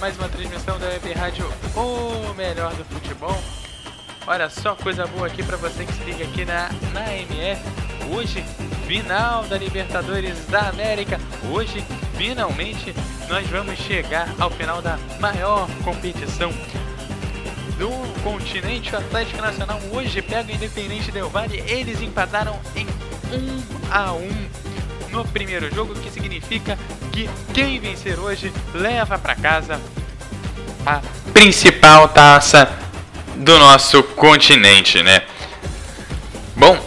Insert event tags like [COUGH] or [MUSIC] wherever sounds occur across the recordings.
Mais uma transmissão da Web Rádio O Melhor do Futebol. Olha só coisa boa aqui pra você que se liga aqui na, na MF. Hoje, final da Libertadores da América. Hoje, finalmente, nós vamos chegar ao final da maior competição do continente. O Atlético Nacional hoje pega o Independente Del Valle. Eles empataram em 1 a 1 no primeiro jogo, o que significa que quem vencer hoje leva para casa a principal taça do nosso continente, né? Bom,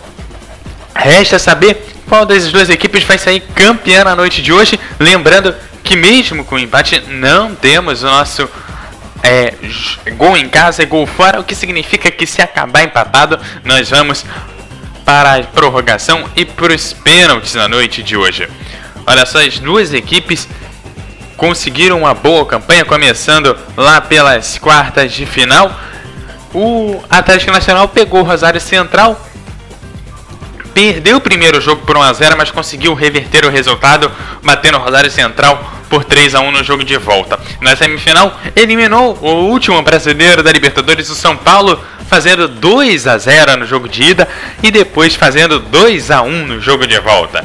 resta saber qual das duas equipes vai sair campeã na noite de hoje. Lembrando que mesmo com o empate não temos o nosso é, gol em casa e gol fora, o que significa que se acabar empatado, nós vamos para a prorrogação e para os pênaltis na noite de hoje. Olha só, as duas equipes conseguiram uma boa campanha, começando lá pelas quartas de final. O Atlético Nacional pegou o Rosário Central, perdeu o primeiro jogo por 1 a 0, mas conseguiu reverter o resultado, batendo o Rosário Central por 3 a 1 no jogo de volta. Na semifinal, eliminou o último brasileiro da Libertadores, o São Paulo, fazendo 2 a 0 no jogo de ida e depois fazendo 2 a 1 no jogo de volta.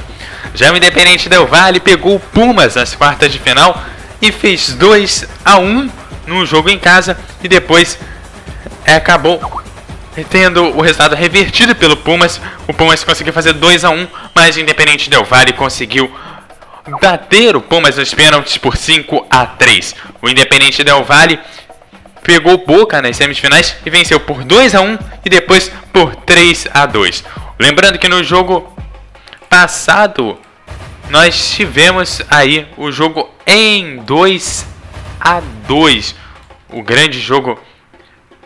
Já o Independente Del Valle pegou o Pumas nas quartas de final e fez 2 a 1 no jogo em casa e depois é, acabou tendo o resultado revertido pelo Pumas. O Pumas conseguiu fazer 2 a 1 mas o Independente Del Valle conseguiu bater o Pumas nos pênaltis por 5 a 3 O Independente Del Valle pegou Boca nas semifinais e venceu por 2 a 1 e depois por 3 a 2 Lembrando que no jogo passado nós tivemos aí o jogo em 2 a 2 o grande jogo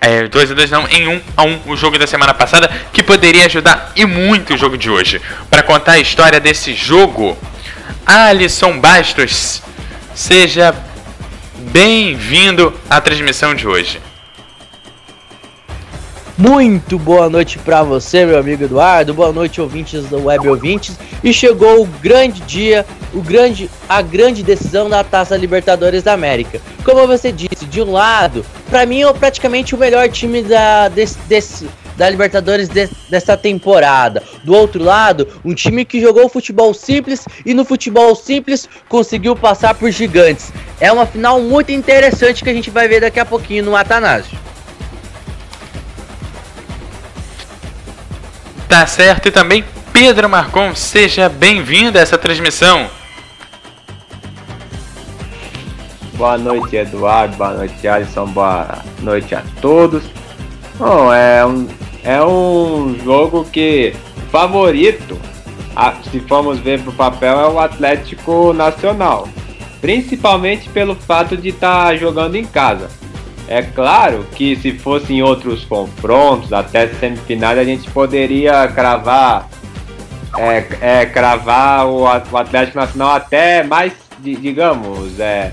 é, 2 a 2 não, em 1 a 1 o jogo da semana passada, que poderia ajudar e muito o jogo de hoje. Para contar a história desse jogo, Alisson Bastos, seja bem-vindo à transmissão de hoje. Muito boa noite pra você, meu amigo Eduardo. Boa noite, ouvintes do Web Ouvintes. E chegou o grande dia, o grande, a grande decisão da Taça Libertadores da América. Como você disse, de um lado, pra mim é praticamente o melhor time da, desse, desse- da Libertadores de- dessa temporada. Do outro lado, um time que jogou futebol simples e no futebol simples conseguiu passar por gigantes. É uma final muito interessante que a gente vai ver daqui a pouquinho no Atanásio. Tá certo, e também Pedro Marcon, seja bem-vindo a essa transmissão. Boa noite, Eduardo. Boa noite, Alisson. Boa noite a todos. Bom, é um, é um jogo que favorito, a- se formos ver pro papel, é o Atlético Nacional. Principalmente pelo fato de estar jogando em casa. É claro que se fossem outros confrontos, até semifinais, a gente poderia cravar é, é, cravar o, o Atlético Nacional até mais, di- digamos, é,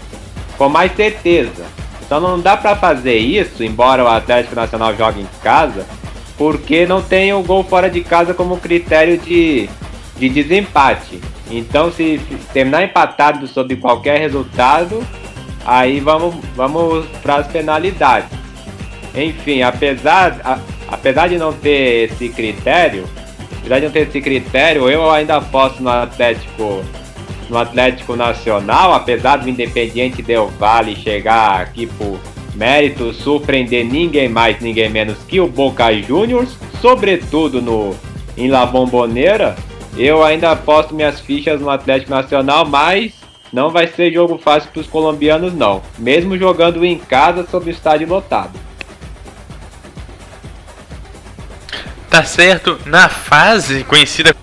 com mais certeza. Só não dá pra fazer isso, embora o Atlético Nacional jogue em casa, porque não tem o gol fora de casa como critério de, de desempate. Então, se terminar empatado sob qualquer resultado, aí vamos, vamos para as penalidades. Enfim, apesar, a- apesar de não ter esse critério, apesar de não ter esse critério, eu ainda aposto no Atlético no Atlético Nacional, apesar do Independiente Del Valle chegar aqui por mérito, surpreender ninguém mais, ninguém menos que o Boca Juniors, sobretudo no em La Bombonera, eu ainda aposto minhas fichas no Atlético Nacional, mas não vai ser jogo fácil para os colombianos não, mesmo jogando em casa sob estádio lotado. Tá certo, na fase conhecida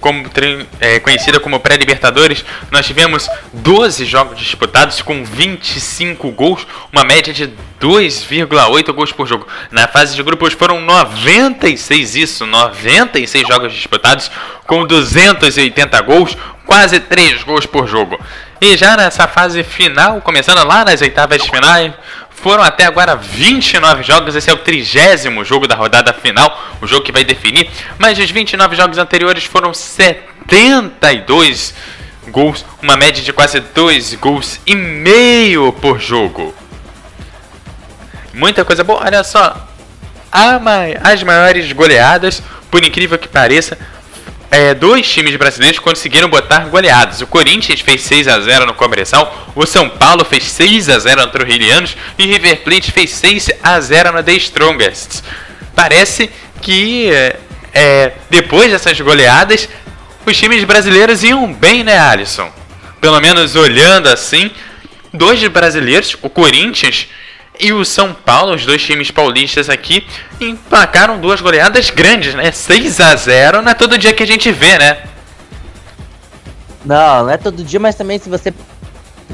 como, é, conhecida como pré-libertadores, nós tivemos 12 jogos disputados com 25 gols, uma média de 2,8 gols por jogo. Na fase de grupos foram 96 isso, 96 jogos disputados com 280 gols, quase 3 gols por jogo. E já nessa fase final, começando lá nas oitavas finais, foram até agora 29 jogos, esse é o trigésimo jogo da rodada final, o jogo que vai definir. Mas os 29 jogos anteriores foram 72 gols, uma média de quase 2 gols e meio por jogo. Muita coisa boa, olha só. As maiores goleadas, por incrível que pareça, é, dois times brasileiros conseguiram botar goleadas. O Corinthians fez 6 a 0 no Comercial, o São Paulo fez 6 a 0 no Trujillianos e River Plate fez 6 a 0 no The Strongest. Parece que é, é, depois dessas goleadas, os times brasileiros iam bem, né, Alisson? Pelo menos olhando assim, dois brasileiros, o Corinthians e o São Paulo, os dois times paulistas aqui, empacaram duas goleadas grandes, né? 6 a 0 não é todo dia que a gente vê, né? Não, não é todo dia, mas também se você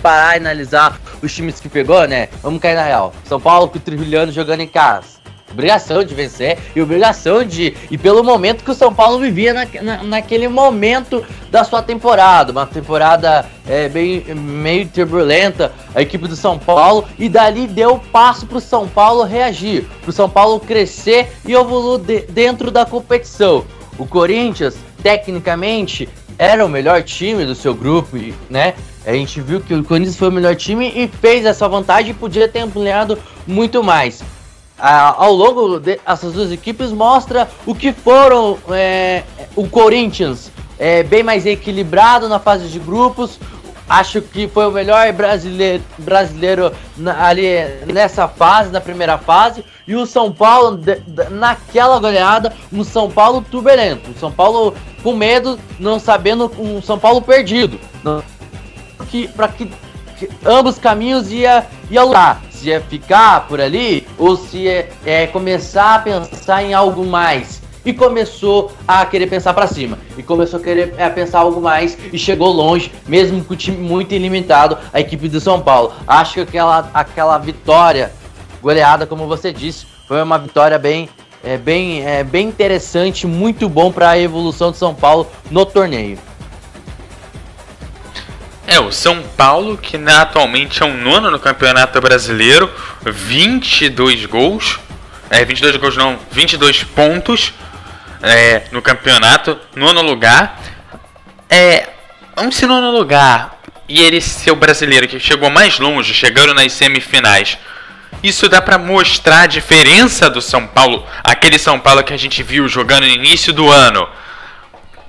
parar e analisar os times que pegou, né? Vamos cair na real. São Paulo com o Trilhano jogando em casa obrigação de vencer e obrigação de. E pelo momento que o São Paulo vivia na, na, naquele momento da sua temporada, uma temporada é, bem meio turbulenta, a equipe do São Paulo, e dali deu passo para o São Paulo reagir, para o São Paulo crescer e evoluir de, dentro da competição. O Corinthians, tecnicamente, era o melhor time do seu grupo, né? A gente viu que o Corinthians foi o melhor time e fez essa vantagem e podia ter ampliado muito mais ao longo dessas duas equipes mostra o que foram é, o Corinthians é, bem mais equilibrado na fase de grupos. Acho que foi o melhor brasileiro, brasileiro na, ali nessa fase, na primeira fase. E o São Paulo, de, de, naquela goleada, um São Paulo turbulento. Um São Paulo com medo, não sabendo, um São Paulo perdido. que, Para que, que ambos caminhos ia, ia lutar se ia ficar por ali ou se ia é, começar a pensar em algo mais. E começou a querer pensar para cima. E começou a querer é, pensar algo mais e chegou longe, mesmo com o time muito ilimitado, a equipe do São Paulo. Acho que aquela, aquela vitória goleada, como você disse, foi uma vitória bem é bem, é bem interessante, muito bom para a evolução de São Paulo no torneio. É, o São Paulo, que né, atualmente é um nono no Campeonato Brasileiro, 22 gols. É, 22 gols não, 22 pontos é, no campeonato, nono lugar. É, um nono lugar e ele ser o brasileiro que chegou mais longe, chegando nas semifinais. Isso dá para mostrar a diferença do São Paulo, aquele São Paulo que a gente viu jogando no início do ano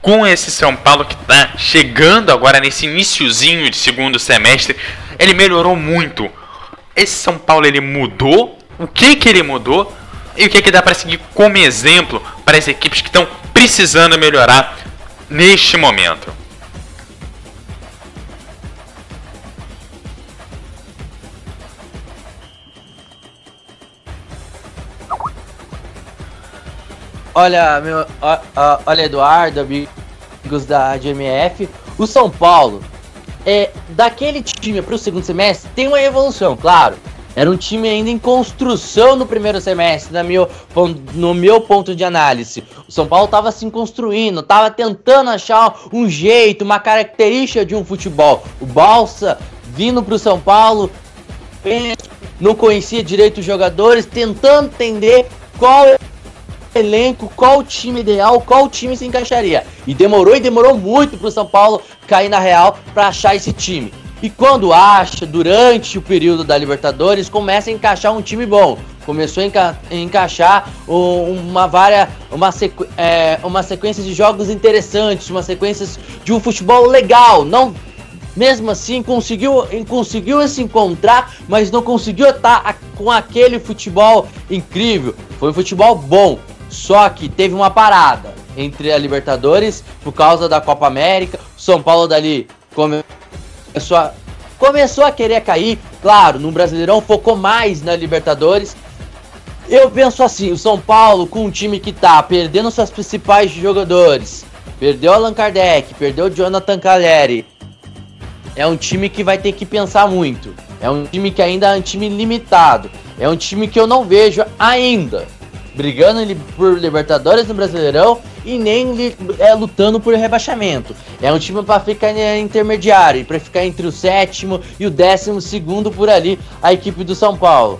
com esse São Paulo que está chegando agora nesse iníciozinho de segundo semestre, ele melhorou muito. Esse São Paulo ele mudou. O que que ele mudou? E o que que dá para seguir como exemplo para as equipes que estão precisando melhorar neste momento? Olha, meu, olha Eduardo, amigos da GMF, o São Paulo é daquele time para o segundo semestre tem uma evolução, claro. Era um time ainda em construção no primeiro semestre, na meu, no meu ponto de análise. O São Paulo estava se construindo, estava tentando achar um jeito, uma característica de um futebol. O Balsa vindo para o São Paulo, não conhecia direito os jogadores, tentando entender qual elenco, qual o time ideal, qual time se encaixaria. E demorou e demorou muito pro São Paulo cair na real para achar esse time. E quando acha, durante o período da Libertadores, começa a encaixar um time bom. Começou a enca encaixar uma, vária, uma, sequ é, uma sequência de jogos interessantes, uma sequência de um futebol legal. Não, mesmo assim, conseguiu, conseguiu se encontrar, mas não conseguiu estar com aquele futebol incrível. Foi um futebol bom, só que teve uma parada entre a Libertadores por causa da Copa América. São Paulo dali começou a, começou a querer cair. Claro, no Brasileirão focou mais na Libertadores. Eu penso assim, o São Paulo com um time que tá perdendo seus principais jogadores, perdeu Allan Kardec, perdeu Jonathan Caleri. É um time que vai ter que pensar muito. É um time que ainda é um time limitado. É um time que eu não vejo ainda brigando por Libertadores no Brasileirão e nem é, lutando por rebaixamento. É um time para ficar intermediário, para ficar entre o sétimo e o décimo segundo por ali, a equipe do São Paulo.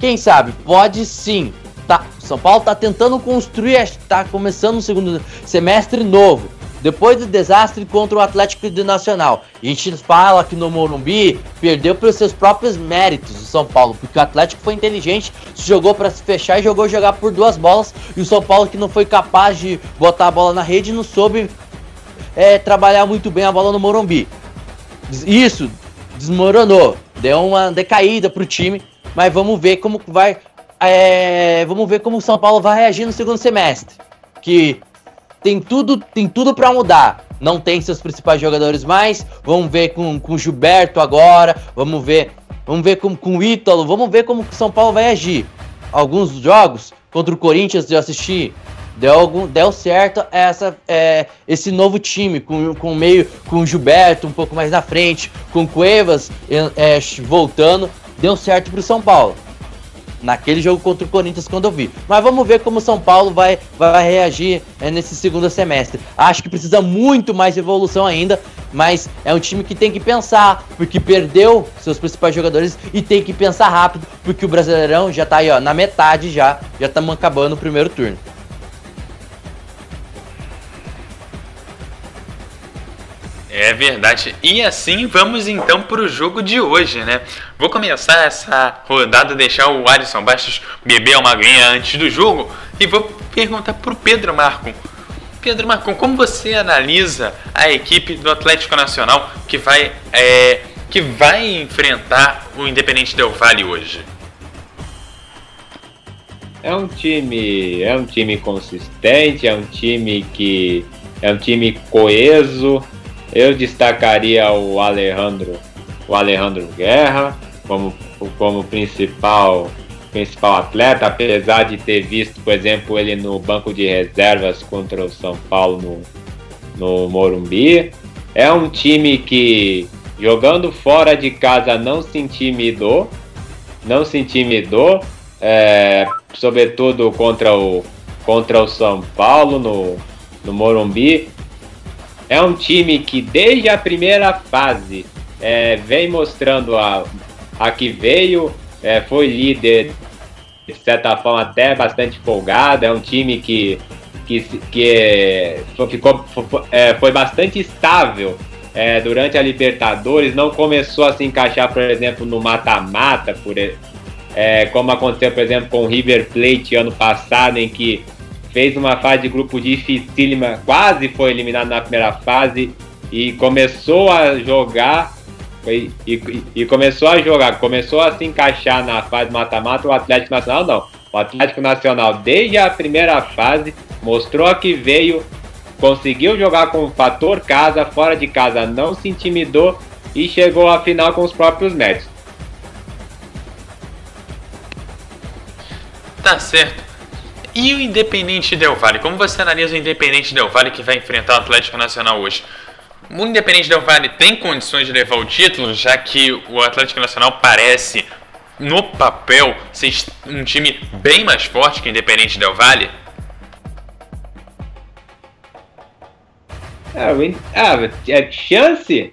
Quem sabe? Pode sim. Tá, São Paulo está tentando construir, está começando o segundo semestre novo depois do desastre contra o Atlético de Nacional. A gente fala que no Morumbi perdeu pelos seus próprios méritos o São Paulo, porque o Atlético foi inteligente, jogou para se fechar e jogou jogar por duas bolas, e o São Paulo que não foi capaz de botar a bola na rede não soube é, trabalhar muito bem a bola no Morumbi. Isso desmoronou, deu uma decaída pro time, mas vamos ver como vai. É, vamos ver como o São Paulo vai reagir no segundo semestre. Que tem tudo, tem tudo para mudar. Não tem seus principais jogadores mais. Vamos ver com, o Gilberto agora. Vamos ver, vamos ver com, com o Ítalo. Vamos ver como o São Paulo vai agir. Alguns jogos contra o Corinthians eu assisti. Deu, algum, deu certo essa, é, esse novo time, com, com meio com o Gilberto um pouco mais na frente, com Cuevas é, voltando, deu certo para o São Paulo naquele jogo contra o Corinthians quando eu vi. Mas vamos ver como o São Paulo vai, vai reagir é, nesse segundo semestre. Acho que precisa muito mais evolução ainda, mas é um time que tem que pensar, porque perdeu seus principais jogadores e tem que pensar rápido, porque o Brasileirão já tá aí, ó, na metade já, já estamos acabando o primeiro turno. É verdade. E assim vamos então para o jogo de hoje, né? Vou começar essa rodada, deixar o Alisson Bastos beber uma aguinha antes do jogo e vou perguntar para o Pedro Marco. Pedro Marco, como você analisa a equipe do Atlético Nacional que vai, é, que vai enfrentar o Independente Del Vale hoje? É um time, é um time consistente, é um time que é um time coeso, eu destacaria o Alejandro, o Alejandro Guerra como, como principal principal atleta, apesar de ter visto, por exemplo, ele no banco de reservas contra o São Paulo no, no Morumbi. É um time que jogando fora de casa não se intimidou, não se intimidou, é, sobretudo contra o, contra o São Paulo no, no Morumbi. É um time que desde a primeira fase é, vem mostrando a, a que veio, é, foi líder de certa forma até bastante folgado. É um time que, que, que é, ficou, foi, é, foi bastante estável é, durante a Libertadores. Não começou a se encaixar, por exemplo, no mata-mata, é, como aconteceu, por exemplo, com o River Plate ano passado, em que fez uma fase de grupo dificílima, quase foi eliminado na primeira fase e começou a jogar e, e, e, começou a jogar, começou a se encaixar na fase mata-mata, o Atlético Nacional não. O Atlético Nacional, desde a primeira fase, mostrou que veio, conseguiu jogar com o fator casa, fora de casa não se intimidou e chegou à final com os próprios méritos. Tá certo. E o Independente Del Vale? Como você analisa o Independente Del Vale que vai enfrentar o Atlético Nacional hoje? O Independente Del Vale tem condições de levar o título, já que o Atlético Nacional parece, no papel, ser um time bem mais forte que o Independente Del Vale? Ah, é, chance?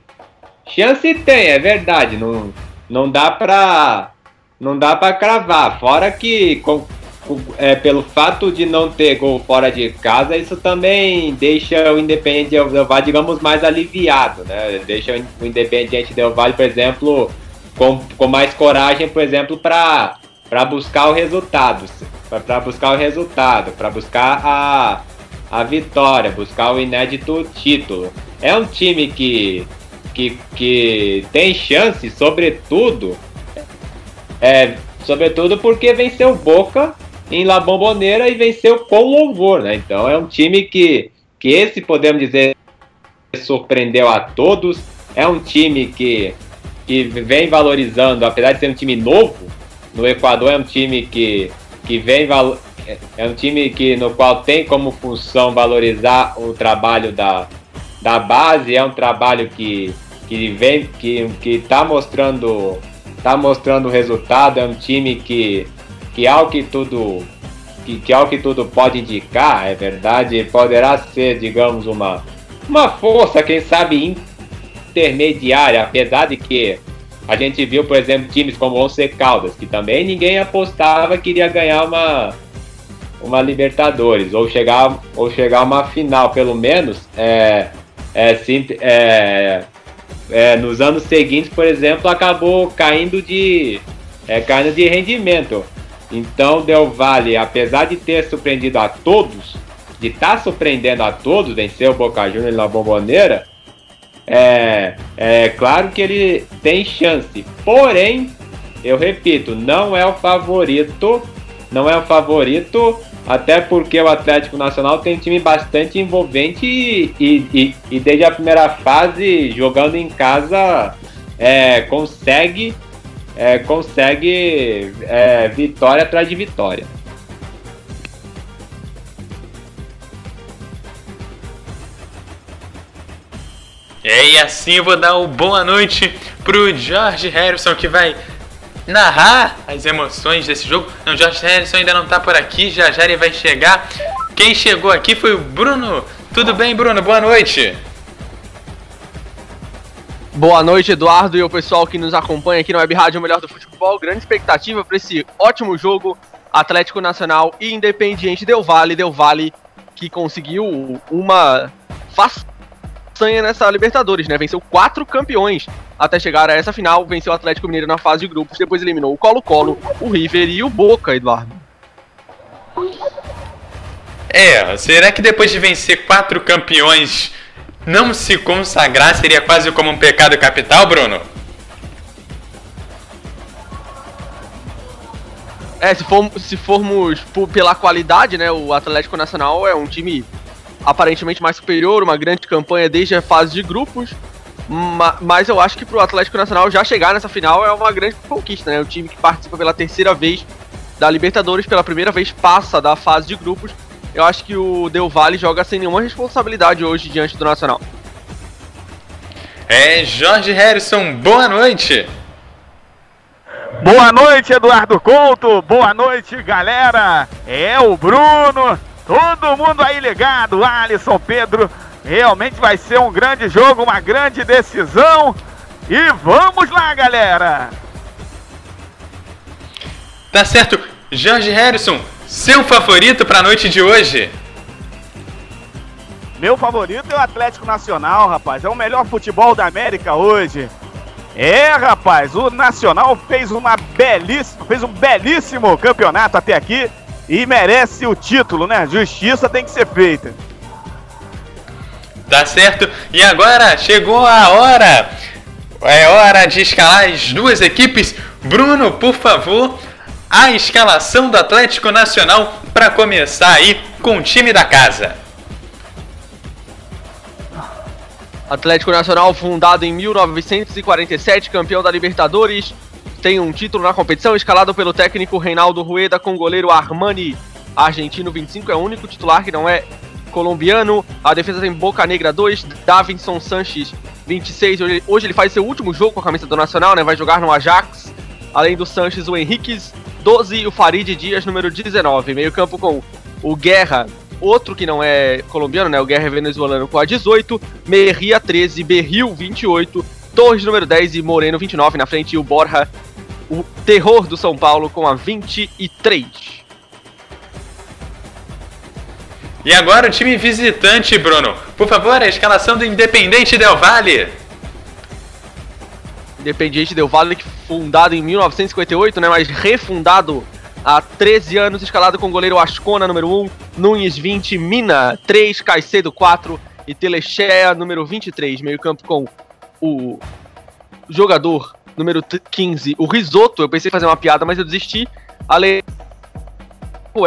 Chance tem, é verdade. Não, não dá pra. Não dá pra cravar. Fora que é, pelo fato de não ter gol fora de casa, isso também deixa o Independiente Del Valle, digamos, mais aliviado, né? Deixa o Independiente Del Valle, por exemplo, com, com mais coragem, por exemplo, para buscar o resultado, para buscar o resultado, para buscar a, a vitória, buscar o inédito título. É um time que, que, que tem chance, sobretudo, é, sobretudo porque venceu Boca em La Bombonera e venceu com louvor, né? Então é um time que, que esse podemos dizer surpreendeu a todos. É um time que, que vem valorizando, apesar de ser um time novo, no Equador é um time que, que vem é um time que no qual tem como função valorizar o trabalho da, da base, é um trabalho que, que vem que que está mostrando tá mostrando resultado, é um time que que ao que tudo que, que ao que tudo pode indicar, é verdade, poderá ser, digamos, uma uma força, quem sabe intermediária, apesar de que a gente viu, por exemplo, times como o Once Caldas, que também ninguém apostava que iria ganhar uma uma Libertadores ou chegar ou chegar a uma final, pelo menos, é, é, sim, é, é, nos anos seguintes, por exemplo, acabou caindo de é, caindo de rendimento. Então, Del Valle, apesar de ter surpreendido a todos, de estar tá surpreendendo a todos, venceu o Boca Juniors na Bomboneira, é, é claro que ele tem chance. Porém, eu repito, não é o favorito, não é o favorito, até porque o Atlético Nacional tem um time bastante envolvente e, e, e desde a primeira fase, jogando em casa, é, consegue é, consegue é, vitória atrás de vitória. É, e assim eu vou dar o boa noite pro George Harrison que vai narrar as emoções desse jogo. Não, George Harrison ainda não tá por aqui, já já ele vai chegar. Quem chegou aqui foi o Bruno. Tudo bem, Bruno? Boa noite. Boa noite, Eduardo e o pessoal que nos acompanha aqui no Web Rádio Melhor do Futebol. Grande expectativa para esse ótimo jogo Atlético Nacional e Independiente Del Vale. Del Vale que conseguiu uma façanha nessa Libertadores, né? Venceu quatro campeões até chegar a essa final. Venceu o Atlético Mineiro na fase de grupos, depois eliminou o Colo-Colo, o River e o Boca, Eduardo. É, será que depois de vencer quatro campeões não se consagrar seria quase como um pecado capital, Bruno? É, se, for, se formos pela qualidade, né, o Atlético Nacional é um time aparentemente mais superior, uma grande campanha desde a fase de grupos, mas eu acho que pro Atlético Nacional já chegar nessa final é uma grande conquista, né? O time que participa pela terceira vez da Libertadores, pela primeira vez passa da fase de grupos eu acho que o Del Valle joga sem nenhuma responsabilidade hoje diante do Nacional. É, Jorge Harrison, boa noite. Boa noite, Eduardo Couto. Boa noite, galera. É o Bruno. Todo mundo aí ligado. Alisson, Pedro. Realmente vai ser um grande jogo, uma grande decisão. E vamos lá, galera. Tá certo. Jorge Harrison, seu favorito para a noite de hoje? Meu favorito é o Atlético Nacional, rapaz. É o melhor futebol da América hoje. É, rapaz, o Nacional fez uma belíssima, fez um belíssimo campeonato até aqui e merece o título, né? Justiça tem que ser feita. Tá certo. E agora chegou a hora. É hora de escalar as duas equipes. Bruno, por favor, a escalação do Atlético Nacional para começar aí com o time da casa. Atlético Nacional, fundado em 1947, campeão da Libertadores, tem um título na competição, escalado pelo técnico Reinaldo Rueda com o goleiro Armani, argentino 25, é o único titular que não é colombiano. A defesa tem Boca Negra 2, Davinson Sanches 26. Hoje ele faz seu último jogo com a camisa do Nacional, né? Vai jogar no Ajax. Além do Sanches, o Henriquez 12 e o Farid Dias, número 19. Meio campo com o Guerra, outro que não é colombiano, né? O Guerra é venezuelano com a 18. Merria 13, Berril 28. Torres número 10 e Moreno 29 na frente. O Borja, o terror do São Paulo com a 23. E agora o time visitante, Bruno. Por favor, a escalação do Independente Del Valle. Independente Del Valle, fundado em 1958, né, mas refundado há 13 anos, escalado com goleiro Ascona, número 1, Nunes 20, Mina 3, Caicedo 4 e Telechea, número 23. Meio campo com o jogador número 15, o Risoto. Eu pensei em fazer uma piada, mas eu desisti. Ale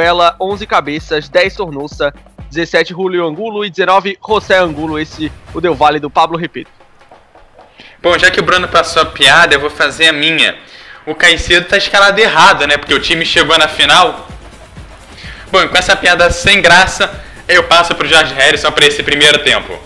ela 11 cabeças, 10 Tornoça, 17 Julio Angulo e 19 José Angulo, esse o Del Valle do Pablo Repeto. Bom, já que o Bruno passou a piada, eu vou fazer a minha. O Caicedo tá escalado errado, né? Porque o time chegou na final. Bom, com essa piada sem graça, eu passo pro Jorge Harrison para esse primeiro tempo.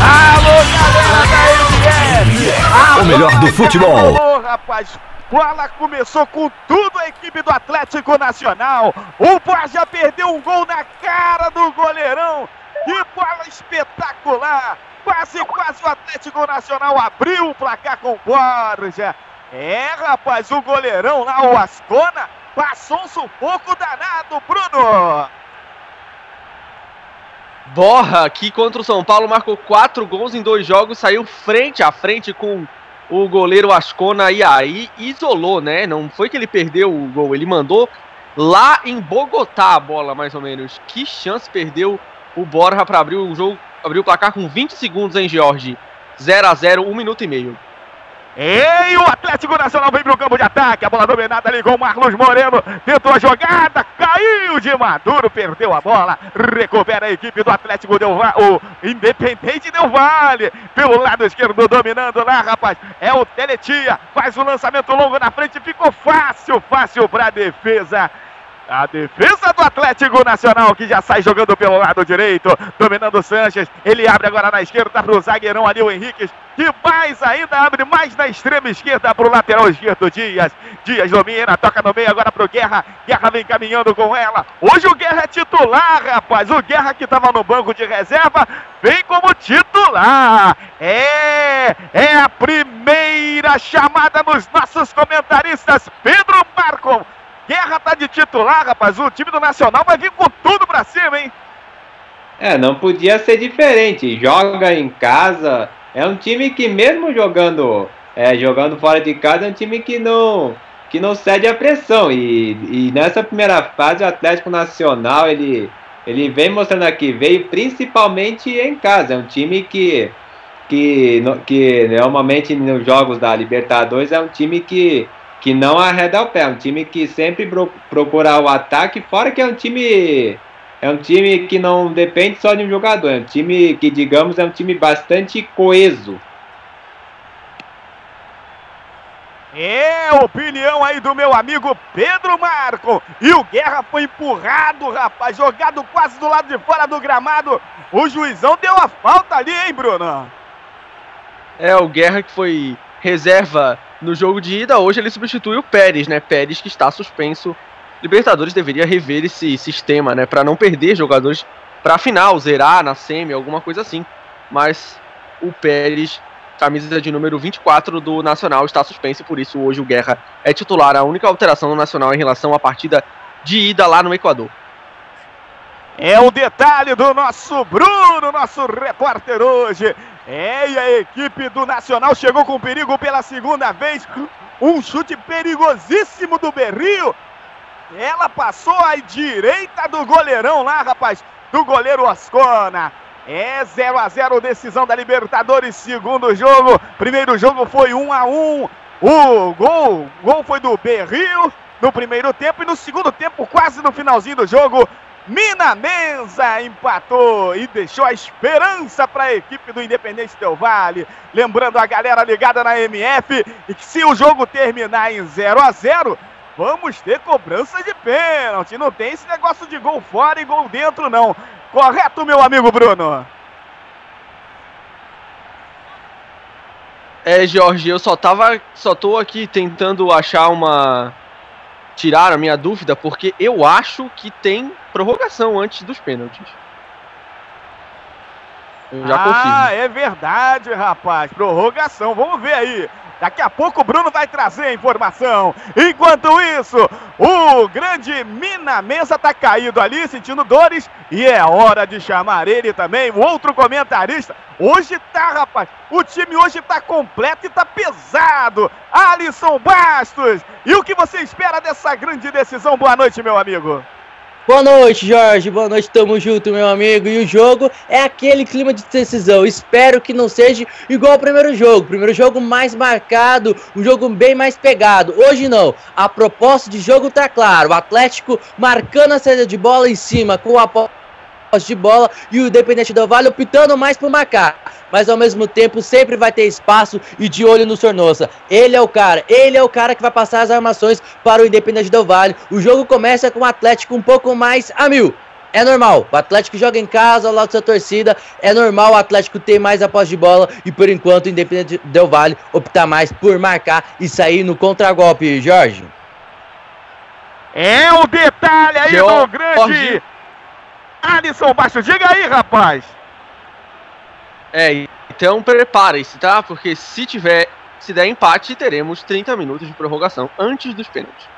Alô, galera da MF! O melhor do futebol. Rapaz! Bola começou com tudo a equipe do Atlético Nacional. O Borja perdeu um gol na cara do goleirão. Que bola espetacular! Quase, quase o Atlético Nacional abriu o placar com o Borja. É, rapaz, o goleirão lá, o Ascona, passou um sufoco danado, Bruno. Borra, que contra o São Paulo marcou quatro gols em dois jogos, saiu frente a frente com o goleiro Ascona e aí isolou, né? Não foi que ele perdeu o gol, ele mandou lá em Bogotá a bola, mais ou menos. Que chance perdeu o Borja para abrir o jogo, abrir o placar com 20 segundos em George. 0 a 0 um minuto e meio. Ei, o Atlético Nacional vem pro campo de ataque. A bola dominada ali com o Marlos Moreno. Tentou a jogada, caiu de Maduro, perdeu a bola. Recupera a equipe do Atlético Del. O Independente Del Vale. Pelo lado esquerdo, dominando lá, rapaz. É o Teletia. Faz o lançamento longo na frente. Ficou fácil, fácil pra defesa. A defesa do Atlético Nacional que já sai jogando pelo lado direito, dominando o Sanches. Ele abre agora na esquerda para o zagueirão ali, o Henrique, que mais ainda abre mais na extrema esquerda para o lateral esquerdo Dias. Dias domina, toca no meio agora para o Guerra. Guerra vem caminhando com ela. Hoje o Guerra é titular, rapaz. O Guerra que estava no banco de reserva vem como titular. É, é a primeira chamada nos nossos comentaristas. Pedro Marcon Guerra tá de titular, rapaz. O time do Nacional vai vir com tudo pra cima, hein? É, não podia ser diferente. Joga em casa. É um time que mesmo jogando, é, jogando fora de casa, é um time que não que não cede a pressão. E, e nessa primeira fase o Atlético Nacional ele ele vem mostrando aqui, veio principalmente em casa. É um time que que, que normalmente nos jogos da Libertadores é um time que que não arreda o pé. É um time que sempre procura o ataque, fora que é um time. É um time que não depende só de um jogador. É um time que, digamos, é um time bastante coeso. É opinião aí do meu amigo Pedro Marco. E o Guerra foi empurrado, rapaz, jogado quase do lado de fora do gramado. O juizão deu a falta ali, hein, Bruno? É, o Guerra que foi reserva no jogo de ida, hoje ele substitui o Pérez, né? Pérez que está suspenso. Libertadores deveria rever esse sistema, né? Para não perder jogadores para a final, zerar na semi, alguma coisa assim. Mas o Pérez, camisa de número 24 do Nacional, está suspenso e por isso hoje o Guerra é titular. A única alteração do Nacional em relação à partida de ida lá no Equador. É o detalhe do nosso Bruno, nosso repórter hoje. É, e a equipe do Nacional chegou com perigo pela segunda vez. Um chute perigosíssimo do Berrio. Ela passou à direita do goleirão lá, rapaz. Do goleiro Ascona. É 0 a 0 decisão da Libertadores, segundo jogo. Primeiro jogo foi 1 a 1. O gol, gol foi do Berrio no primeiro tempo e no segundo tempo, quase no finalzinho do jogo, Mina Mensa empatou e deixou a esperança para a equipe do Independente Del Vale. Lembrando a galera ligada na MF e que se o jogo terminar em 0 a 0 vamos ter cobrança de pênalti. Não tem esse negócio de gol fora e gol dentro, não. Correto, meu amigo Bruno? É, Jorge, eu só tava. Só tô aqui tentando achar uma tirar a minha dúvida, porque eu acho que tem prorrogação antes dos pênaltis. Já ah, confirmo. é verdade, rapaz. Prorrogação. Vamos ver aí. Daqui a pouco o Bruno vai trazer a informação. Enquanto isso, o grande Mina Mesa tá caído ali, sentindo dores. E é hora de chamar ele também, o outro comentarista. Hoje tá, rapaz. O time hoje tá completo e tá pesado. Alisson Bastos. E o que você espera dessa grande decisão? Boa noite, meu amigo. Boa noite, Jorge. Boa noite, tamo junto, meu amigo. E o jogo é aquele clima de decisão. Espero que não seja igual ao primeiro jogo. Primeiro jogo mais marcado, um jogo bem mais pegado. Hoje não. A proposta de jogo tá claro. O Atlético marcando a saída de bola em cima com a de bola e o Independente do Vale optando mais por marcar. Mas ao mesmo tempo sempre vai ter espaço e de olho no Sornosa. Ele é o cara, ele é o cara que vai passar as armações para o Independente do Vale. O jogo começa com o Atlético um pouco mais a mil. É normal, o Atlético joga em casa ao lado da sua torcida. É normal o Atlético ter mais a posse de bola e por enquanto o Independente Del Vale optar mais por marcar e sair no contragolpe, Jorge. É o detalhe aí do grande Alisson Baixo, diga aí, rapaz. É, então prepare-se, tá? Porque se tiver, se der empate, teremos 30 minutos de prorrogação antes dos pênaltis.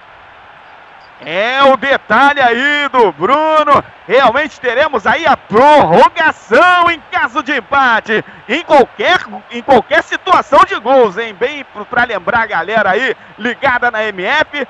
É o detalhe aí do Bruno. Realmente teremos aí a prorrogação em caso de empate. Em qualquer, em qualquer situação de gols, hein? Bem para lembrar a galera aí ligada na MF.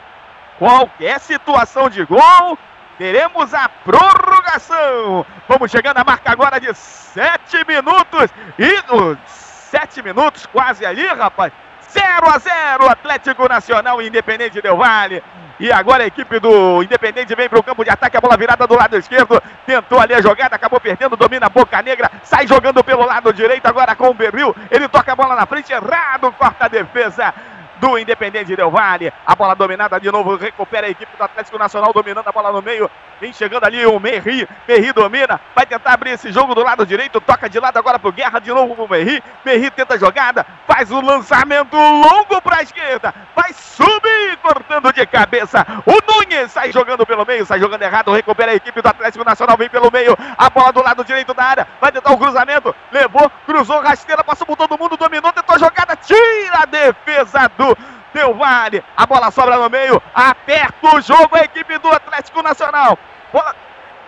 Qualquer situação de gol, teremos a prorrogação. Vamos chegando à marca agora de sete minutos. E uh, sete minutos quase ali, rapaz. 0 a 0 Atlético Nacional e Independente Del Vale. E agora a equipe do Independente vem para o campo de ataque, a bola virada do lado esquerdo. Tentou ali a jogada, acabou perdendo, domina a Boca Negra, sai jogando pelo lado direito agora com o Berril. Ele toca a bola na frente, errado, corta a defesa do Independente Del Vale. A bola dominada de novo, recupera a equipe do Atlético Nacional, dominando a bola no meio. Vem chegando ali o Merri. Merri domina, vai tentar abrir esse jogo do lado direito. Toca de lado agora pro Guerra, de novo pro Merri. Merri tenta a jogada, faz o lançamento longo pra esquerda. Vai subir, cortando de cabeça. O Nunes sai jogando pelo meio, sai jogando errado. Recupera a equipe do Atlético Nacional, vem pelo meio. A bola do lado direito da área, vai tentar o cruzamento. Levou, cruzou, rasteira, passou por todo mundo, dominou, tentou a jogada, tira a defesa do Del Vale. A bola sobra no meio. Aperta o jogo a equipe do Atlético Nacional. Bola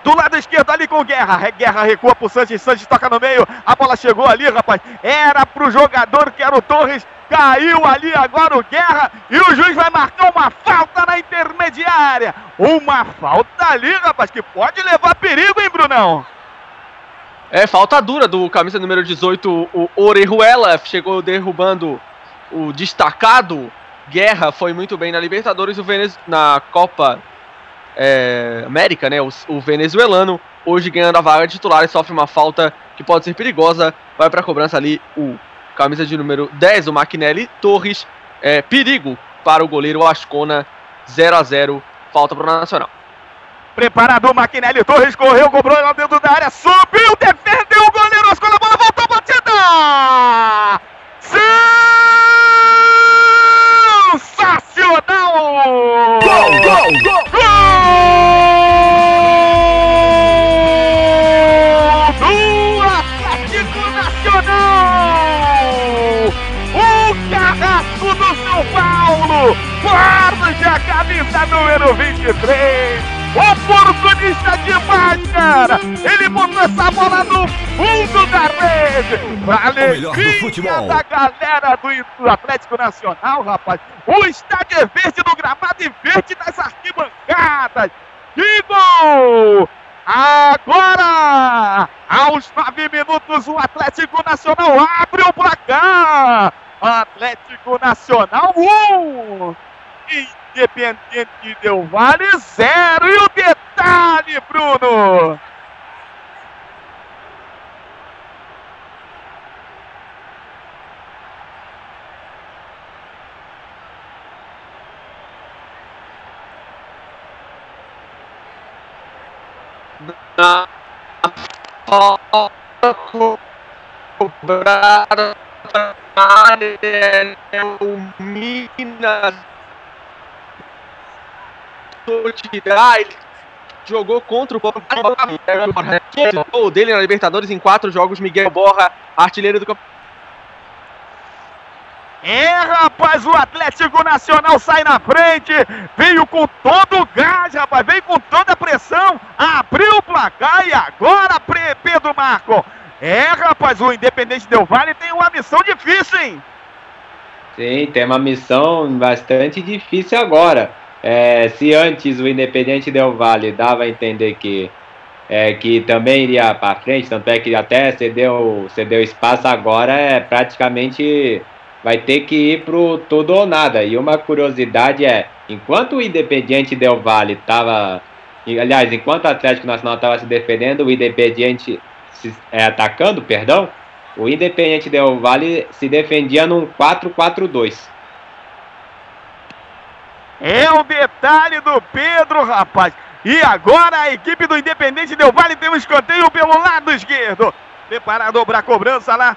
do lado esquerdo ali com Guerra. Guerra recua pro Sanches. Sanches toca no meio. A bola chegou ali, rapaz. Era pro jogador que era o Torres. Caiu ali agora o Guerra. E o juiz vai marcar uma falta na intermediária. Uma falta ali, rapaz, que pode levar perigo, hein, Brunão? É, falta dura do camisa número 18, o Orejuela. Chegou derrubando o destacado Guerra foi muito bem na Libertadores, o Venez... na Copa é, América, né? O, o, venezuelano, hoje ganhando a vaga de titular e sofre uma falta que pode ser perigosa. Vai para a cobrança ali o camisa de número 10, o Maquinelli Torres. É, perigo para o goleiro Ascona, 0 a 0 falta para o Nacional. Preparado o Maquinelli Torres, correu, cobrou lá dentro da área, subiu, defendeu o goleiro Ascona, a bola voltou, batida! Número 23! Oportunista demais, cara! Ele botou essa bola no fundo da rede! Alegria da galera do, do Atlético Nacional, rapaz! O estádio é verde no gramado e verde nas arquibancadas! Que gol! Agora, aos nove minutos, o Atlético Nacional abre o placar! Atlético Nacional 1! Um. Independente deu vale zero. E o detalhe, Bruno? Na cobrada o Minas tirar, ele jogou contra o o dele na Libertadores em quatro jogos, Miguel Borra, artilheiro do campeonato. É, rapaz, o Atlético Nacional sai na frente, veio com todo o gás, rapaz, veio com toda a pressão, abriu o placar e agora Pedro Marco. É, rapaz, o Independente Del Vale tem uma missão difícil, hein? Sim, tem uma missão bastante difícil agora. É, se antes o Independente Del Vale dava a entender que, é, que também iria para frente, tanto é que até cedeu, cedeu espaço, agora é praticamente vai ter que ir pro tudo ou nada. E uma curiosidade é, enquanto o Independiente Del Valle estava, aliás, enquanto o Atlético Nacional estava se defendendo, o Independiente se, é, atacando, perdão, o Independiente Del Valle se defendia num 4-4-2. É o detalhe do Pedro, rapaz. E agora a equipe do Independente Del Vale tem um escanteio pelo lado esquerdo. Preparado para a cobrança lá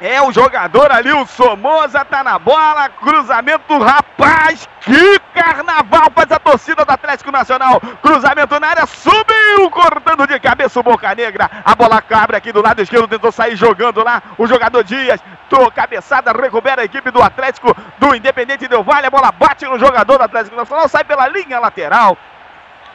é o jogador ali, o Somoza tá na bola, cruzamento, rapaz, que carnaval faz a torcida do Atlético Nacional. Cruzamento na área, subiu, cortando de cabeça o Boca Negra. A bola cabra aqui do lado esquerdo, tentou sair jogando lá o jogador Dias. Tô cabeçada, recupera a equipe do Atlético, do Independente Del Vale. A bola bate no jogador do Atlético Nacional, sai pela linha lateral.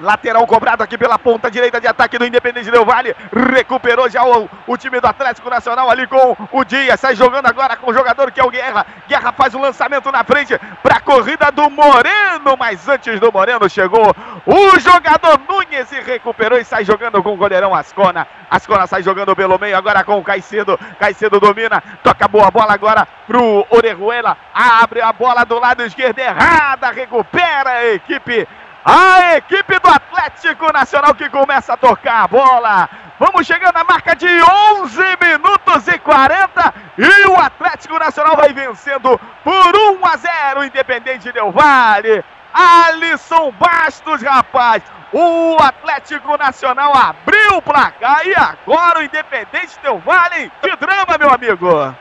Lateral cobrado aqui pela ponta direita de ataque do Independente Del Vale. Recuperou já o, o, time do Atlético Nacional ali com o Dias. Sai jogando agora com o jogador que é o Guerra. Guerra faz o lançamento na frente para a corrida do Moreno. Mas antes do Moreno chegou o jogador Nunes e recuperou e sai jogando com o goleirão Ascona. Ascona sai jogando pelo meio agora com o Caicedo. Caicedo domina. Toca boa bola agora pro Orejuela. Abre a bola do lado esquerdo errada. Recupera a equipe a equipe do Atlético Nacional que começa a tocar a bola. Vamos chegando à marca de 11 minutos e 40 e o Atlético Nacional vai vencendo por 1 a 0 Independente Del Vale. Alisson Bastos, rapaz. O Atlético Nacional abriu o placar e agora o Independente Del Vale. Que drama, meu amigo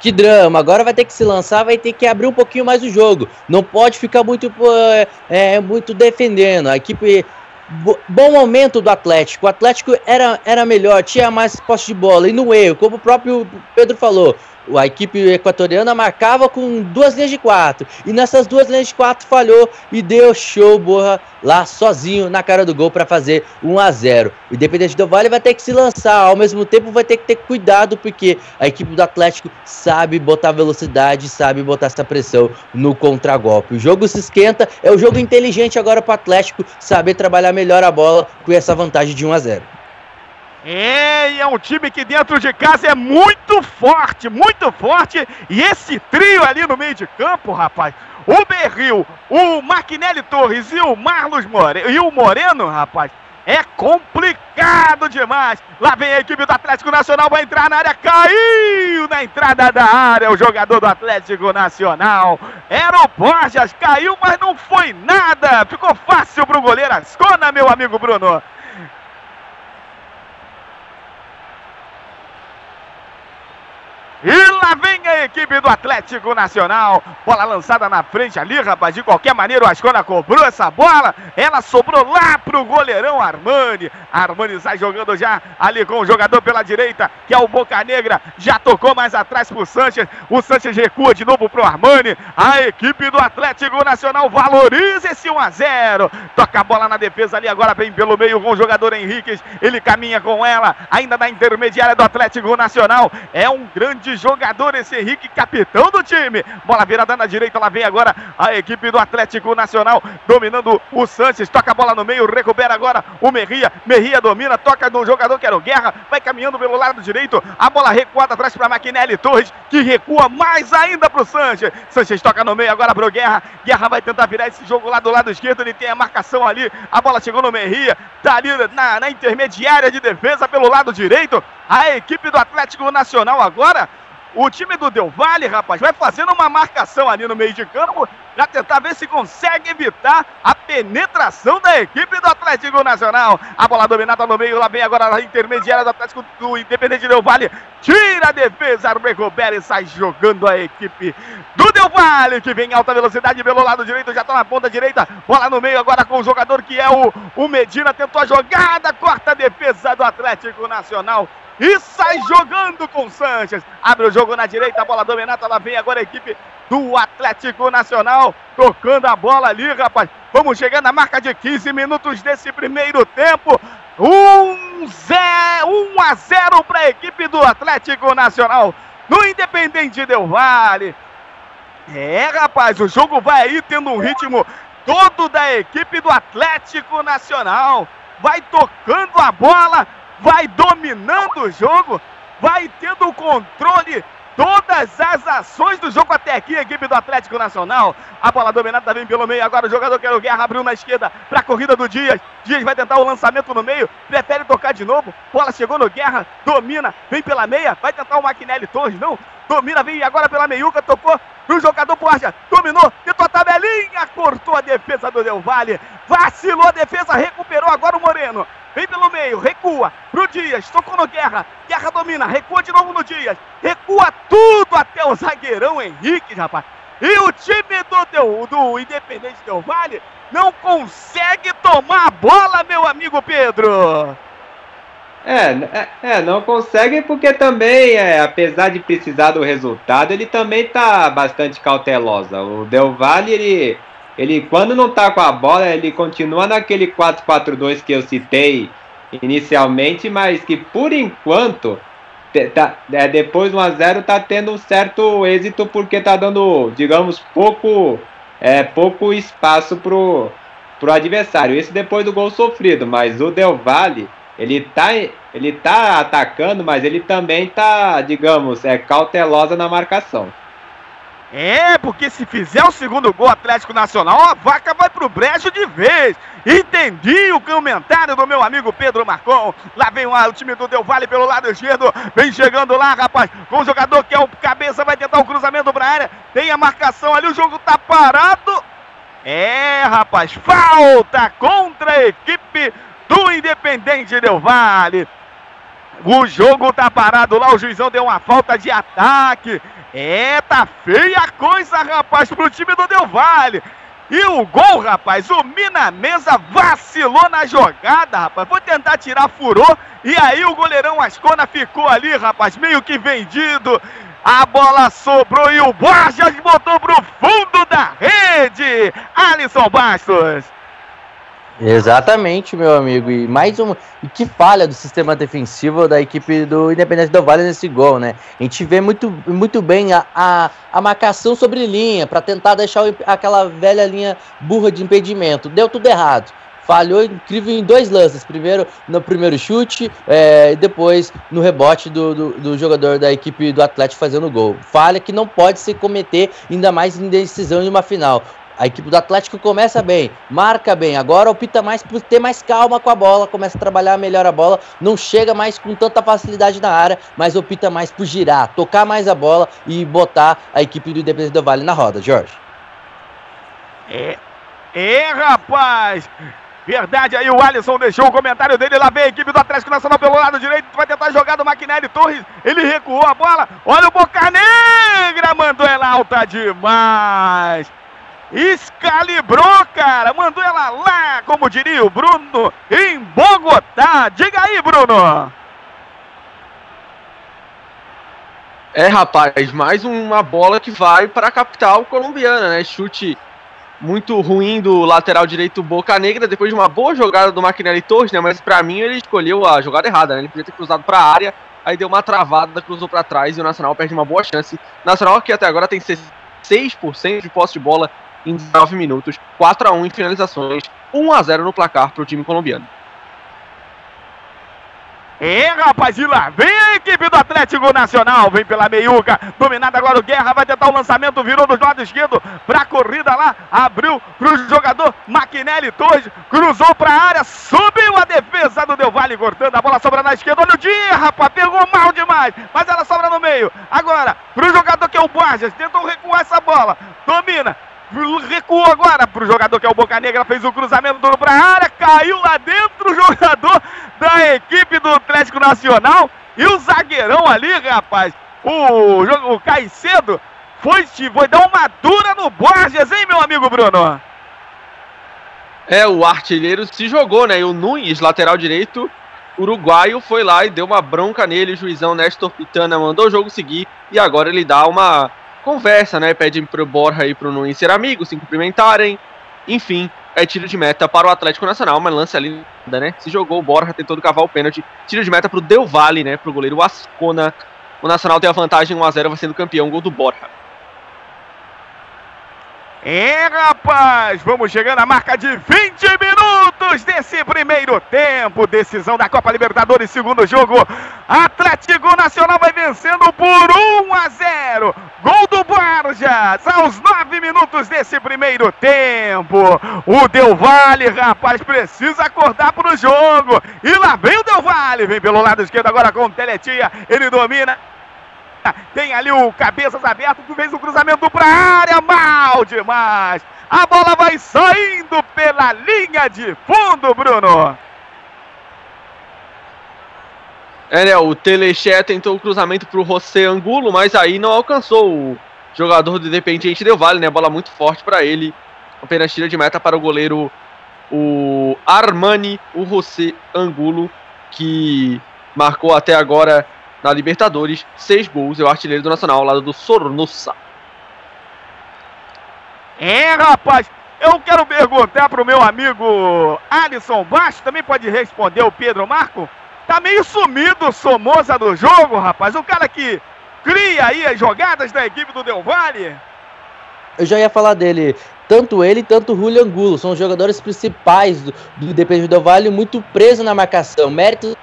que drama. Agora vai ter que se lançar, vai ter que abrir um pouquinho mais o jogo. Não pode ficar muito, é, muito defendendo. A equipe. Bom momento do Atlético. O Atlético era, era melhor, tinha mais posse de bola. E no erro, como o próprio Pedro falou, a equipe equatoriana marcava com duas linhas de quatro. E nessas duas linhas de quatro falhou e deu show Borra lá sozinho na cara do gol para fazer 1 a 0. O Independente do Vale vai ter que se lançar, ao mesmo tempo vai ter que ter cuidado porque a equipe do Atlético sabe botar velocidade, sabe botar essa pressão no contragolpe. O jogo se esquenta, é o jogo inteligente agora para o Atlético saber trabalhar melhor a bola com essa vantagem de 1 a 0. É, é um time que dentro de casa é muito forte, muito forte. E esse trio ali no meio de campo, rapaz, o Berril, o Maquinelli Torres e o Marlos Moreno, e o Moreno, rapaz, é complicado demais. Lá vem a equipe do Atlético Nacional, vai entrar na área, caiu na entrada da área o jogador do Atlético Nacional. Era o Borges, caiu, mas não foi nada. Ficou fácil pro goleiro Ascona, meu amigo Bruno. E lá vem a equipe do Atlético Nacional. Bola lançada na frente ali, rapaz. De qualquer maneira, o Ascona cobrou essa bola. Ela sobrou lá pro goleirão Armani. Armani sai jogando já ali com o jogador pela direita, que é o Boca Negra. Já tocou mais atrás pro Sanches. O Sanches recua de novo pro Armani. A equipe do Atlético Nacional valoriza esse 1 a 0. Toca a bola na defesa ali, agora vem pelo meio com o jogador Henrique. Ele caminha com ela, ainda na intermediária do Atlético Nacional. É um grande jogador esse Henrique, capitão do time. Bola virada na direita, lá vem agora a equipe do Atlético Nacional, dominando o Sanches, toca a bola no meio, recupera agora o Merria, Merria domina, toca no jogador que era o Guerra, vai caminhando pelo lado direito, a bola recuada atrás para Maquinelli Torres, que recua mais ainda para o Sanches. Sanches toca no meio agora para o Guerra, Guerra vai tentar virar esse jogo lá do lado esquerdo, ele tem a marcação ali, a bola chegou no Merria, tá ali na, na intermediária de defesa pelo lado direito, a equipe do Atlético Nacional agora O time do Del Valle, rapaz, vai fazendo uma marcação ali no meio de campo para tentar ver se consegue evitar a penetração da equipe do Atlético Nacional. A bola dominada no meio, lá vem agora a intermediária do Atlético do Independente Del Valle. Tira a defesa, recupera e sai jogando a equipe do Del Valle, que vem em alta velocidade pelo lado direito, já está na ponta direita. Bola no meio agora com o jogador que é o, o Medina, tentou a jogada, corta a defesa do Atlético Nacional e sai jogando com Sanches. Abre o jogo na direita, a bola dominada, lá vem agora a equipe do Atlético Nacional, tocando a bola ali, rapaz. Vamos chegando na marca de 15 minutos desse primeiro tempo. 1 um, a 0 para a equipe do Atlético Nacional no Independente Del Vale. É, rapaz, o jogo vai aí tendo um ritmo todo da equipe do Atlético Nacional. Vai tocando a bola, vai dominando o jogo, vai tendo o controle todas as ações do jogo até aqui, equipe do Atlético Nacional. A bola dominada vem pelo meio, agora o jogador quer o Guerra abriu na esquerda para a corrida do Dias. Dias vai tentar o lançamento no meio, prefere tocar de novo. Bola chegou no Guerra, domina, vem pela meia, vai tentar o Maquinelli Torres, não. Domina, vem agora pela meiuca, tocou pro jogador Borja, dominou, tentou a tabelinha, cortou a defesa do Del Valle, vacilou a defesa, recuperou agora o Moreno. Vem pelo meio, recua pro Dias, tocou no Guerra, Guerra domina, recua de novo no Dias, recua tudo até o zagueirão Henrique, rapaz. E o time do, do, Independente Del Vale não consegue tomar a bola, meu amigo Pedro. É, é, é, não consegue porque também, é, apesar de precisar do resultado, ele também tá bastante cautelosa. O Del Valle, ele ele quando não tá com a bola, ele continua naquele 4-4-2 que eu citei inicialmente, mas que por enquanto tá, é, depois do 1x0 tá tendo um certo êxito porque tá dando, digamos, pouco é, pouco espaço pro, pro adversário. Isso depois do gol sofrido, mas o Del Valle, ele tá, ele tá atacando, mas ele também tá, digamos, é cautelosa na marcação. É, porque se fizer o segundo gol Atlético Nacional, a vaca vai pro brejo de vez. Entendi o comentário do meu amigo Pedro Marcon. Lá vem o, time do Del Valle pelo lado esquerdo. Vem chegando lá, rapaz. Com o jogador que é o cabeça, vai tentar o cruzamento pra área. Tem a marcação ali, o jogo tá parado. É, rapaz, falta contra a equipe do Independente Del Valle. O jogo tá parado lá, o juizão deu uma falta de ataque. É, tá feia a coisa, rapaz, pro time do Del Valle. E o gol, rapaz, o Mina Mesa vacilou na jogada, rapaz. Vou tentar tirar, furou. E aí o goleirão Ascona ficou ali, rapaz, meio que vendido. A bola sobrou e o Borges botou pro fundo da rede. Alisson Bastos. Exatamente, meu amigo. E mais uma. E que falha do sistema defensivo da equipe do Independente do Vale nesse gol, né? A gente vê muito, muito bem a, a, a marcação sobre linha para tentar deixar o, aquela velha linha burra de impedimento. Deu tudo errado. Falhou incrível em dois lances. Primeiro no primeiro chute é, e depois no rebote do, do, do, jogador da equipe do Atlético fazendo gol. Falha que não pode se cometer, ainda mais em decisão de uma final. A equipe do Atlético começa bem, marca bem. Agora opta mais por ter mais calma com a bola, começa a trabalhar melhor a bola, não chega mais com tanta facilidade na área, mas opta mais por girar, tocar mais a bola e botar a equipe do Independente do Vale na roda, Jorge. É, é rapaz! Verdade aí, o Alisson deixou o comentário dele. Lá vem a equipe do Atlético Nacional pelo lado direito. Vai tentar jogar do Maquinelli Torres. Ele recuou a bola. Olha o Boca Negra. Mandou ela alta demais. Escalibrou, cara. Mandou ela lá, como diria o Bruno, em Bogotá. Diga aí, Bruno. É, rapaz, mais uma bola que vai para a capital colombiana, né? Chute muito ruim do lateral direito Boca Negra, depois de uma boa jogada do Maquinelli Torres, né? Mas para mim ele escolheu a jogada errada, né? Ele podia ter cruzado para a área, aí deu uma travada, cruzou para trás e o Nacional perde uma boa chance. Nacional que até agora tem 6% de posse de bola em 19 minutos, 4 a 1 em finalizações, 1 a 0 no placar para o time colombiano. É, rapaz, e lá vem a equipe do Atlético Nacional, vem pela meiuca, dominada agora o Guerra, vai tentar o lançamento, virou do lado esquerdo, pra corrida lá, abriu pro jogador Maquinelli Torres, cruzou pra área, subiu a defesa do Del Valle, cortando a bola, sobra na esquerda, olha o dia, rapaz, pegou mal demais, mas ela sobra no meio, agora, pro jogador que é o Borges, tentou recuar essa bola, domina, recuou agora para o jogador que é o Boca Negra, fez o cruzamento para a área, caiu lá dentro o jogador da equipe do Atlético Nacional e o zagueirão ali, rapaz, o, o Caicedo foi, foi dar uma dura no Borges, hein, meu amigo Bruno? É, o artilheiro se jogou, né? E o Nunes, lateral direito, uruguaio, foi lá e deu uma bronca nele. O juizão Néstor Pitana mandou o jogo seguir e agora ele dá uma conversa, né? Pede pro Borja e pro Nunes ser amigos, se cumprimentarem. Enfim, é tiro de meta para o Atlético Nacional, mas lance ali, né? Se jogou, o Borja tentou cavar o pênalti. Tiro de meta pro Del Valle, né? Pro goleiro Ascona. O Nacional tem a vantagem 1x0, vai sendo campeão, gol do Borja. É, rapaz, vamos chegando à marca de 20 minutos desse primeiro tempo. Decisão da Copa Libertadores, segundo jogo. Atlético Nacional vai vencendo por 1 a 0. Gol do Borjas aos 9 minutos desse primeiro tempo. O Del Valle, rapaz, precisa acordar para o jogo. E lá vem o Del Valle, vem pelo lado esquerdo agora com o Teletia. Ele domina tem ali o cabeças aberto, tu fez o cruzamento para área, mal demais. A bola vai saindo pela linha de fundo, Bruno. É, né, o Teleché tentou o cruzamento para o José Angulo, mas aí não alcançou o jogador do Independiente Del Vale, né? Bola muito forte para ele. Apenas tira de meta para o goleiro o Armani, o José Angulo, que marcou até agora na Libertadores, seis gols, é o artilheiro do Nacional ao lado do Sornosa. É, rapaz, eu quero perguntar pro meu amigo Alisson Baixo, também pode responder o Pedro Marco. Tá meio sumido o Somoza do jogo, rapaz. O cara que cria aí as jogadas da equipe do Del Valle. Eu já ia falar dele. Tanto ele tanto o Julio Angulo são os jogadores principais do, do Independente Del Valle, muito preso na marcação. Mérito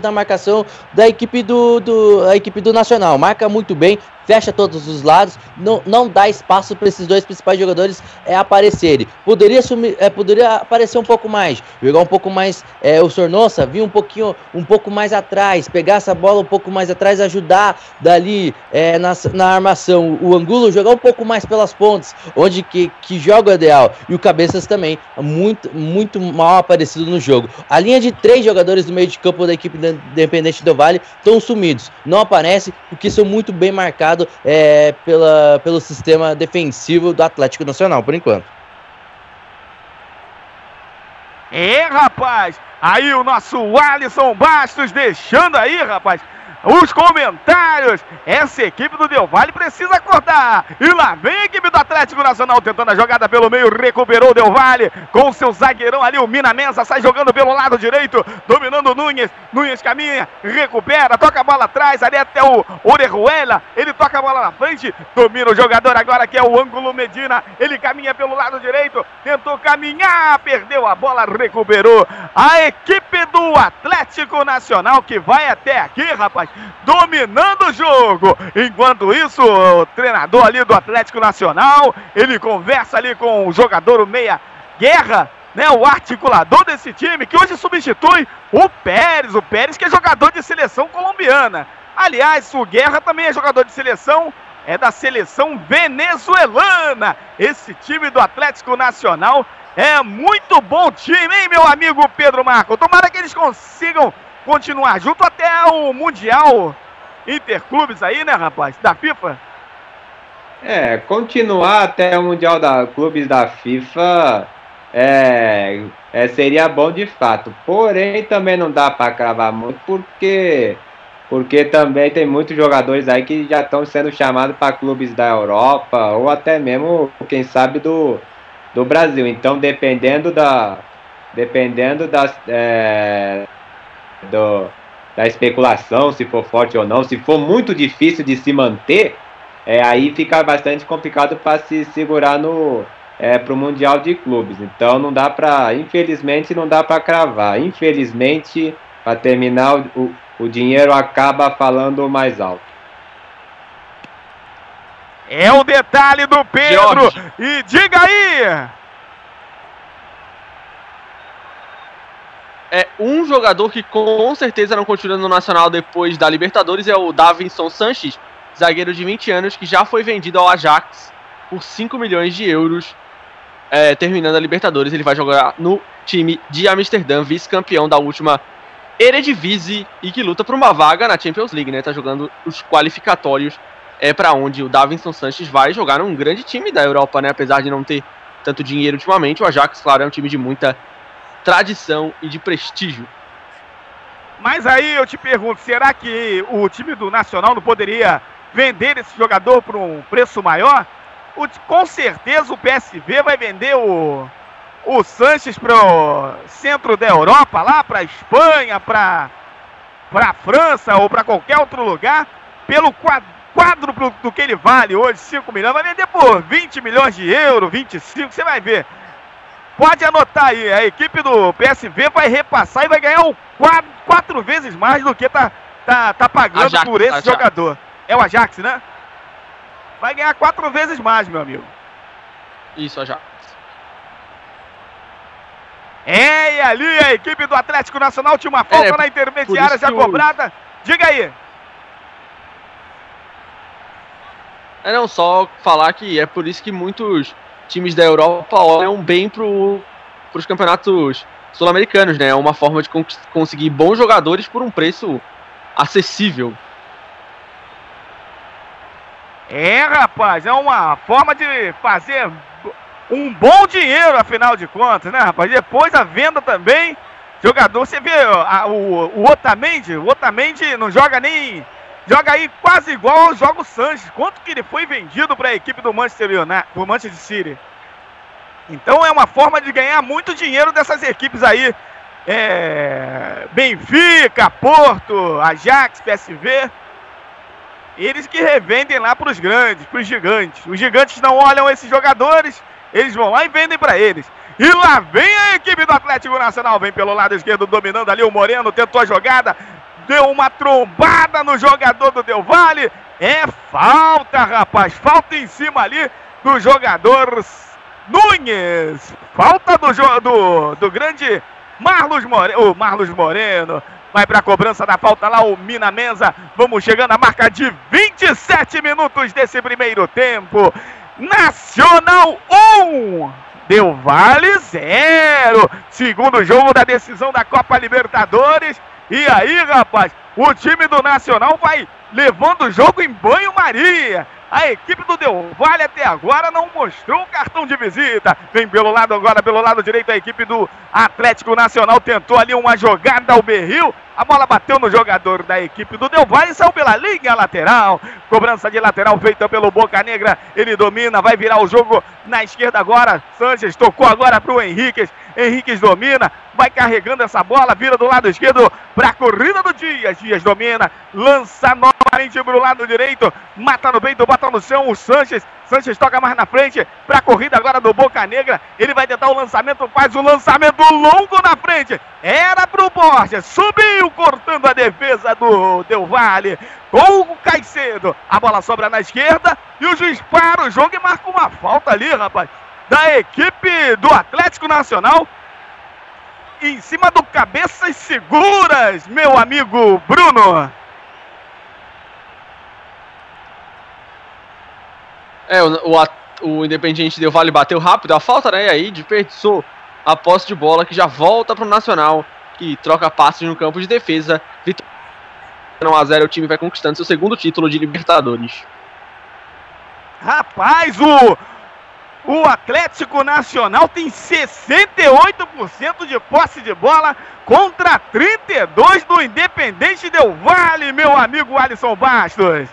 na marcação da equipe do, do, a equipe do Nacional. Marca muito bem, fecha todos os lados, não, não dá espaço para esses dois principais jogadores é, aparecerem. Poderia, sumir, é, poderia aparecer um pouco mais, jogar um pouco mais é, o Sornossa, vir um pouquinho um pouco mais atrás, pegar essa bola um pouco mais atrás, ajudar dali é, na, na armação. O Angulo jogar um pouco mais pelas pontas, onde que, que joga o ideal. E o Cabeças também, muito, muito mal aparecido no jogo. A linha de três jogadores do meio de campo da equipe Independente do Vale estão sumidos. Não aparece porque são muito bem marcados é, pela, pelo sistema defensivo do Atlético Nacional, por enquanto. É, rapaz! Aí o nosso Alisson Bastos deixando aí, rapaz, os comentários. Essa equipe do Del Valle precisa acordar. E lá vem a equipe do Atlético Nacional tentando a jogada pelo meio. Recuperou o Del Valle com seu zagueirão ali, o Mina Mensa, sai jogando pelo lado direito, dominando o Nunes. Nunes caminha, recupera, toca a bola atrás, ali até o Orejuela. Ele toca a bola na frente, domina o jogador agora que é o Ângulo Medina. Ele caminha pelo lado direito, tentou caminhar, perdeu a bola, recuperou. A equipe do Atlético Nacional que vai até aqui, rapaz dominando o jogo. Enquanto isso, o treinador ali do Atlético Nacional, ele conversa ali com o jogador, o meia Guerra, né, o articulador desse time, que hoje substitui o Pérez, o Pérez que é jogador de seleção colombiana. Aliás, o Guerra também é jogador de seleção, é da seleção venezuelana. Esse time do Atlético Nacional é muito bom time, hein, meu amigo Pedro Marco? Tomara que eles consigam continuar junto até o Mundial Interclubes aí, né, rapaz? Da FIFA? É, continuar até o Mundial da Clubes da FIFA é, é, seria bom de fato. Porém, também não dá para cravar muito, porque porque também tem muitos jogadores aí que já estão sendo chamados para clubes da Europa ou até mesmo, quem sabe, do, do Brasil. Então, dependendo da dependendo das, é, do, da especulação, se for forte ou não, se for muito difícil de se manter, é, aí fica bastante complicado para se segurar no é, para o mundial de clubes. Então não dá para, infelizmente não dá para cravar. Infelizmente para terminar, o, o dinheiro acaba falando mais alto. É o detalhe do Pedro. Jorge. E diga aí! É um jogador que com certeza não continua no Nacional depois da Libertadores é o Davinson Sanches, zagueiro de 20 anos que já foi vendido ao Ajax por 5 milhões de euros. É, terminando a Libertadores, ele vai jogar no time de Amsterdã, vice-campeão da última Eredivisie e que luta por uma vaga na Champions League, né? Tá jogando os qualificatórios é para onde o Davinson Sanches vai jogar num grande time da Europa, né? Apesar de não ter tanto dinheiro ultimamente, o Ajax, claro, é um time de muita tradição e de prestígio. Mas aí eu te pergunto, será que o time do Nacional não poderia vender esse jogador por um preço maior? O, com certeza o PSV vai vender o, o Sanches para o centro da Europa, lá para Espanha, para a França ou para qualquer outro lugar, pelo quadro do que ele vale hoje, 5 milhões, vai vender por 20 milhões de euros, 25, você vai ver. Pode anotar aí, a equipe do PSV vai repassar e vai ganhar o quatro, quatro vezes mais do que tá, tá, tá pagando Ajax, por esse Ajax. jogador. É o Ajax, né? Vai ganhar quatro vezes mais, meu amigo. Isso, Ajax. É, e ali a equipe do Atlético Nacional tinha uma falta é, na intermediária já cobrada. Diga aí. É não só falar que é por isso que muitos times da Europa olham bem para os campeonatos sul-americanos, né? É uma forma de conseguir bons jogadores por um preço acessível. É, rapaz, é uma forma de fazer um bom dinheiro, afinal de contas, né, rapaz? Depois a venda também. Jogador, você vê a, o, o Otamendi, o Otamendi não joga nem. Joga aí quase igual ao jogo Sanches. Quanto que ele foi vendido para a equipe do Manchester United, do Manchester City? Então é uma forma de ganhar muito dinheiro dessas equipes aí. É, Benfica, Porto, Ajax, PSV. Eles que revendem lá para os grandes, para os gigantes. Os gigantes não olham esses jogadores eles vão lá e vendem para eles. E lá vem a equipe do Atlético Nacional. Vem pelo lado esquerdo, dominando ali o Moreno. Tentou a jogada. Deu uma trombada no jogador do Del Valle. É falta, rapaz. Falta em cima ali do jogador Nunes. Falta do, do, do grande Marlos Moreno. O Marlos Moreno. Vai para a cobrança da falta lá o Mina Menza. Vamos chegando à marca de 27 minutos desse primeiro tempo. Nacional 1, Deu Vale 0. Segundo jogo da decisão da Copa Libertadores. E aí, rapaz, o time do Nacional vai levando o jogo em banho-maria. A equipe do Del Valle até agora não mostrou o cartão de visita. Vem pelo lado agora, pelo lado direito, a equipe do Atlético Nacional tentou ali uma jogada ao berril. A bola bateu no jogador da equipe do Del Valle saiu pela linha lateral. Cobrança de lateral feita pelo Boca Negra. Ele domina, vai virar o jogo na esquerda agora. Sanches tocou agora para o Henriquez. Henriquez domina, vai carregando essa bola, vira do lado esquerdo para a corrida do Dias. Dias domina, lança novamente para o lado direito, mata no peito, bota no chão o Sanches. Sanches toca mais na frente para a corrida agora do Boca Negra. Ele vai tentar o lançamento, faz o lançamento longo na frente. Era para o Borges, subiu cortando a defesa do Del Valle com o Caicedo. A bola sobra na esquerda e o juiz para o jogo e marca uma falta ali, rapaz, da equipe do Atlético Nacional. Em cima do cabeças seguras, meu amigo Bruno. É, o, o, o Independiente Del Vale bateu rápido a falta, né? E aí desperdiçou a posse de bola que já volta para o Nacional, que troca passes no campo de defesa. Vitória 1x0, o time vai conquistando seu segundo título de Libertadores. Rapaz, o, o Atlético Nacional tem 68% de posse de bola contra 32% do Independente Del Vale, meu amigo Alisson Bastos.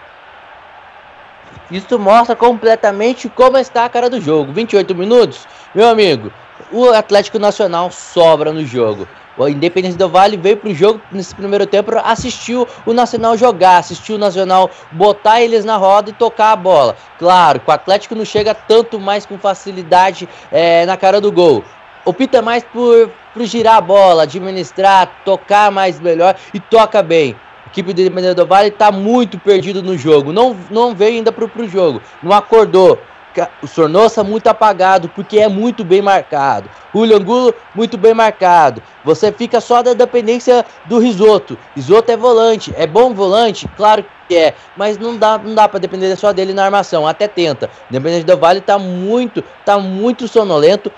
Isso mostra completamente como está a cara do jogo. 28 minutos, meu amigo. O Atlético Nacional sobra no jogo. O Independência do Vale veio para o jogo nesse primeiro tempo, assistiu o Nacional jogar, assistiu o Nacional botar eles na roda e tocar a bola. Claro, o Atlético não chega tanto mais com facilidade é, na cara do gol. Opta mais por para girar a bola, administrar, tocar mais melhor e toca bem. Equipe do Independente do Vale está muito perdido no jogo, não, não veio ainda para o jogo, não acordou. O Sornosa muito apagado, porque é muito bem marcado. O Angulo muito bem marcado. Você fica só da dependência do risoto. Risoto é volante. É bom volante? Claro que é. Mas não dá, não dá para depender só dele na armação. Até tenta. Independente do Vale tá muito, tá muito sonolento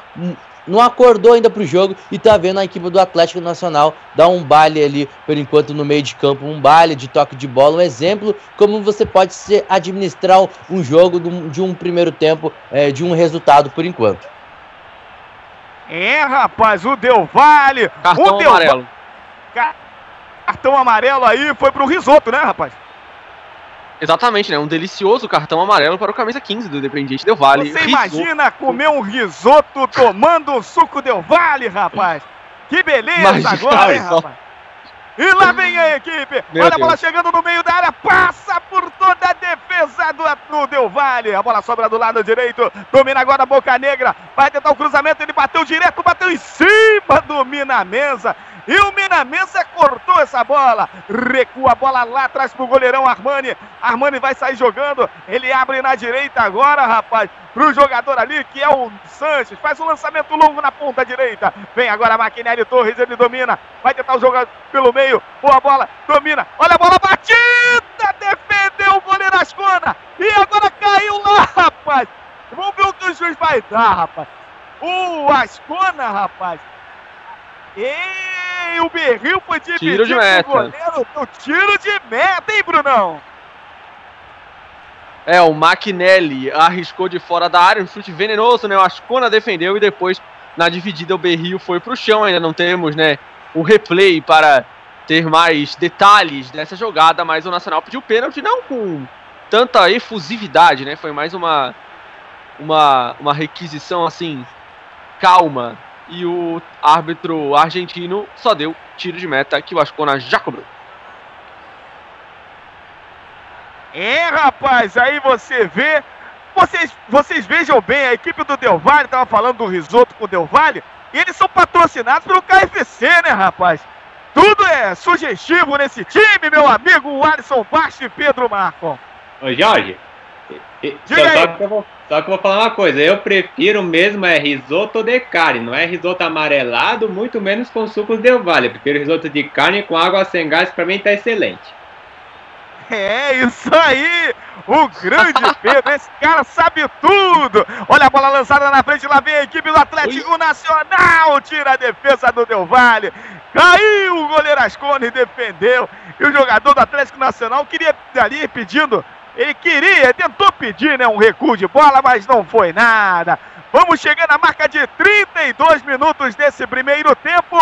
não acordou ainda pro jogo e tá vendo a equipe do Atlético Nacional dar um baile ali, por enquanto, no meio de campo, um baile de toque de bola, um exemplo como você pode se administrar um jogo de um primeiro tempo, é, de um resultado por enquanto. É, rapaz, o Del Valle. Cartão o Del amarelo. Cartão amarelo aí foi pro risoto, né, rapaz? Exatamente, né? Um delicioso cartão amarelo para o camisa 15 do Independiente Del Vale. Você imagina comer um risoto tomando o suco Del Vale, rapaz? Que beleza agora, hein, rapaz? E lá vem a equipe. Meu Olha Deus. a bola chegando no meio da área. Passa por toda a defesa do, do Del Valle. A bola sobra do lado direito. Domina agora a Boca Negra. Vai tentar o cruzamento. Ele bateu direto, bateu em cima do Minamesa. E o Minamensa cortou essa bola. Recua a bola lá atrás pro goleirão Armani. Armani vai sair jogando. Ele abre na direita agora, rapaz. Pro jogador ali, que é o Sanches. Faz um lançamento longo na ponta direita. Vem agora a Maquinério Torres. Ele domina. Vai tentar o jogo pelo meio. Boa bola. Domina. Olha a bola batida. Defendeu o goleiro Ascona. E agora caiu lá, rapaz. Vamos ver o que o juiz vai dar, rapaz. O Ascona, rapaz e o Berril foi dividido tiro de meta. goleiro no tiro de meta, hein, Brunão? É, o Maquinelli arriscou de fora da área, um chute venenoso, né? O Ascona defendeu e depois na dividida o Berril foi pro chão. Ainda não temos, né, o replay para ter mais detalhes dessa jogada, mas o Nacional pediu pênalti não com tanta efusividade, né? Foi mais uma uma, uma requisição assim calma e o árbitro argentino só deu tiro de meta que o Ascona já cobrou. É, rapaz, aí você vê. Vocês, vocês vejam bem, a equipe do Del Valle, tava falando do risoto com o Del Valle, e eles são patrocinados pelo KFC, né, rapaz? Tudo é sugestivo nesse time, meu amigo Alisson Baixo e Pedro Marco. Ô, Jorge, Diga só, aí. que eu vou só que eu vou falar uma coisa, eu prefiro mesmo é risoto de carne, não é risoto amarelado, muito menos com sucos de vale. Eu prefiro risoto de carne com água sem gás, pra mim tá excelente. É isso aí! O grande [LAUGHS] Pedro, esse cara sabe tudo! Olha a bola lançada na frente, lá vem a equipe do Atlético Ui. Nacional, tira a defesa do Del Valle. Caiu o goleiro Ascone, defendeu. E o jogador do Atlético Nacional queria ali pedindo ele queria, tentou pedir né, um recuo de bola, mas não foi nada. Vamos chegando à marca de 32 minutos desse primeiro tempo.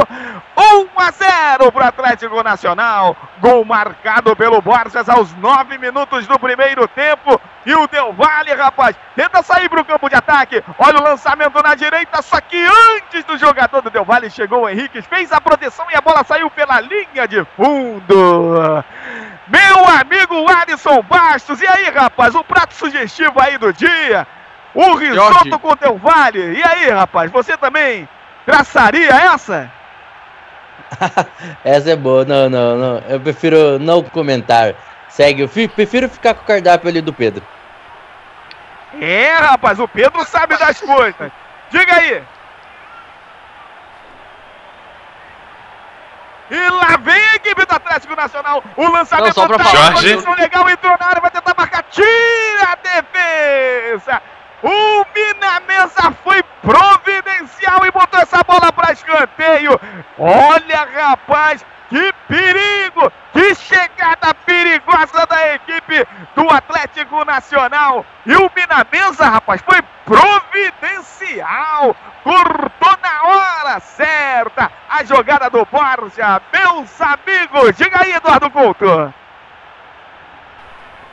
1 a 0 para o Atlético Nacional. Gol marcado pelo Borges aos 9 minutos do primeiro tempo. E o Del rapaz, tenta sair para o campo de ataque. Olha o lançamento na direita, só que antes do jogador do Del chegou o Henrique, fez a proteção e a bola saiu pela linha de fundo. Meu amigo Alisson Bastos, e aí, rapaz, o prato sugestivo aí do dia. O risoto com Del Valle. E aí, rapaz, você também traçaria essa? [LAUGHS] essa é boa, não, não, não. Eu prefiro não comentar. Segue, eu prefiro ficar com o cardápio ali do Pedro. É, rapaz, o Pedro sabe das coisas. Diga aí. E lá vem a equipe do Atlético Nacional. O lançamento Não, tá falar. posição legal, entrou na área, vai tentar marcar. Tira a defesa. O Minamesa foi providencial e botou essa bola para escanteio. Olha, rapaz, que perigo! Que chegada perigosa da equipe do Atlético Nacional. E o Minamesa, rapaz, foi providencial. Cortou na hora certa a jogada do Borja. Meus amigos, diga aí, Eduardo Couto.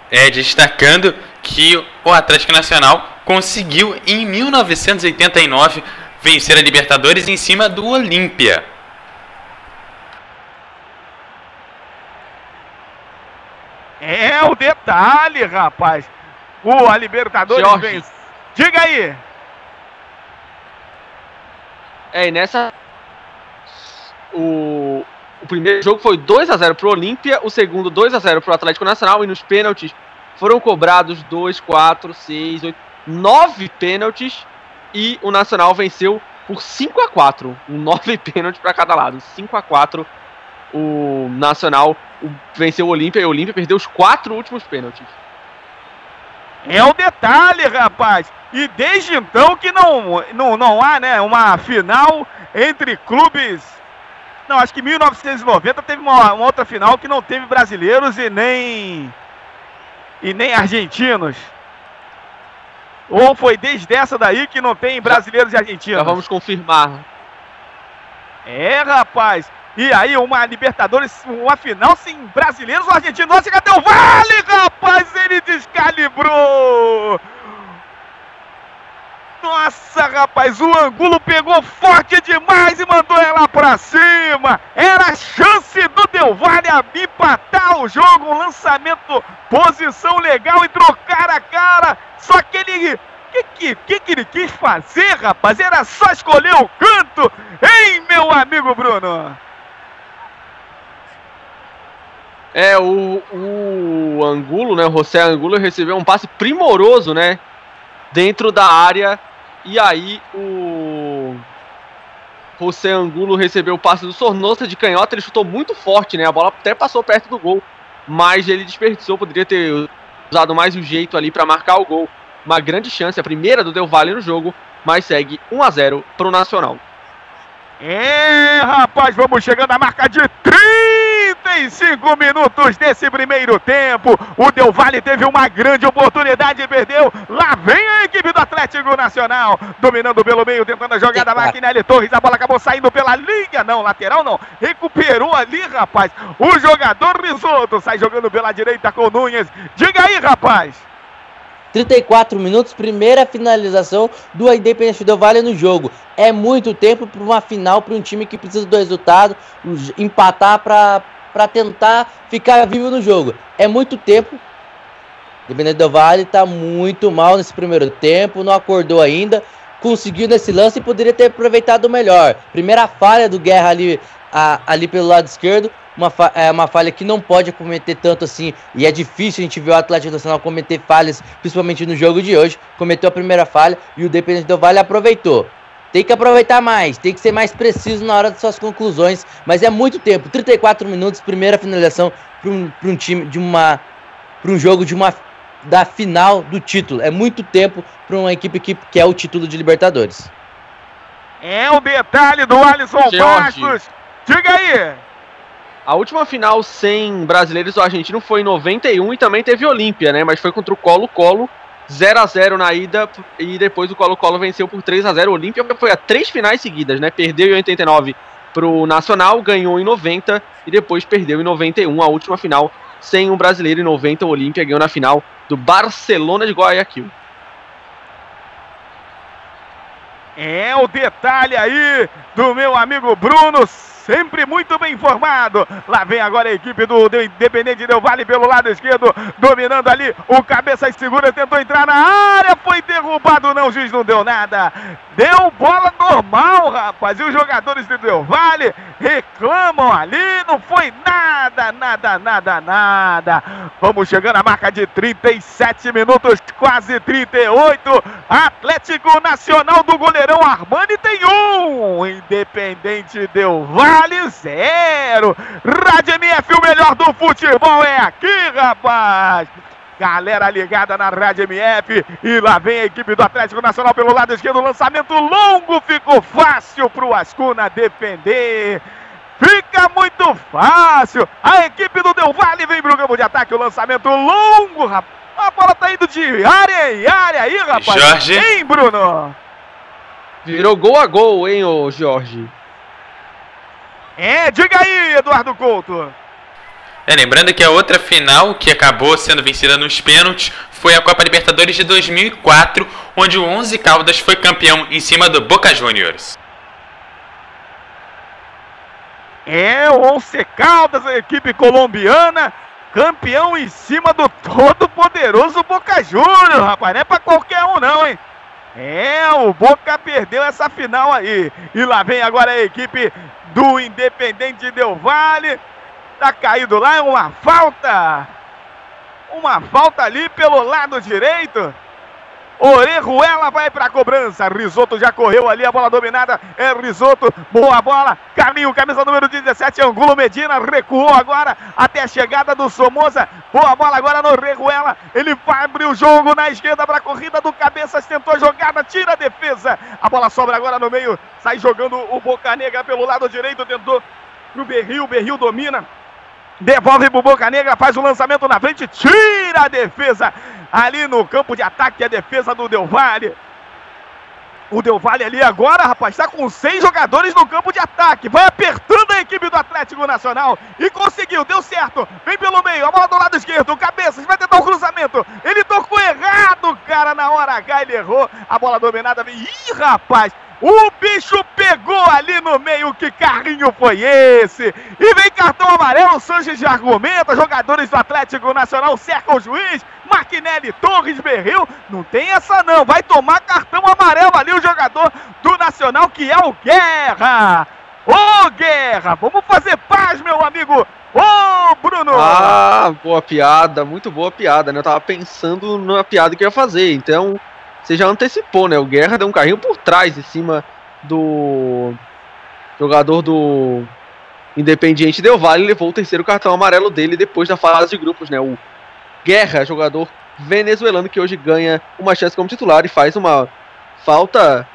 É, destacando que o Atlético Nacional conseguiu em 1989 vencer a Libertadores em cima do Olímpia. É o detalhe, rapaz. O a Libertadores Jorge. vence. Diga aí. É, e nessa o, o primeiro jogo foi 2 a 0 pro Olímpia, o segundo 2 a 0 pro Atlético Nacional e nos pênaltis foram cobrados 2, 4, 6, 8, 9 pênaltis e o Nacional venceu por 5 a 4, 9 [LAUGHS] pênaltis para cada lado, 5 a 4. O Nacional venceu o Olímpia e o Olímpia perdeu os quatro últimos pênaltis. É o detalhe, rapaz. E desde então que não, não, não há né, uma final entre clubes. Não, acho que 1990 teve uma, uma outra final que não teve brasileiros e nem e nem argentinos. Ou foi desde essa daí que não tem brasileiros e argentinos? Já vamos confirmar. É, rapaz. E aí, uma Libertadores, uma final sem brasileiros, o argentino. Nossa, cadê o Vale, rapaz? Ele descalibrou! Nossa, rapaz, o Angulo pegou forte demais e mandou ela pra cima. Era a chance do Del Valle empatar o jogo, um lançamento, posição legal e trocar a cara. Só que ele que, que, que, que ele quis fazer, rapaz? Era só escolher o canto, hein, meu amigo Bruno? É, o, o Angulo, né? O José Angulo recebeu um passe primoroso, né? Dentro da área. E aí o José Angulo recebeu o passe do Sornosa de canhota. Ele chutou muito forte, né? A bola até passou perto do gol. Mas ele desperdiçou. Poderia ter usado mais o jeito ali para marcar o gol. Uma grande chance, a primeira do Del Valle no jogo. Mas segue 1 a 0 para o Nacional. É, rapaz, vamos chegando à marca de 35 minutos desse primeiro tempo. O Del Valle teve uma grande oportunidade e perdeu. Lá vem a equipe do Atlético Nacional, dominando pelo meio, tentando a jogada. Maquinelli Torres, a bola acabou saindo pela linha. Não, lateral não. Recuperou ali, rapaz. O jogador Risoto sai jogando pela direita com o Nunes. Diga aí, rapaz. 34 minutos, primeira finalização do Independente Del Vale no jogo. É muito tempo para uma final para um time que precisa do resultado, empatar para tentar ficar vivo no jogo. É muito tempo. Independente Del Vale está muito mal nesse primeiro tempo, não acordou ainda. Conseguiu nesse lance e poderia ter aproveitado melhor. Primeira falha do Guerra ali, a, ali pelo lado esquerdo uma, é, uma falha que não pode cometer tanto assim. E é difícil a gente ver o Atlético Nacional cometer falhas, principalmente no jogo de hoje. Cometeu a primeira falha e o Dependente do Vale aproveitou. Tem que aproveitar mais, tem que ser mais preciso na hora de suas conclusões. Mas é muito tempo 34 minutos, primeira finalização para um, um time de uma. para um jogo de uma. da final do título. É muito tempo para uma equipe que quer o título de Libertadores. É o detalhe do Alisson Bastos. Diga aí! A última final sem brasileiros do argentino foi em 91 e também teve Olímpia, né? Mas foi contra o Colo-Colo, 0 a 0 na ida e depois o Colo-Colo venceu por 3 a 0 O Olímpia foi a três finais seguidas, né? Perdeu em 89 pro Nacional, ganhou em 90 e depois perdeu em 91 a última final sem um brasileiro em 90. O Olímpia ganhou na final do Barcelona de Guayaquil. É o detalhe aí do meu amigo Bruno sempre muito bem informado. Lá vem agora a equipe do, Independente Del Vale pelo lado esquerdo, dominando ali. O cabeça segura, tentou entrar na área, foi derrubado, não, o juiz não deu nada. Deu bola normal, rapaz. E os jogadores do Del Vale reclamam ali, não foi nada, nada, nada, nada. Vamos chegando à marca de 37 minutos, quase 38. Atlético Nacional do goleirão Armani tem um. Independente Del Vale Vale zero. Rádio MF, o melhor do futebol é aqui, rapaz. Galera ligada na Rádio MF. E lá vem a equipe do Atlético Nacional pelo lado esquerdo. Lançamento longo. Ficou fácil para o Ascuna defender. Fica muito fácil. A equipe do Del Valle vem pro campo de ataque. O lançamento longo, rapaz. A bola tá indo de área em área aí, rapaz. Jorge. Hein, Bruno? Virou gol a gol, hein, ô Jorge? É, diga aí, Eduardo Couto. É, lembrando que a outra final que acabou sendo vencida nos pênaltis foi a Copa Libertadores de 2004, onde o 11 Caldas foi campeão em cima do Boca Juniors. É, o 11 Caldas, a equipe colombiana, campeão em cima do todo poderoso Boca Juniors, rapaz. Não é pra qualquer um não, hein? É, o Boca perdeu essa final aí. E lá vem agora a equipe do Independente Del Vale. Tá caído lá, é uma falta. Uma falta ali pelo lado direito. Orejuela vai para a cobrança. Risoto já correu ali, a bola dominada. É Risoto, boa bola. Caminho, camisa número 17, Angulo Medina. Recuou agora até a chegada do Somoza. Boa bola agora no Orejuela. Ele vai abrir o jogo na esquerda para a corrida do Cabeças. Tentou a jogada, tira a defesa. A bola sobra agora no meio. Sai jogando o Boca Negra pelo lado direito. Tentou pro Berril. Berril domina. Devolve pro Boca Negra, faz o lançamento na frente, tira a defesa ali no campo de ataque, a defesa do Del Valle. O Del Valle ali agora, rapaz, está com seis jogadores no campo de ataque. Vai apertando a equipe do Atlético Nacional. E conseguiu, deu certo. Vem pelo meio, a bola do lado esquerdo. Cabeças, vai tentar o um cruzamento. Ele tocou errado, cara, na hora H. Ele errou. A bola dominada vem. Ih, rapaz. O bicho pegou ali no meio. Que carrinho foi esse? E vem cartão amarelo. Sanches argumenta. Jogadores do Atlético Nacional cercam o juiz. Marquinelli, Torres, Berril. Não tem essa não. Vai tomar cartão amarelo ali o jogador do Nacional, que é o Guerra. Ô Guerra, vamos fazer paz, meu amigo. Ô Bruno! Ah, boa piada, muito boa piada, né? Eu tava pensando na piada que eu ia fazer, então você já antecipou, né? O Guerra deu um carrinho por trás em cima do jogador do Independiente Del Vale levou o terceiro cartão amarelo dele depois da fase de grupos, né? O Guerra, jogador venezuelano que hoje ganha uma chance como titular e faz uma falta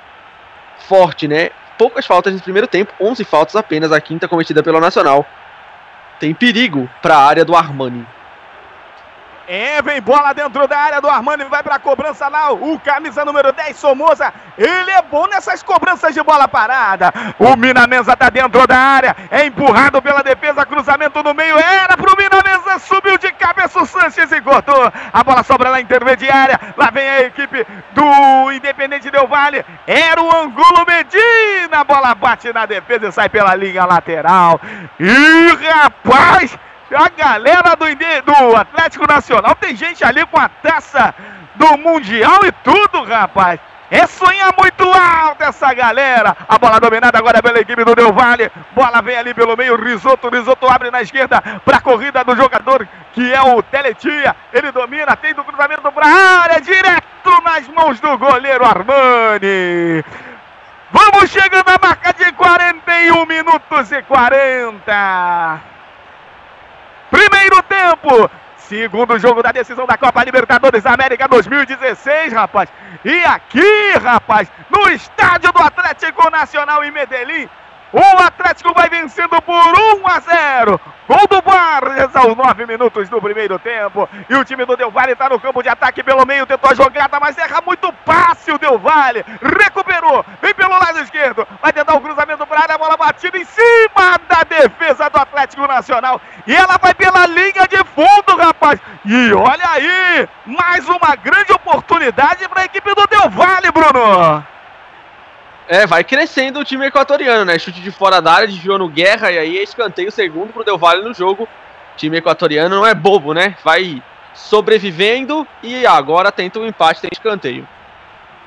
forte, né? Poucas faltas no primeiro tempo, 11 faltas apenas, a quinta cometida pelo Nacional. Tem perigo para a área do Armani. É, vem bola dentro da área do Armani, vai para a cobrança lá, o camisa número 10, Somoza, ele é bom nessas cobranças de bola parada, o Minamensa tá dentro da área, é empurrado pela defesa, cruzamento no meio, era pro Subiu de cabeça o Sanches e cortou, a bola sobra na intermediária, lá vem a equipe do Independente Del Vale, era o Angulo Medina, a bola bate na defesa e sai pela linha lateral, e rapaz... A galera do, do Atlético Nacional. Tem gente ali com a taça do Mundial e tudo, rapaz. É sonhar muito alto essa galera. A bola dominada agora pela equipe do Del Valle. Bola vem ali pelo meio. Risoto. Risoto abre na esquerda para a corrida do jogador que é o Teletia. Ele domina, tem do cruzamento para a área. Direto nas mãos do goleiro Armani. Vamos chegando à marca de 41 minutos e 40. Primeiro tempo. Segundo jogo da decisão da Copa Libertadores da América 2016, rapaz. E aqui, rapaz, no estádio do Atlético Nacional em Medellín, o Atlético vai vencendo por 1 a 0. Gol do Borges aos 9 minutos do primeiro tempo. E o time do Del Valle está no campo de ataque pelo meio, tentou a jogada, mas erra muito passe o Del Valle. Recuperou, vem pelo lado esquerdo, vai tentar o cruzamento para a área, bola batida em cima da defesa do Atlético Nacional. E ela vai pela linha de fundo, rapaz. E olha aí, mais uma grande oportunidade para a equipe do Del Valle, Bruno. É, vai crescendo o time equatoriano, né? Chute de fora da área, desviou no guerra e aí escanteio segundo pro Del Valle no jogo. O time equatoriano não é bobo, né? Vai sobrevivendo e agora tenta um empate, tem escanteio.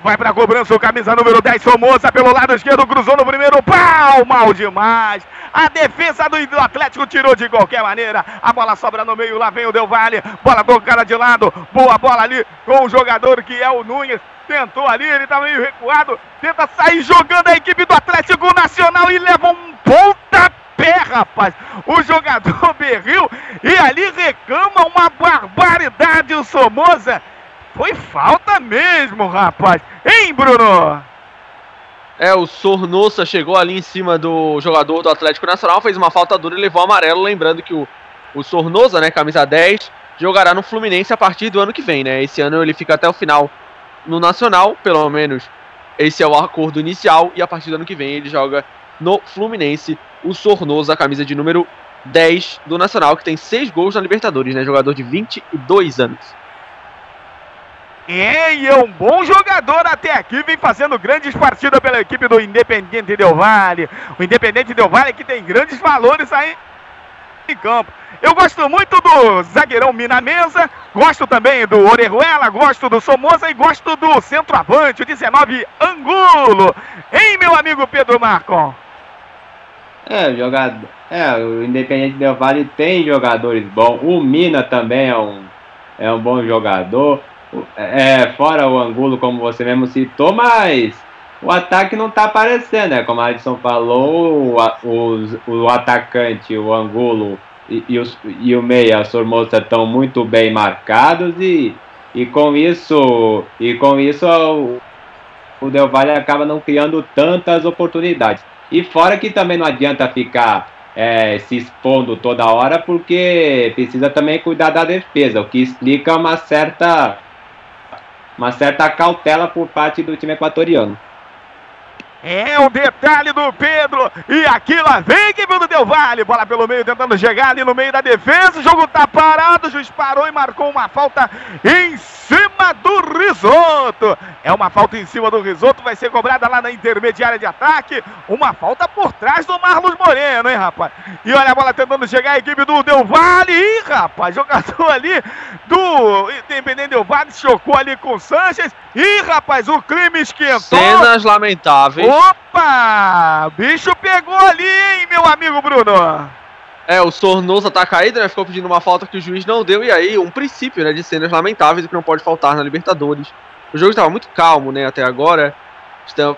Vai pra cobrança o camisa número 10, Somoza pelo lado esquerdo, cruzou no primeiro pau, mal demais. A defesa do Atlético tirou de qualquer maneira. A bola sobra no meio, lá vem o Del Valle. Bola tocada de lado, boa bola ali com o jogador que é o Nunes. Tentou ali, ele tá meio recuado. Tenta sair jogando a equipe do Atlético Nacional e leva um pontapé, rapaz. O jogador [LAUGHS] berril e ali reclama uma barbaridade o Somoza. Foi falta mesmo, rapaz. Hein, Bruno? É, o Sornosa chegou ali em cima do jogador do Atlético Nacional, fez uma falta dura e levou amarelo. Lembrando que o, o Sornosa, né, camisa 10, jogará no Fluminense a partir do ano que vem, né? Esse ano ele fica até o final no Nacional, pelo menos esse é o acordo inicial, e a partir do ano que vem ele joga no Fluminense. O Sornosa, camisa de número 10 do Nacional, que tem 6 gols na Libertadores, né? Jogador de 22 anos. É, e é um bom jogador até aqui, vem fazendo grandes partidas pela equipe do Independente Del Valle. O Independente Del Valle que tem grandes valores aí em campo. Eu gosto muito do zagueirão Mina Mesa, gosto também do Orejuela, gosto do Somoza e gosto do centroavante, o 19 Angulo. Hein, meu amigo Pedro Marcon? É, jogador. É, o Independente Del Vale tem jogadores bons. O Mina também é um, é um bom jogador. É, fora o Angulo, como você mesmo citou, mas o ataque não tá aparecendo, né? Como a Alisson falou, o, o, o atacante, o Angulo e, os, e o Meia, Sormosa, estão muito bem marcados e, e com isso, e com isso o, o Del Valle acaba não criando tantas oportunidades. E fora que também não adianta ficar é, se expondo toda hora, porque precisa também cuidar da defesa, o que explica uma certa, uma certa cautela por parte do time equatoriano. É um detalhe do Pedro. E aqui lá vem que do Del Vale. Bola pelo meio, tentando chegar ali no meio da defesa. O jogo tá parado. O juiz parou e marcou uma falta em cima do risoto. É uma falta em cima do risoto. Vai ser cobrada lá na intermediária de ataque. Uma falta por trás do Marlos Moreno, hein, rapaz? E olha a bola tentando chegar a equipe do Del Vale. Ih, rapaz, jogador ali do Independente Del Vale chocou ali com o Sanches. Ih, rapaz, o crime esquentou. Cenas lamentáveis. Opa! Bicho pegou ali, hein, meu amigo Bruno? É, o Sornosa tá caído, né? Ficou pedindo uma falta que o juiz não deu. E aí, um princípio, né? De cenas lamentáveis que não pode faltar na Libertadores. O jogo estava muito calmo, né? Até agora.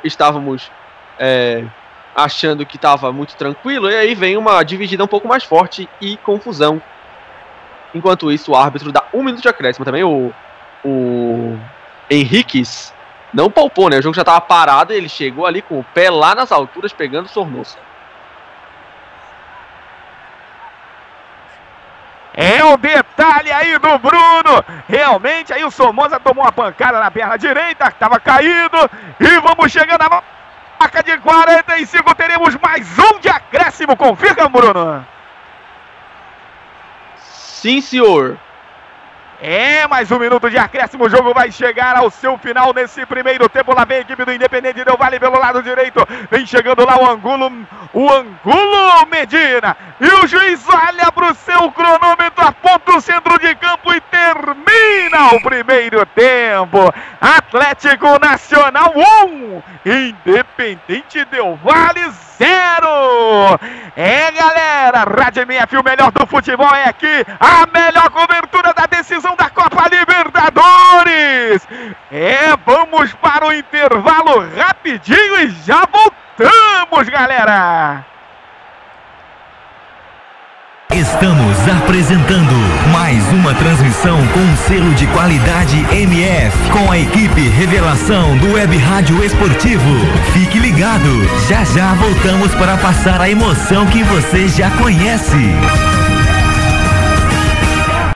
Estávamos é, achando que estava muito tranquilo. E aí vem uma dividida um pouco mais forte e confusão. Enquanto isso, o árbitro dá um minuto de acréscimo também. O, o não poupou, né? O jogo já estava parado e ele chegou ali com o pé lá nas alturas pegando o Sornosa. É o detalhe aí do Bruno. Realmente aí o Somoza tomou uma pancada na perna direita, estava caído. E vamos chegando a marca de 45. Teremos mais um de acréscimo. Confirma, Bruno? Sim, senhor. É, mais um minuto de acréscimo. O jogo vai chegar ao seu final nesse primeiro tempo. Lá vem a equipe do Independente Del Vale pelo lado direito. Vem chegando lá o Angulo, o Angulo Medina. E o juiz olha para o seu cronômetro, aponta o centro de campo e termina o primeiro tempo. Atlético Nacional 1, Independente Del Vale 0. É, galera, Rádio MF, o melhor do futebol é aqui. A melhor cobertura da decisão da Copa Libertadores. É, vamos para o intervalo rapidinho e já voltamos, galera. Estamos apresentando mais uma transmissão com selo de qualidade MF com a equipe Revelação do Web Rádio Esportivo. Fique ligado, já já voltamos para passar a emoção que você já conhece.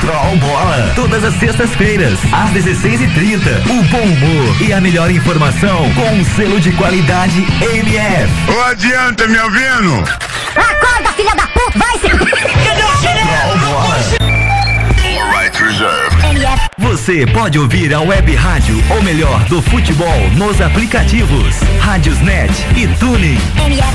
Troll Bola, todas as sextas-feiras, às 16h30. O bom humor e a melhor informação com um selo de qualidade MF. Ô, adianta, me ouvindo? Acorda, filha da puta, vai se... Troll Bola. Right reserve. MF, Você pode ouvir a web rádio, ou melhor, do futebol, nos aplicativos Rádiosnet e Tuning. MF,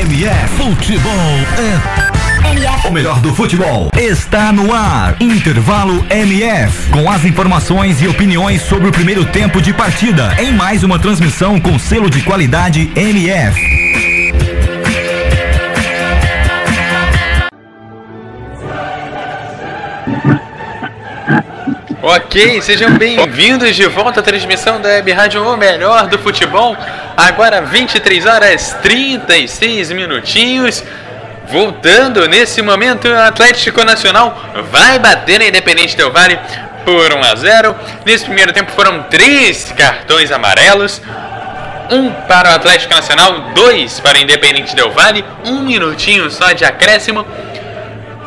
MF Futebol é MF, o melhor do futebol está no ar. Intervalo MF. Com as informações e opiniões sobre o primeiro tempo de partida. Em mais uma transmissão com selo de qualidade MF. Ok, sejam bem-vindos de volta à transmissão da Web Rádio O Melhor do Futebol. Agora 23 horas 36 minutinhos. Voltando nesse momento, o Atlético Nacional vai bater a Independente Del Vale por 1 a 0. Nesse primeiro tempo foram três cartões amarelos. Um para o Atlético Nacional, dois para o Independente Del Vale, um minutinho só de acréscimo.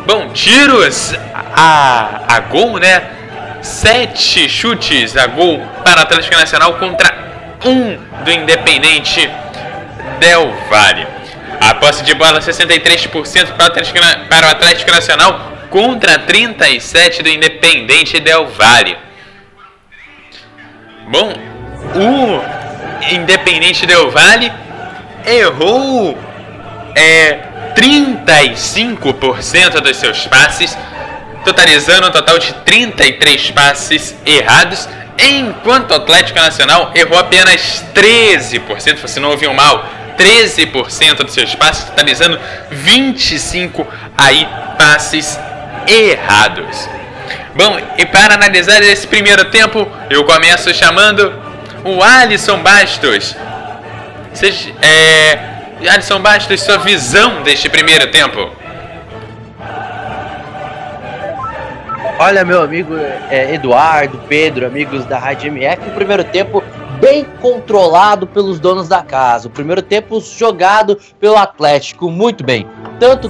Bom, tiros a, a gol, né? Sete chutes a gol para o Atlético Nacional contra um do Independente Del Valle. A posse de bola 63% para o Atlético, para o Atlético Nacional contra 37% do Independente Del Valle. Bom, o Independente Del Valle errou é, 35% dos seus passes, totalizando um total de 33 passes errados, enquanto o Atlético Nacional errou apenas 13%, você não ouviu mal, 13% dos seus passes, totalizando 25 aí passes errados. Bom, e para analisar esse primeiro tempo, eu começo chamando o Alisson Bastos. Seja, é, Alisson Bastos, sua visão deste primeiro tempo. Olha, meu amigo é, Eduardo, Pedro, amigos da Rádio MF, o primeiro tempo bem controlado pelos donos da casa. O primeiro tempo jogado pelo Atlético muito bem. Tanto,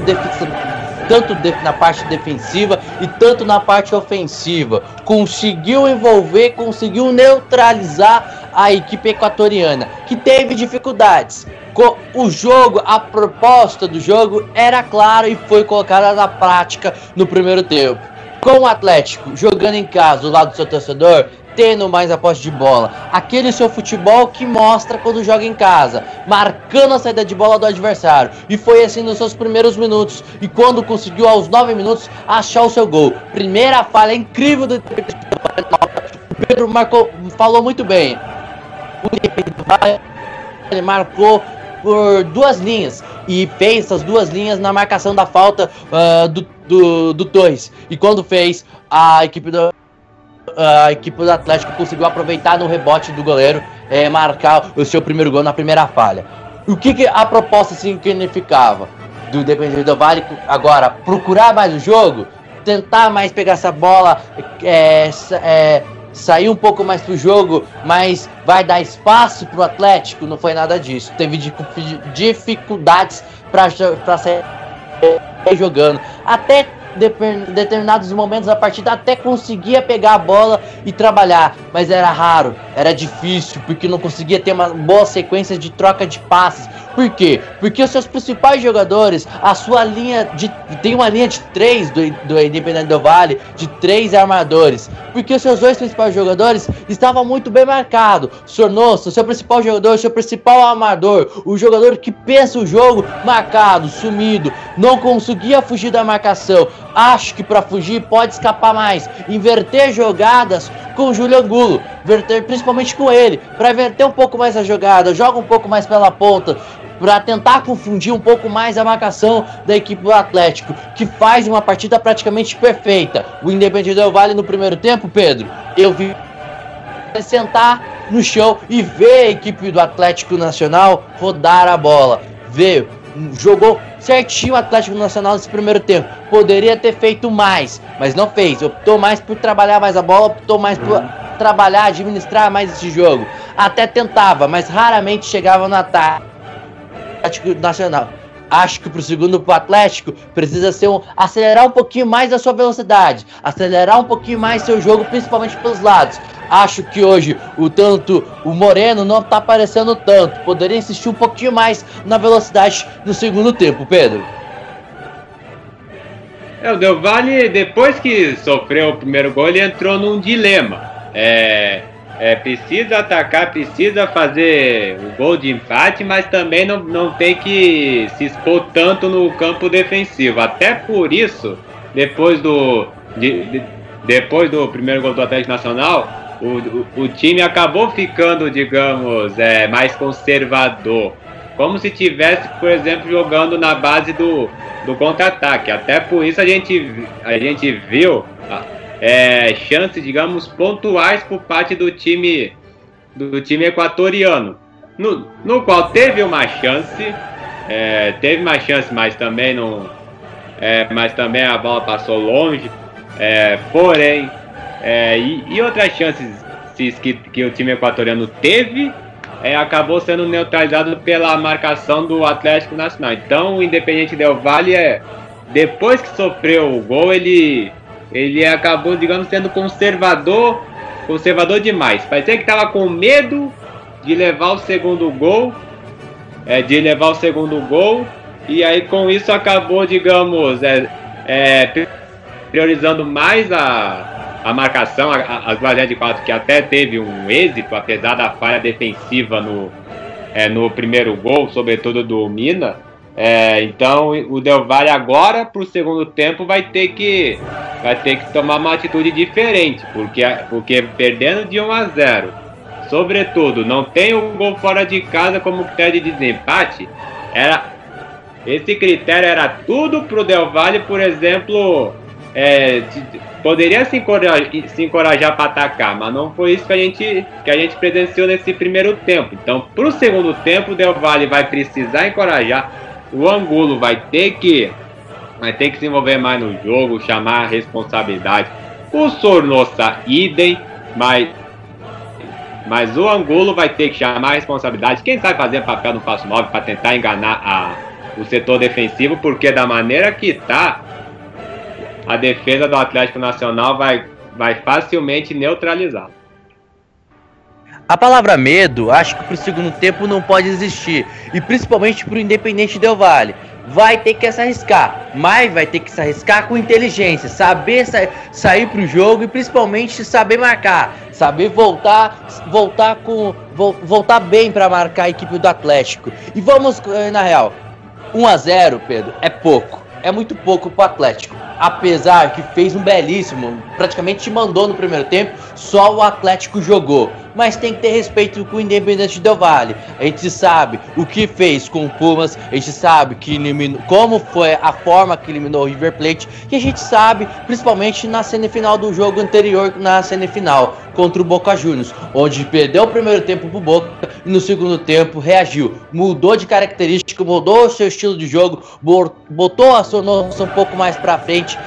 tanto na parte defensiva e tanto na parte ofensiva. Conseguiu envolver, conseguiu neutralizar a equipe equatoriana, que teve dificuldades. O jogo, a proposta do jogo era clara e foi colocada na prática no primeiro tempo com o Atlético jogando em casa do lado do seu torcedor, tendo mais a posse de bola, aquele seu futebol que mostra quando joga em casa, marcando a saída de bola do adversário. E foi assim nos seus primeiros minutos. E quando conseguiu aos 9 minutos achar o seu gol. Primeira falha incrível do Pedro marcou, falou muito bem. Ele marcou por duas linhas e fez essas duas linhas na marcação da falta uh, do, do, do Torres. E quando fez, a equipe do, a equipe do Atlético conseguiu aproveitar no rebote do goleiro, é, marcar o seu primeiro gol na primeira falha. O que, que a proposta significava do Independente do Vale agora? Procurar mais o jogo, tentar mais pegar essa bola, é, é, sair um pouco mais pro jogo, mas vai dar espaço pro Atlético? Não foi nada disso. Teve dificuldades para sair jogando. Até determinados momentos da partida até conseguia pegar a bola e trabalhar, mas era raro, era difícil, porque não conseguia ter uma boa sequência de troca de passes. Por quê? Porque os seus principais jogadores, a sua linha de. Tem uma linha de três do, do Independente do Vale, de três armadores. Porque os seus dois principais jogadores estavam muito bem marcados. Sornoso, seu principal jogador, seu principal armador, o jogador que pensa o jogo marcado, sumido, não conseguia fugir da marcação. Acho que para fugir pode escapar mais, inverter jogadas com o Angulo, inverter principalmente com ele, para inverter um pouco mais a jogada, joga um pouco mais pela ponta, para tentar confundir um pouco mais a marcação da equipe do Atlético, que faz uma partida praticamente perfeita. O Independente Del Vale no primeiro tempo, Pedro, eu vi sentar no chão e ver a equipe do Atlético Nacional rodar a bola. Ver, jogou certinho o Atlético Nacional nesse primeiro tempo. Poderia ter feito mais, mas não fez. Optou mais por trabalhar mais a bola, optou mais por trabalhar, administrar mais esse jogo. Até tentava, mas raramente chegava no ataque. Atlético Nacional. Acho que pro segundo pro Atlético precisa ser um acelerar um pouquinho mais a sua velocidade, acelerar um pouquinho mais seu jogo, principalmente pelos lados. Acho que hoje o tanto o Moreno não tá aparecendo tanto. Poderia insistir um pouquinho mais na velocidade no segundo tempo, Pedro. É, o Del Valle, depois que sofreu o primeiro gol, ele entrou num dilema. É, é, precisa atacar, precisa fazer o gol de empate, mas também não, não tem que se expor tanto no campo defensivo. Até por isso, depois do, de, de, depois do primeiro gol do Atlético Nacional, o, o, o time acabou ficando, digamos, é, mais conservador. Como se tivesse, por exemplo, jogando na base do, do contra-ataque. Até por isso a gente, a gente viu é, chances, digamos, pontuais por parte do time do time equatoriano, no, no qual teve uma chance, é, teve uma chance, mas também não, é, mas também a bola passou longe, é, porém, é, e, e, outras chances que, que o time equatoriano teve, é, acabou sendo neutralizado pela marcação do Atlético Nacional. Então, o Independente Del Valle, é, depois que sofreu o gol, ele ele acabou, digamos, sendo conservador, conservador demais. Parecia que estava com medo de levar o segundo gol, é, de levar o segundo gol, e aí com isso acabou, digamos, é, é, priorizando mais a, a marcação, as guardiãs de quatro, que até teve um êxito, apesar da falha defensiva no, é, no primeiro gol, sobretudo do Mina. É, então o Del Valle agora para o segundo tempo vai ter que vai ter que tomar uma atitude diferente, porque, porque perdendo de 1 a 0, sobretudo não tem o gol fora de casa como critério de desempate, era esse critério era tudo para o Del Valle, por exemplo, é, poderia se encorajar, se encorajar para atacar, mas não foi isso que a gente que a gente presenciou nesse primeiro tempo. Então, para o segundo tempo, o Del Valle vai precisar encorajar o Angulo vai ter que vai ter que se envolver mais no jogo, chamar a responsabilidade. O Sornosa idem, mas mas o Angulo vai ter que chamar a responsabilidade. Quem sabe fazer papel no passo 9 para tentar enganar a, o setor defensivo, porque da maneira que tá, a defesa do Atlético Nacional vai, vai facilmente neutralizá-lo. A palavra medo, acho que pro segundo tempo não pode existir. E principalmente pro Independente Del Vale. Vai ter que se arriscar, mas vai ter que se arriscar com inteligência, saber sa sair pro jogo e principalmente saber marcar, saber voltar, voltar com vo voltar bem para marcar a equipe do Atlético. E vamos eh, na real, 1 a 0, Pedro, é pouco, é muito pouco pro Atlético. apesar que fez um belíssimo, praticamente mandou no primeiro tempo, só o Atlético jogou. Mas tem que ter respeito com o Independente Del Vale. A gente sabe o que fez com o Pumas, a gente sabe que eliminou, como foi a forma que eliminou o River Plate, e a gente sabe, principalmente na semifinal do jogo anterior, na semifinal contra o Boca Juniors, onde perdeu o primeiro tempo pro Boca e no segundo tempo reagiu, mudou de característica, mudou o seu estilo de jogo, botou a sua noção um pouco mais para frente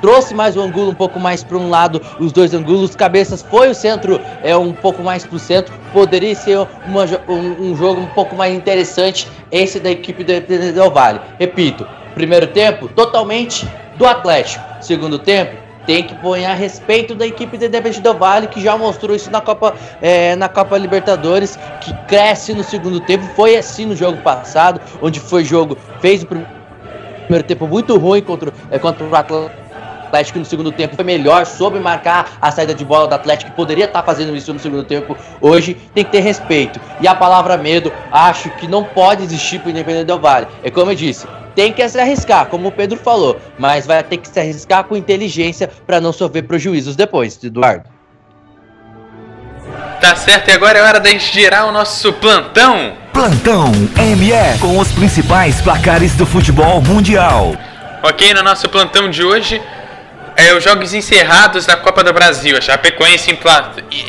trouxe mais o ângulo um pouco mais para um lado, os dois ângulos, cabeças foi o centro é um pouco mais para o centro, poderia ser uma, um, um, jogo um pouco mais interessante esse da equipe do Del Vale. Repito, primeiro tempo totalmente do Atlético, segundo tempo tem que pôr a respeito da equipe do Independente Del Vale, que já mostrou isso na Copa, é, na Copa Libertadores, que cresce no segundo tempo. Foi assim no jogo passado, onde foi jogo, fez o primeiro tempo muito ruim contra, é, contra o Atlético Atlético no segundo tempo foi melhor, soube marcar a saída de bola do Atlético, que poderia estar fazendo isso no segundo tempo. Hoje tem que ter respeito. E a palavra medo, acho que não pode existir para o Independente Del Vale. É como eu disse, tem que se arriscar, como o Pedro falou, mas vai ter que se arriscar com inteligência para não sofrer prejuízos depois, Eduardo. Tá certo, e agora é hora da gente girar o nosso plantão. Plantão ME com os principais placares do futebol mundial. Ok, no nosso plantão de hoje é, os jogos encerrados da Copa do Brasil. A Chapecoense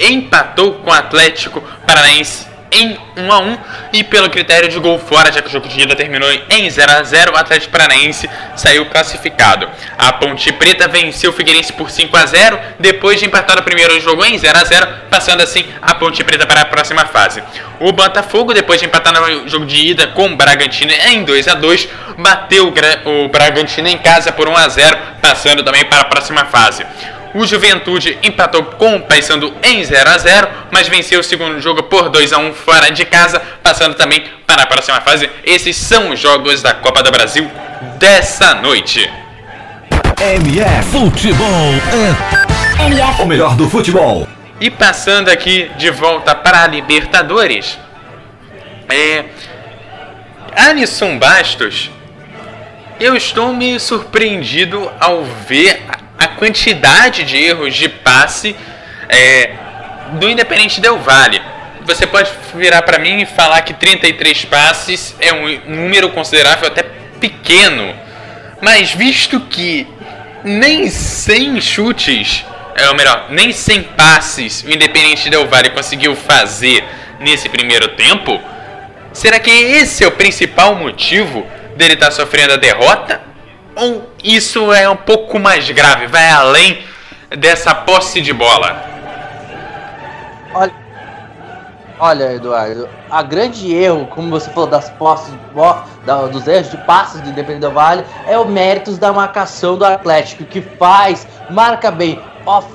empatou com o Atlético Paranaense em 1 a 1 e pelo critério de gol fora, já que o jogo de ida terminou em 0 a 0, o Atlético Paranaense saiu classificado. A Ponte Preta venceu o Figueirense por 5 a 0, depois de empatar o primeiro jogo em 0 a 0, passando assim a Ponte Preta para a próxima fase. O Botafogo, depois de empatar no jogo de ida com o Bragantino em 2 a 2, bateu o Bragantino em casa por 1 a 0, passando também para a próxima fase. O Juventude empatou com o Paysandu em 0 a 0, mas venceu o segundo jogo por 2 a 1 fora de casa, passando também para a próxima fase. Esses são os jogos da Copa do Brasil dessa noite. MF Futebol é o melhor do futebol. E passando aqui de volta para a Libertadores, é Alisson Bastos. Eu estou me surpreendido ao ver a quantidade de erros de passe é, do Independente Del Vale. Você pode virar para mim e falar que 33 passes é um número considerável, até pequeno. Mas visto que nem 100 chutes, é, ou melhor, nem 100 passes o Independente Del Vale conseguiu fazer nesse primeiro tempo, será que esse é o principal motivo dele estar tá sofrendo a derrota? Ou isso é um pouco mais grave, vai além dessa posse de bola? Olha, olha Eduardo, a grande erro, como você falou, das posses de bola, dos erros de passes do Independente do Vale, é o méritos da marcação do Atlético, que faz, marca bem, off,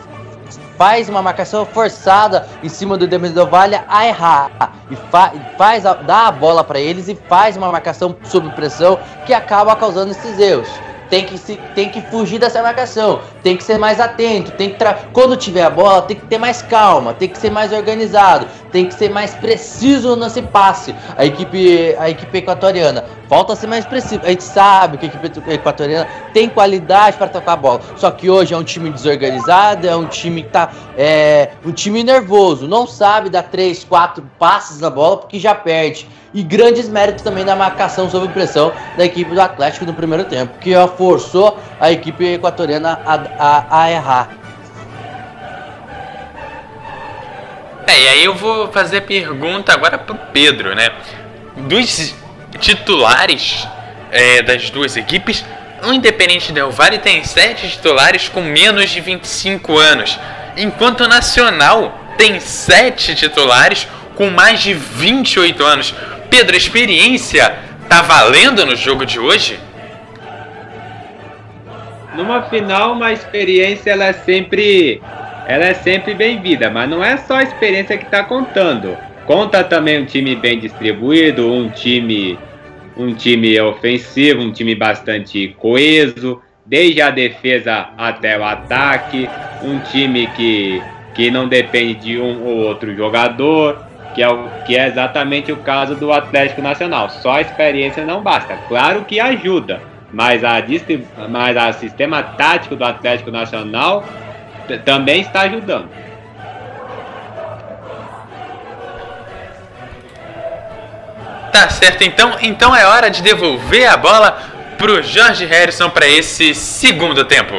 faz uma marcação forçada em cima do Independente do Vale a errar. E fa faz a, dá a bola para eles e faz uma marcação sob pressão que acaba causando esses erros tem que, se, tem que fugir dessa marcação, tem que ser mais atento, tem que quando tiver a bola, tem que ter mais calma, tem que ser mais organizado, tem que ser mais preciso nesse passe. A equipe, a equipe equatoriana falta ser mais preciso. A gente sabe que a equipe equatoriana tem qualidade para tocar a bola, só que hoje é um time desorganizado, é um time que tá é um time nervoso, não sabe dar três, quatro passes na bola porque já perde e grandes méritos também da marcação sob pressão da equipe do Atlético no primeiro tempo, que forçou a equipe equatoriana a, a, a errar. É, e aí eu vou fazer a pergunta agora pro Pedro, né? Dos titulares é, das duas equipes, o Independente Del Valle tem sete titulares com menos de 25 anos, enquanto o Nacional tem sete titulares com mais de 28 anos. Pedro, a experiência tá valendo no jogo de hoje? Numa final, uma experiência ela é sempre ela é sempre bem-vinda, mas não é só a experiência que está contando. Conta também um time bem distribuído, um time um time ofensivo, um time bastante coeso, desde a defesa até o ataque, um time que, que não depende de um ou outro jogador, que é, o, que é exatamente o caso do Atlético Nacional. Só a experiência não basta. Claro que ajuda, mas a mas a sistema tático do Atlético Nacional também está ajudando. Tá certo, então, então é hora de devolver a bola pro Jorge Harrison para esse segundo tempo.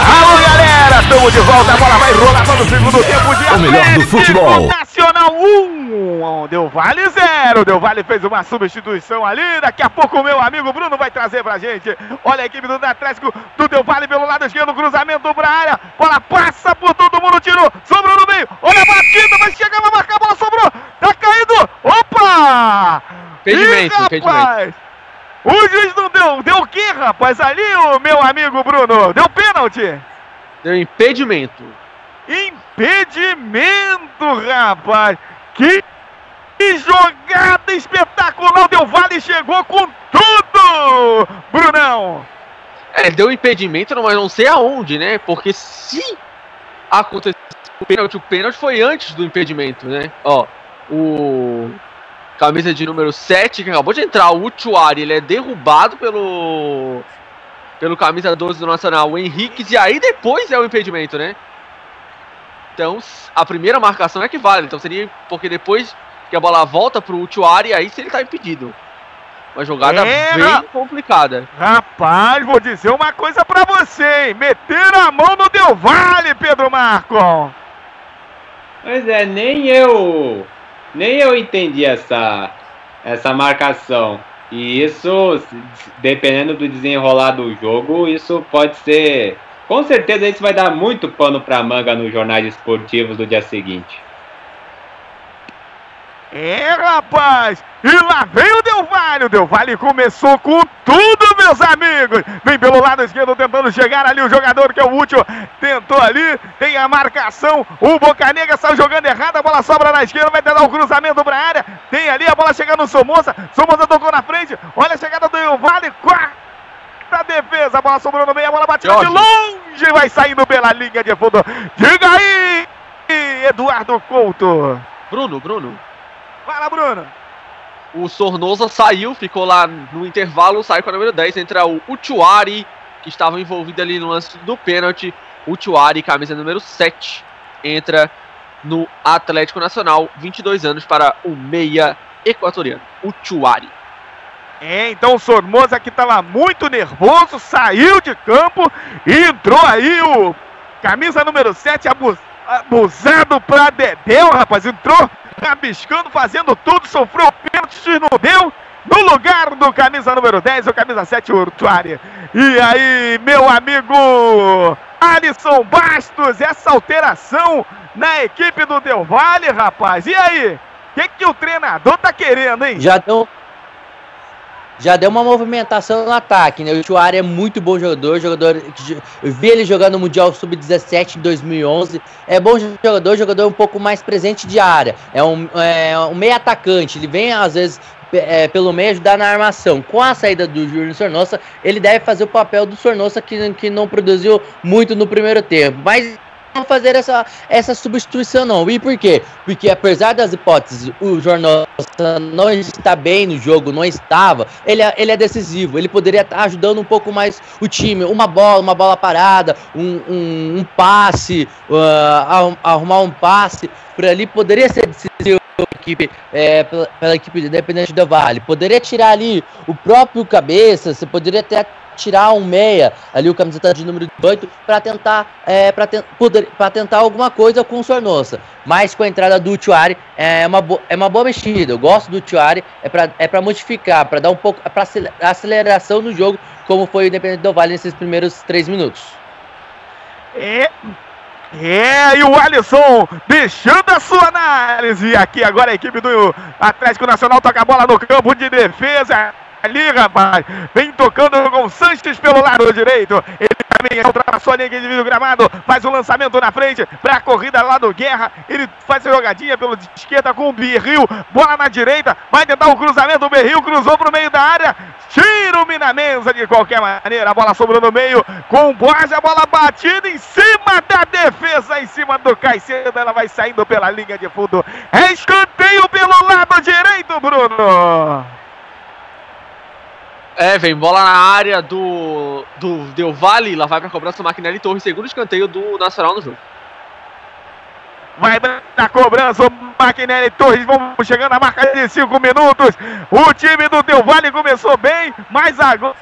Alô, galera! Estamos de volta. A bola vai rolar para o segundo tempo de O melhor do futebol. Nacional 1. Deu Vale 0. Deu Vale fez uma substituição ali. Daqui a pouco o meu amigo Bruno vai trazer pra gente. Olha a equipe do Atlético do Deu Vale pelo lado esquerdo. Cruzamento pra área. Bola passa por todo mundo. Tirou. Sobrou no meio. Olha a batida. Vai chegar, vai marcar. A bola sobrou. Tá caindo. Opa! Impedimento, rapaz! O juiz não deu. Deu o quê, rapaz? Ali, o meu amigo Bruno. Deu pênalti. Deu impedimento. Impedimento, rapaz! Que, jogada espetacular! O Del Valle chegou com tudo! Brunão! É, deu impedimento, mas não sei aonde, né? Porque se acontecer o pênalti, o pênalti foi antes do impedimento, né? Ó, o camisa de número 7, que acabou de entrar, o Uchuari, ele é derrubado pelo pelo camisa 12 do Nacional, o Henriquez, e aí depois é o impedimento, né? Então, a primeira marcação é que vale, então seria porque depois que a bola volta pro Uchuari, aí se ele tá impedido. Uma jogada É, bem complicada. Rapaz, vou dizer uma coisa pra você, hein? Meteram a mão no Del Valle, Pedro Marco! Pois é, nem eu nem eu entendi essa essa marcação. E isso, dependendo do desenrolar do jogo, isso pode ser. Com certeza isso vai dar muito pano pra manga nos jornais esportivos do dia seguinte. É, rapaz! E lá vem o Del Valle! O Del Valle começou com tudo, meus amigos! Vem pelo lado esquerdo tentando chegar ali o jogador que é o último. Tentou ali, tem a marcação. O Bocanegra saiu jogando errado, a bola sobra na esquerda, vai tentar o cruzamento pra área. Tem ali a bola chegando no Somoza. Somoza tocou na frente. Olha a chegada do Del Valle. Quarta defesa, a bola sobrou no meio, a bola batida de Jorge. longe, vai saindo pela linha de fundo. Diga aí, Eduardo Couto. Bruno, Bruno. Fala, Bruno. O Sornosa saiu, ficou lá no intervalo, saiu com a número 10, entra o Uchuari, que estava envolvido ali no lance do pênalti. Uchuari, camisa número 7, entra no Atlético Nacional, 22 anos para o meia equatoriano. Uchuari. É, então o Sormosa que estava muito nervoso, saiu de campo e entrou aí o camisa número 7, abus- abusado pra Dedéu, rapaz. Entrou rabiscando, fazendo tudo, sofreu pênalti, não deu. No lugar do camisa número 10, o camisa 7, o Urtuari. E aí, meu amigo Alisson Bastos, essa alteração na equipe do Del Valle, rapaz. E aí? O que, que o treinador tá querendo, hein? Já deu. Já deu uma movimentação no ataque, né? O Chuari é muito bom jogador, jogador eu vi ele jogando no Mundial Sub-17 em 2011. É bom jogador, jogador um pouco mais presente de área. É um, é um meio atacante, ele vem às vezes é, pelo meio ajudar na armação. Com a saída do Júnior Sornossa, ele deve fazer o papel do Sornossa que, que não produziu muito no primeiro tempo. Mas fazer essa, essa substituição não. E por quê? Porque apesar das hipóteses, o Jornosa não está bem no jogo, não estava, ele é, ele é decisivo, ele poderia estar ajudando um pouco mais o time, uma bola, uma bola parada, um, um, um passe, arrum- arrumar um passe, por ali poderia ser decisivo equipe, é, pela, pela equipe independente do Vale, poderia tirar ali o próprio cabeça, você poderia até tirar um meia, ali o camiseta de número 18, para tentar, é, para ten poder- tentar alguma coisa com o Sornosa. Mas com a entrada do Uchuari é uma, é uma boa mexida. Eu gosto do Uchuari, é para é pra modificar, para dar um pouco para aceleração no jogo, como foi o Independente do Vale nesses primeiros três minutos. É. É, e o Alisson deixando a sua análise. Aqui agora a equipe do Atlético Nacional toca a bola no campo de defesa. Ali, rapaz, vem tocando com o Sanches pelo lado direito. Ele também ultrapassou a linha de do gramado, faz o lançamento na frente para a corrida lá do Guerra. Ele faz a jogadinha pela esquerda com o Berril, bola na direita, vai tentar o cruzamento. O Berril cruzou para o meio da área, tira o Minamensa de qualquer maneira. A bola sobrou no meio com o a bola batida em cima da defesa, em cima do Caicedo. Ela vai saindo pela linha de fundo. É escanteio pelo lado direito, Bruno. É, vem bola na área do, do Del Valle, lá vai pra cobrança do Maquinelli Torres, segundo escanteio do Nacional no jogo. Vai na cobrança o Maquinelli Torres. Vamos chegando à marca de 5 minutos. O time do Del Valle começou bem, mas agora.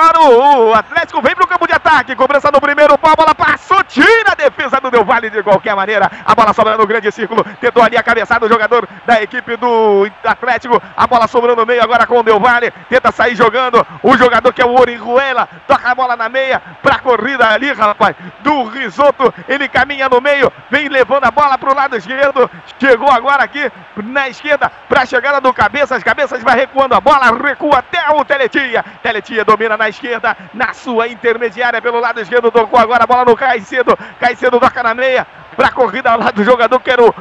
O Atlético vem para o campo de ataque. Cobrança no primeiro pau. A bola passou. Tira a defesa do Del Valle de qualquer maneira. A bola sobra no grande círculo. Tentou ali a cabeçada do jogador da equipe do Atlético. A bola sobrou no meio agora com o Del Valle. Tenta sair jogando. O jogador que é o Orihuela. Toca a bola na meia. Para a corrida ali, rapaz. Do Risoto. Ele caminha no meio. Vem levando a bola para o lado esquerdo. Chegou agora aqui na esquerda. Para a chegada do Cabeças. Cabeças vai recuando a bola. Recua até o Teletia. Teletia domina na esquerda, na sua intermediária pelo lado esquerdo, tocou agora a bola no Caicedo, Caicedo toca na meia, pra corrida ao lado do jogador que era o,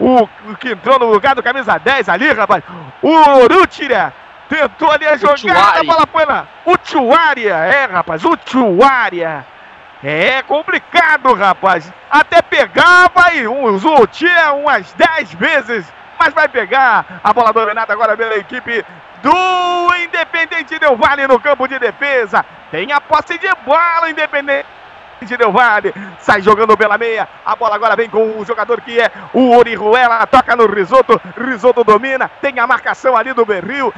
o, o que entrou no lugar do camisa 10 ali, rapaz, o Urutira, tentou ali a jogada, a bola foi lá, o Chuaria, é rapaz, o Chuaria, é complicado, rapaz, até pegava e usou o Tia umas 10 vezes, mas vai pegar a bola dominada agora pela equipe do Independente Del Vale no campo de defesa. Tem a posse de bola, Independente Del Vale. Sai jogando pela meia. A bola agora vem com o jogador que é o Orihuela. Toca no Risoto. Risoto domina. Tem a marcação ali do Berril.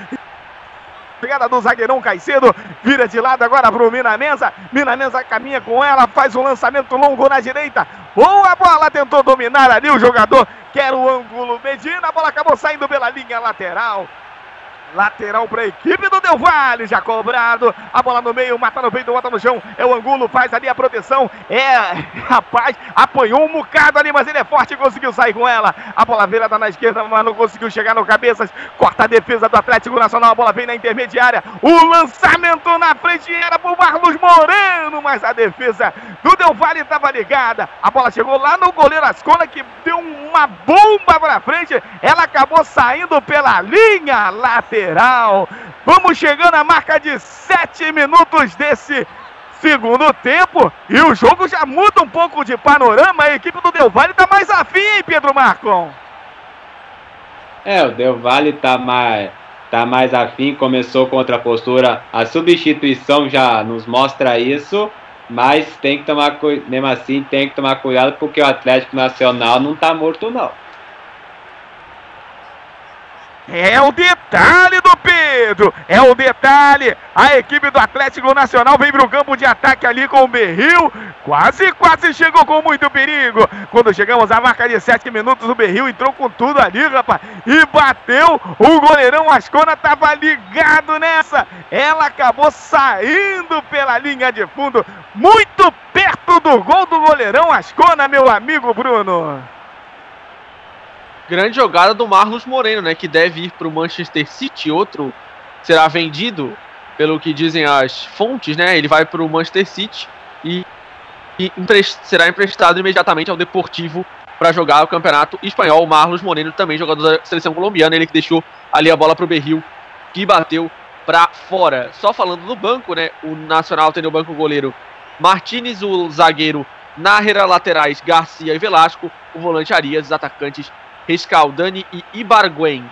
Pegada do zagueirão Caicedo, vira de lado agora pro Mina Mesa. Mina Mesa caminha com ela, faz um lançamento longo na direita. Boa bola, tentou dominar ali o jogador, que era o ângulo Medina. A bola acabou saindo pela linha lateral. Lateral para a equipe do Del Valle, já cobrado. A bola no meio, mata no peito, bota no chão. É o Angulo, faz ali a proteção. É, [LAUGHS] rapaz, apanhou um bocado ali, mas ele é forte e conseguiu sair com ela. A bola virada na esquerda, mas não conseguiu chegar no cabeças. Corta a defesa do Atlético Nacional. A bola vem na intermediária. O lançamento na frente era para o Marlos Moreno, mas a defesa do Del Valle estava ligada. A bola chegou lá no goleiro Ascona, que deu uma bomba para frente. Ela acabou saindo pela linha lateral lateral. Vamos chegando à marca de sete minutos desse segundo tempo. E o jogo já muda um pouco de panorama. A equipe do Del Valle está mais afim, hein, Pedro Marcon? É, o Del Valle está mais, tá mais afim, começou contra a postura. A substituição já nos mostra isso. Mas tem que tomar mesmo assim tem que tomar cuidado porque o Atlético Nacional não está morto não. É o detalhe do Pedro, é o detalhe. A equipe do Atlético Nacional vem para o campo de ataque ali com o Berril. Quase, quase chegou com muito perigo. Quando chegamos à marca de 7 minutos, o Berril entrou com tudo ali, rapaz. E bateu. O goleirão Ascona estava ligado nessa. Ela acabou saindo pela linha de fundo, muito perto do gol do goleirão Ascona, meu amigo Bruno. Grande jogada do Marlos Moreno, né? Que deve ir para o Manchester City. Outro será vendido, pelo que dizem as fontes, né? Ele vai para o Manchester City e, e emprest, será emprestado imediatamente ao Deportivo para jogar o campeonato espanhol. O Marlos Moreno, também jogador da seleção colombiana, ele que deixou ali a bola para o Berril, que bateu para fora. Só falando do banco, né? O Nacional tem no banco o goleiro Martinez, o zagueiro Narrera, laterais Garcia e Velasco, o volante Arias, os atacantes Rescaldani e Ibarguen.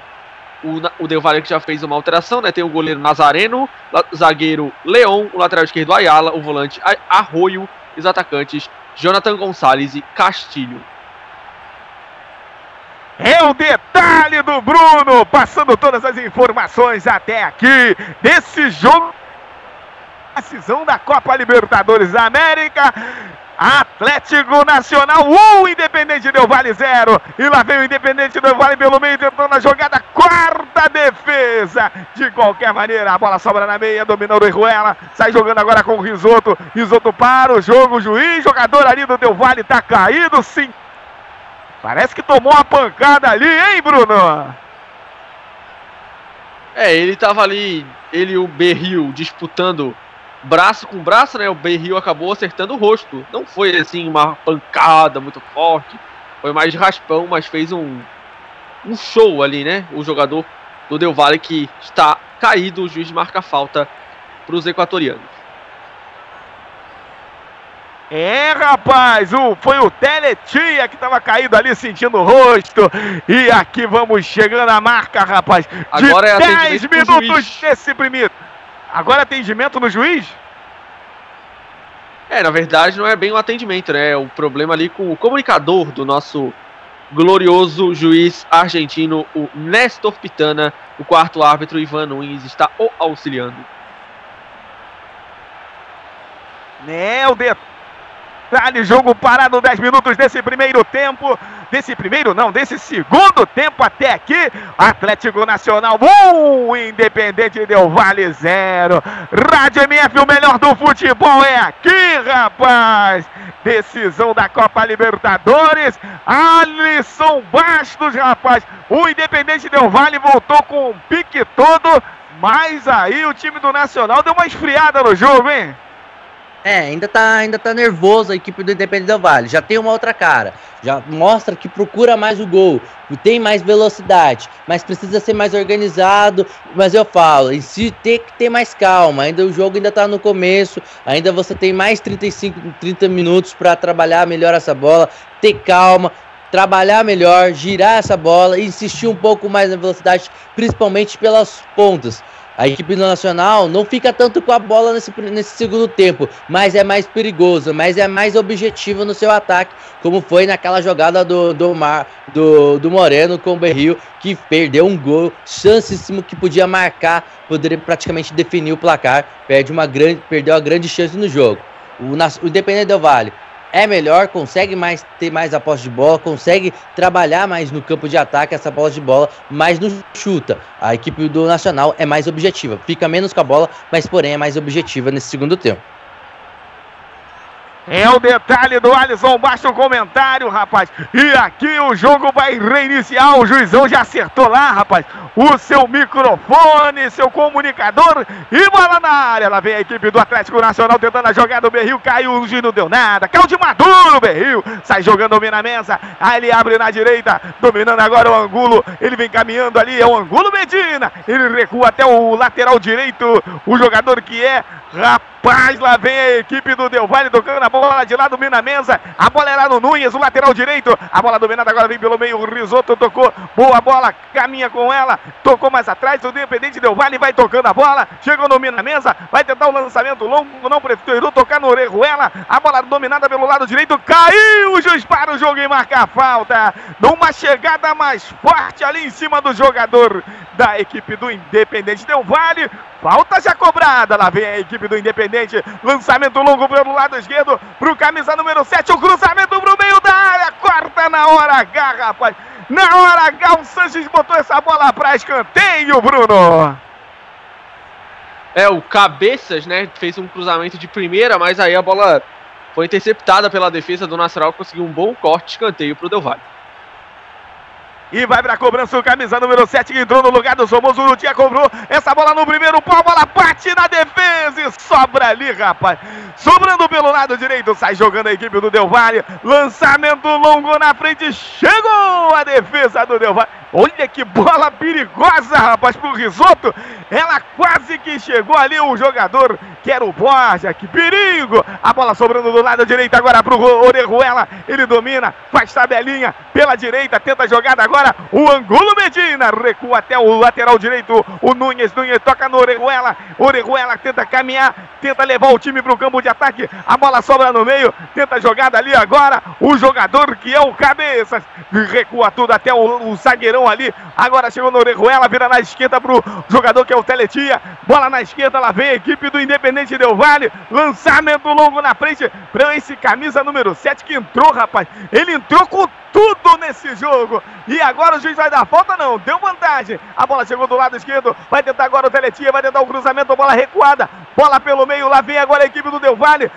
O, o Del Valle que já fez uma alteração, né? Tem o goleiro Nazareno, zagueiro Leon, o lateral esquerdo Ayala, o volante Arroio e os atacantes Jonathan Gonçalves e Castilho. É o detalhe do Bruno, passando todas as informações até aqui desse jogo. Decisão da Copa Libertadores da América. Atlético Nacional 1, um, Independente Del Vale 0. E lá vem o Independente Del Vale pelo meio, tentando a jogada. Quarta defesa. De qualquer maneira, a bola sobra na meia, dominou o Ruela. Sai jogando agora com o Risoto. Risoto para o jogo, juiz. Jogador ali do Del Vale tá caído, sim. Parece que tomou uma pancada ali, hein, Bruno? É, ele tava ali, ele e o Berril disputando braço com braço, né? O Berril acabou acertando o rosto. Não foi assim uma pancada muito forte. Foi mais raspão, mas fez um, um show ali, né? O jogador do Del Valle que está caído, o juiz marca falta para os equatorianos. É, rapaz, o, foi o Teletia que estava caído ali sentindo o rosto. E aqui vamos chegando à marca, rapaz. De Agora é 10 minutos desse primeiro. Agora atendimento no juiz? É, na verdade não é bem o atendimento, né? É o problema ali com o comunicador do nosso glorioso juiz argentino, o Néstor Pitana. O quarto árbitro, Ivan Nunes, está o auxiliando. Né, o detalhe, jogo parado 10 minutos desse primeiro tempo. Desse primeiro, não, desse segundo tempo até aqui. Atlético Nacional 1, um, Independente Del Vale 0. Rádio MF, o melhor do futebol é aqui, rapaz. Decisão da Copa Libertadores. Alisson Bastos, rapaz. O Independente Del Vale voltou com um pique todo. Mas aí o time do Nacional deu uma esfriada no jogo, hein? É, ainda tá, ainda tá nervoso a equipe do Independente Del Vale. Já tem uma outra cara. Já mostra que procura mais o gol, tem mais velocidade, mas precisa ser mais organizado. Mas eu falo, em si tem que ter mais calma. Ainda o jogo ainda tá no começo, ainda você tem mais 35, 30 minutos para trabalhar melhor essa bola, ter calma, trabalhar melhor, girar essa bola, insistir um pouco mais na velocidade, principalmente pelas pontas. A equipe do Nacional não fica tanto com a bola nesse, nesse segundo tempo, mas é mais perigoso, mas é mais objetivo no seu ataque, como foi naquela jogada do, do, Mar, do, do Moreno com o Berril, que perdeu um gol chancíssimo que podia marcar, poderia praticamente definir o placar, perde uma grande, perdeu a grande chance no jogo. O, o Independente Del Vale é melhor, consegue mais ter mais a posse de bola, consegue trabalhar mais no campo de ataque essa bola de bola, mas não chuta. A equipe do Nacional é mais objetiva, fica menos com a bola, mas porém é mais objetiva nesse segundo tempo. É o detalhe do Alisson, baixa o comentário, rapaz. E aqui o jogo vai reiniciar. O juizão já acertou lá, rapaz. O seu microfone, seu comunicador. E bola na área. Lá vem a equipe do Atlético Nacional tentando a jogada. O Berril caiu, o não deu nada. Caiu de maduro, Berril. Sai jogando, domina a mesa. Aí ele abre na direita, dominando agora o Angulo. Ele vem caminhando ali, é o Angulo Medina. Ele recua até o lateral direito. O jogador que é Rapaz, lá vem a equipe do Del Valle tocando a bola de lá, domina a mesa. A bola era no Nunes, o lateral direito. A bola dominada agora vem pelo meio. O Risoto tocou. Boa bola, caminha com ela. Tocou mais atrás. O Independente Del Valle vai tocando a bola. Chegou, domina a mesa. Vai tentar um lançamento longo. Não preferiu tocar no Orejuela. A bola dominada pelo lado direito. Caiu. O juiz para o jogo e marca a falta. Numa chegada mais forte ali em cima do jogador da equipe do Independente Del Valle. Falta já cobrada. Lá vem a equipe do Independente. Lançamento longo pelo lado esquerdo. Pro camisa número 7. O cruzamento pro meio da área. Corta na hora H, rapaz. Na hora H, o Sanches botou essa bola para escanteio, Bruno. É, o Cabeças, né, fez um cruzamento de primeira, mas aí a bola foi interceptada pela defesa do Nacional, conseguiu um bom corte, escanteio pro Del Valle. E vai pra cobrança o camisa número 7 que entrou no lugar do Somoso. O Lutia cobrou essa bola no primeiro pau. Bola bate na defesa e sobra ali, rapaz. Sobrando pelo lado direito. Sai jogando a equipe do Del Valle. Lançamento longo na frente. Chegou a defesa do Del Valle. Olha que bola perigosa, rapaz, pro risoto. Ela quase que chegou ali. O jogador que era o Borja. Que perigo. A bola sobrando do lado direito agora pro Orejuela. Ele domina, faz tabelinha pela direita. Tenta jogada agora agora o Angulo Medina, recua até o lateral direito, o Nunes, Nunes toca no Orejuela, Orejuela tenta caminhar, tenta levar o time para o campo de ataque, a bola sobra no meio, tenta jogada ali agora, o jogador que é o Cabeças, recua tudo até o, o zagueirão ali, agora chegou no Orejuela, vira na esquerda para o jogador que é o Teletia, bola na esquerda, lá vem a equipe do Independente Del Vale, lançamento longo na frente, para esse camisa número 7 que entrou, rapaz, ele entrou com tudo nesse jogo. E agora o juiz vai dar falta, não. Deu vantagem. A bola chegou do lado esquerdo. Vai tentar agora o Teletia. Vai tentar o cruzamento. Bola recuada. Bola pelo meio. Lá vem agora a equipe do Del Valle.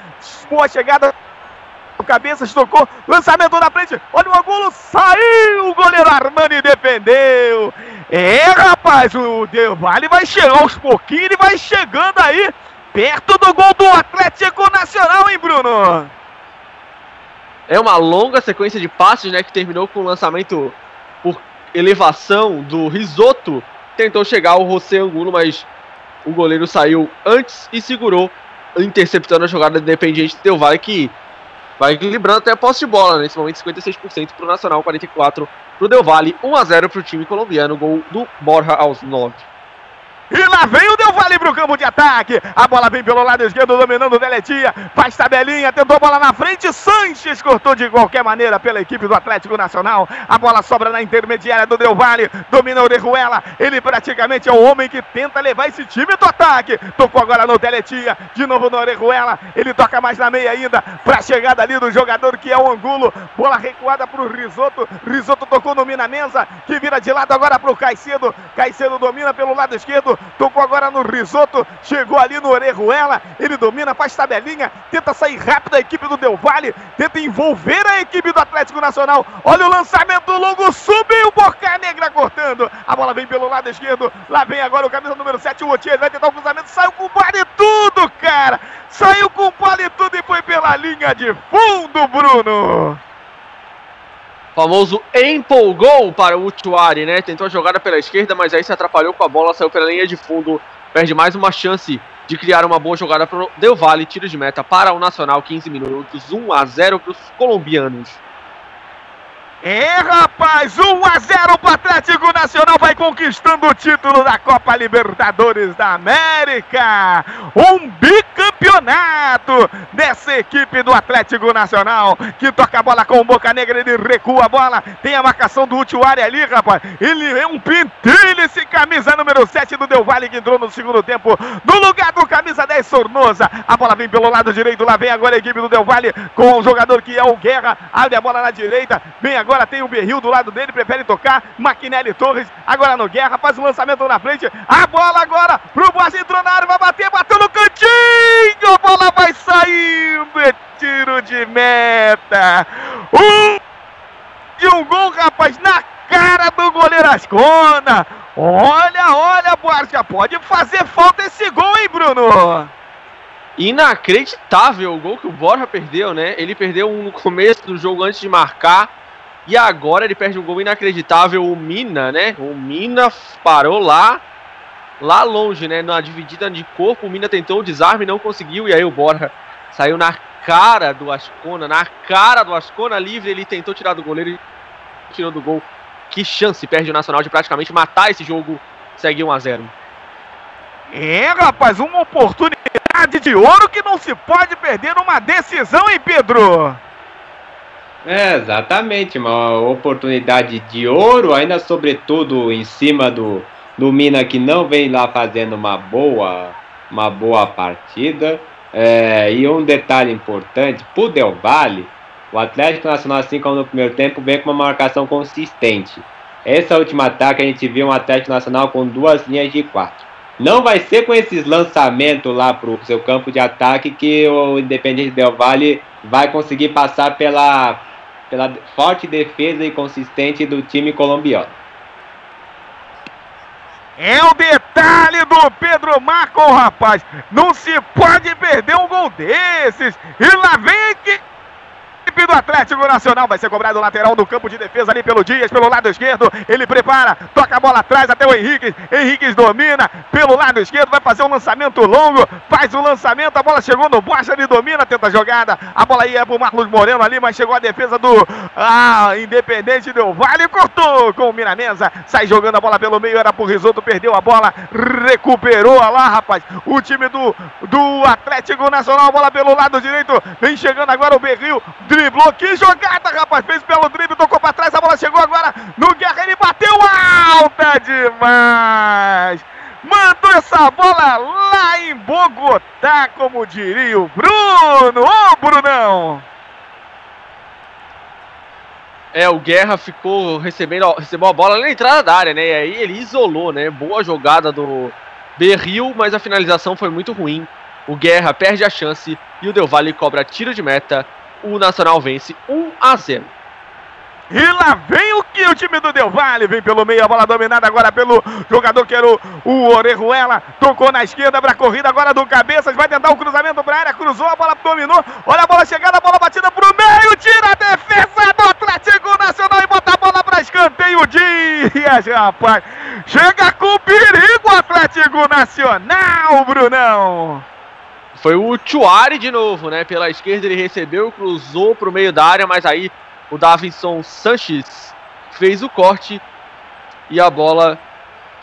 Boa chegada. Cabeça tocou. Lançamento na frente. Olha o ângulo. Saiu. O goleiro Armani defendeu. É, rapaz. O Del Valle vai chegar aos pouquinhos. Ele vai chegando aí. Perto do gol do Atlético Nacional, hein, Bruno? É uma longa sequência de passes, né, que terminou com o lançamento por elevação do Risoto. Tentou chegar o José Angulo, mas o goleiro saiu antes e segurou, interceptando a jogada do Independiente Del que vai equilibrando até a posse de bola. Nesse momento, 56% para o Nacional, 44% para o Del Valle, 1 a 0 para o time colombiano, gol do Borja aos 9. E lá vem o Del Valle pro campo de ataque. A bola vem pelo lado esquerdo, dominando o Deletia. Faz tabelinha, tentou a bola na frente. Sanches cortou de qualquer maneira pela equipe do Atlético Nacional. A bola sobra na intermediária do Del Valle. Domina o Orejuela. Ele praticamente é o homem que tenta levar esse time do ataque. Tocou agora no Deletia. De novo no Orejuela. Ele toca mais na meia ainda. Pra chegada ali do jogador que é o Angulo. Bola recuada pro Risoto. Risoto tocou no Minamensa. Que vira de lado agora pro Caicedo. Caicedo domina pelo lado esquerdo. Tocou agora no Risoto. Chegou ali no Orejuela. Ele domina, faz tabelinha. Tenta sair rápido a equipe do Del Valle. Tenta envolver a equipe do Atlético Nacional. Olha o lançamento longo. Subiu Boca Negra cortando. A bola vem pelo lado esquerdo. Lá vem agora o camisa número 7, o Otier. Vai tentar o cruzamento. Saiu com vale tudo, cara. Saiu com vale tudo e foi pela linha de fundo, Bruno. Famoso empolgou para o Utuari, né? Tentou a jogada pela esquerda, mas aí se atrapalhou com a bola, saiu pela linha de fundo. Perde mais uma chance de criar uma boa jogada para o Del Valle. Tiro de meta para o Nacional, 15 minutos, 1 a 0 para os colombianos. É, rapaz, 1 a 0 para o Atlético Nacional vai conquistando o título da Copa Libertadores da América. Um bicampeonato dessa equipe do Atlético Nacional que toca a bola com Boca Negra, ele recua a bola, tem a marcação do Utiwari ali, rapaz. Ele é um pintilho esse camisa número 7 do Del Valle que entrou no segundo tempo no lugar do camisa 10 Sornosa. A bola vem pelo lado direito, lá vem agora a equipe do Del Valle com o jogador que é o Guerra, abre a bola na direita, vem agora tem o Berril do lado dele, prefere tocar. Maquinelli Torres, agora no Guerra, faz o lançamento na frente. A bola agora pro Boas, entrou na área, vai bater, bateu no cantinho. A bola vai saindo. É tiro de meta. Um de um gol, rapaz, na cara do goleiro Ascona. Olha, olha, Boas, já pode fazer falta esse gol, hein, Bruno? Inacreditável o gol que o Borja perdeu, né? Ele perdeu um no começo do jogo antes de marcar. E agora ele perde um gol inacreditável. O Mina, né? O Mina parou lá, lá longe, né? Na dividida de corpo. O Mina tentou o desarme, não conseguiu. E aí o Borja saiu na cara do Ascona, na cara do Ascona livre. Ele tentou tirar do goleiro e tirou do gol. Que chance perde o Nacional de praticamente matar esse jogo. Segue 1 a 0 É, rapaz, uma oportunidade de ouro que não se pode perder numa decisão, hein, Pedro? É, exatamente, uma oportunidade de ouro, ainda sobretudo em cima do, do Mina que não vem lá fazendo uma boa, uma boa partida. É, e um detalhe importante, pro Del Valle, o Atlético Nacional, assim como no primeiro tempo, vem com uma marcação consistente. Essa última ataque a gente viu um Atlético Nacional com duas linhas de quatro. Não vai ser com esses lançamentos lá pro seu campo de ataque que o Independente Del Valle vai conseguir passar pela pela forte defesa e consistente do time colombiano. É o detalhe do Pedro Marco, rapaz. Não se pode perder um gol desses. E lá vem que equipe do Atlético Nacional. Vai ser cobrado o lateral do campo de defesa ali pelo Dias, pelo lado esquerdo. Ele prepara, toca a bola atrás até o Henrique. Henrique domina pelo lado esquerdo, vai fazer um lançamento longo. Faz o lançamento, a bola chegou no Bocha, ele domina, tenta a jogada. A bola ia pro Marcos Moreno ali, mas chegou a defesa do ah, Independente do Vale. Cortou com o Miramesa. Sai jogando a bola pelo meio, era pro Risoto, perdeu a bola, recuperou lá, rapaz. O time do, do Atlético Nacional, bola pelo lado direito. Vem chegando agora o Berril, driblou, que jogada, rapaz, fez pelo drible, tocou para trás, a bola chegou agora no Guerra, ele bateu alta demais. Mandou essa bola lá em Bogotá, como diria o Bruno. Ô, Brunão! É, o Guerra ficou recebendo, recebeu a bola na entrada da área, né? E aí ele isolou, né? Boa jogada do Berril, mas a finalização foi muito ruim. O Guerra perde a chance e o Del Valle cobra tiro de meta o Nacional vence 1 a 0. E lá vem o que o time do Del Valle vem pelo meio, a bola dominada agora pelo jogador que era o, o Orejuela, tocou na esquerda para a corrida agora do Cabeças, vai tentar o um cruzamento para a área, cruzou, a bola dominou, olha a bola chegada, a bola batida para o meio, tira a defesa do Atlético Nacional e bota a bola para escanteio Dias, rapaz, chega com perigo o Atlético Nacional, Brunão. Foi o Chuari de novo, né? Pela esquerda ele recebeu, cruzou para o meio da área, mas aí o Davinson Sanches fez o corte e a bola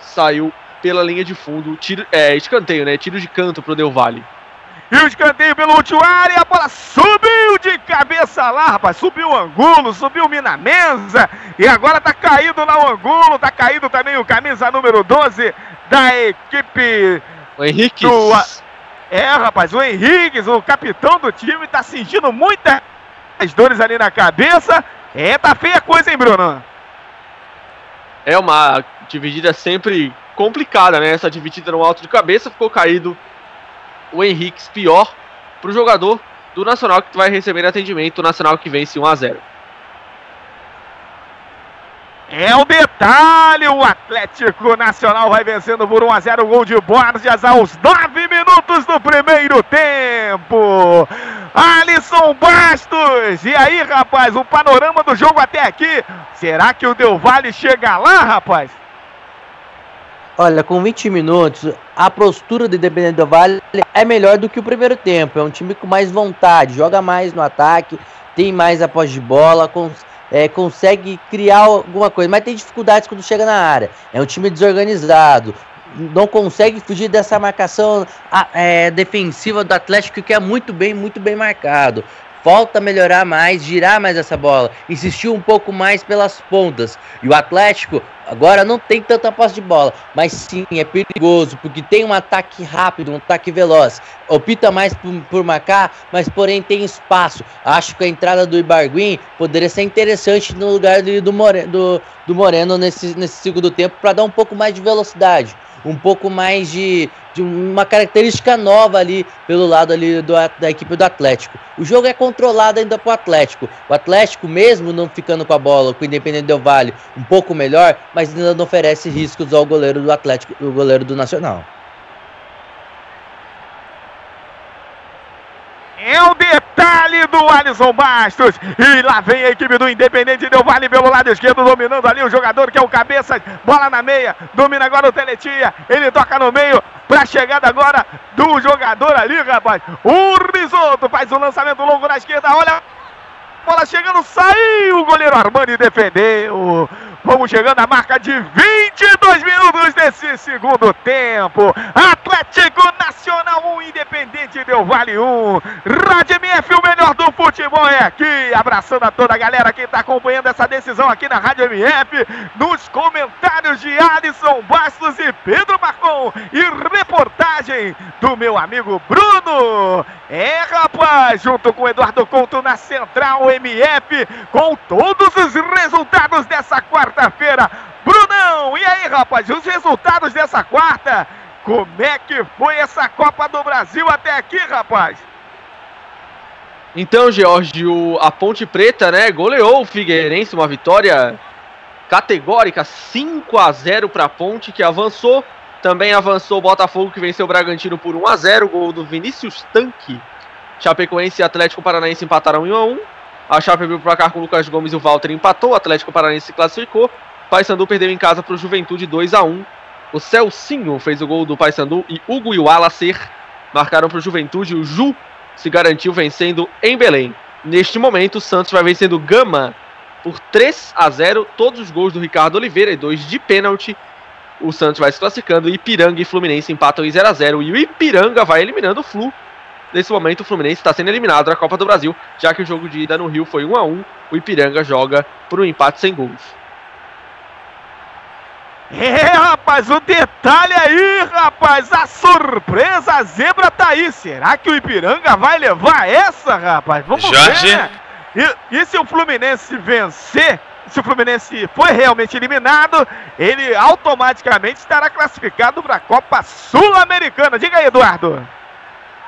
saiu pela linha de fundo. Tiro, é, escanteio, né? Tiro de canto pro Del Valle. E o escanteio pelo área, a bola subiu de cabeça lá, rapaz. Subiu o Angulo, subiu o Minamenza. E agora tá caído lá o Angulo, tá caído também o camisa número 12 da equipe O Henrique. do. É, rapaz, o Henrique, o capitão do time, tá sentindo muitas dores ali na cabeça. É, tá feia coisa, hein, Bruno? É uma dividida sempre complicada, né? Essa dividida no alto de cabeça ficou caído o Henrique pior pro jogador do Nacional que vai receber atendimento. O Nacional que vence 1 a 0. É o detalhe, o Atlético Nacional vai vencendo por 1 a 0 o gol de Borges aos 9 minutos do primeiro tempo. Alisson Bastos. E aí, rapaz, o panorama do jogo até aqui. Será que o Del Valle chega lá, rapaz? Olha, com 20 minutos, a postura do Independente é melhor do que o primeiro tempo. É um time com mais vontade, joga mais no ataque, tem mais a posse de bola, cons é, consegue criar alguma coisa, mas tem dificuldades quando chega na área. É um time desorganizado, não consegue fugir dessa marcação é, defensiva do Atlético que é muito bem, muito bem marcado. Falta melhorar mais, girar mais essa bola, insistir um pouco mais pelas pontas. E o Atlético agora não tem tanta posse de bola, mas sim é perigoso porque tem um ataque rápido, um ataque veloz. Opta mais por, por marcar, mas porém tem espaço. Acho que a entrada do Ibarguin poderia ser interessante no lugar do, do, More- do- do Moreno nesse, nesse segundo tempo para dar um pouco mais de velocidade um pouco mais de, de uma característica nova ali pelo lado ali do, da equipe do Atlético. O jogo é controlado ainda pro Atlético. O Atlético, mesmo não ficando com a bola, com o Independente Del Vale um pouco melhor, mas ainda não oferece riscos ao goleiro do Atlético, o goleiro do Nacional. É o detalhe do Alisson Bastos. E lá vem a equipe do Independente Del Vale pelo lado esquerdo, dominando ali o jogador que é o cabeça. Bola na meia, domina agora o Teletia. Ele toca no meio pra chegada agora do jogador ali, rapaz. O Risoto faz o lançamento longo na esquerda. Olha bola chegando, saiu, o goleiro Armani defendeu. Vamos chegando à marca de 22 minutos desse segundo tempo. Atlético Nacional 1, Independente Del Vale 1. Rádio MF, o melhor do futebol é aqui. Abraçando a toda a galera que está acompanhando essa decisão aqui na Rádio MF. Nos comentários de Alisson Bastos e Pedro Marcon. E reportagem do meu amigo Bruno. É, rapaz, junto com Eduardo Couto na Central MF, com todos os resultados dessa quarta-feira. Brunão, e aí, rapaz, os resultados dessa quarta? Como é que foi essa Copa do Brasil até aqui, rapaz? Então, George, a Ponte Preta, né, goleou o Figueirense, uma vitória categórica, 5 a 0 para a Ponte, que avançou. Também avançou o Botafogo, que venceu o Bragantino por 1 a 0 gol do Vinícius Tanque. Chapecoense e Atlético Paranaense empataram 1 a 1 A Chape abriu o placar com o Lucas Gomes e o Walter empatou. O Atlético Paranaense se classificou. Paysandu perdeu em casa para o Juventude 2 a 1 O Celcinho fez o gol do Paysandu e Hugo e o Alacer marcaram para o Juventude. O Ju se garantiu vencendo em Belém. Neste momento, o Santos vai vencendo Gama por 3 a 0 Todos os gols do Ricardo Oliveira e dois de pênalti. O Santos vai se classificando. Ipiranga e Fluminense empatam em 0 a 0 E o Ipiranga vai eliminando o Flu. Nesse momento, o Fluminense está sendo eliminado da Copa do Brasil, já que o jogo de ida no Rio foi 1 a 1 O Ipiranga joga por um empate sem gols. É, rapaz, o detalhe aí, rapaz, a surpresa, a zebra tá aí. Será que o Ipiranga vai levar essa, rapaz? Vamos Jorge. ver. né? E, e se o Fluminense vencer, se o Fluminense foi realmente eliminado, ele automaticamente estará classificado para a Copa Sul-Americana. Diga aí, Eduardo.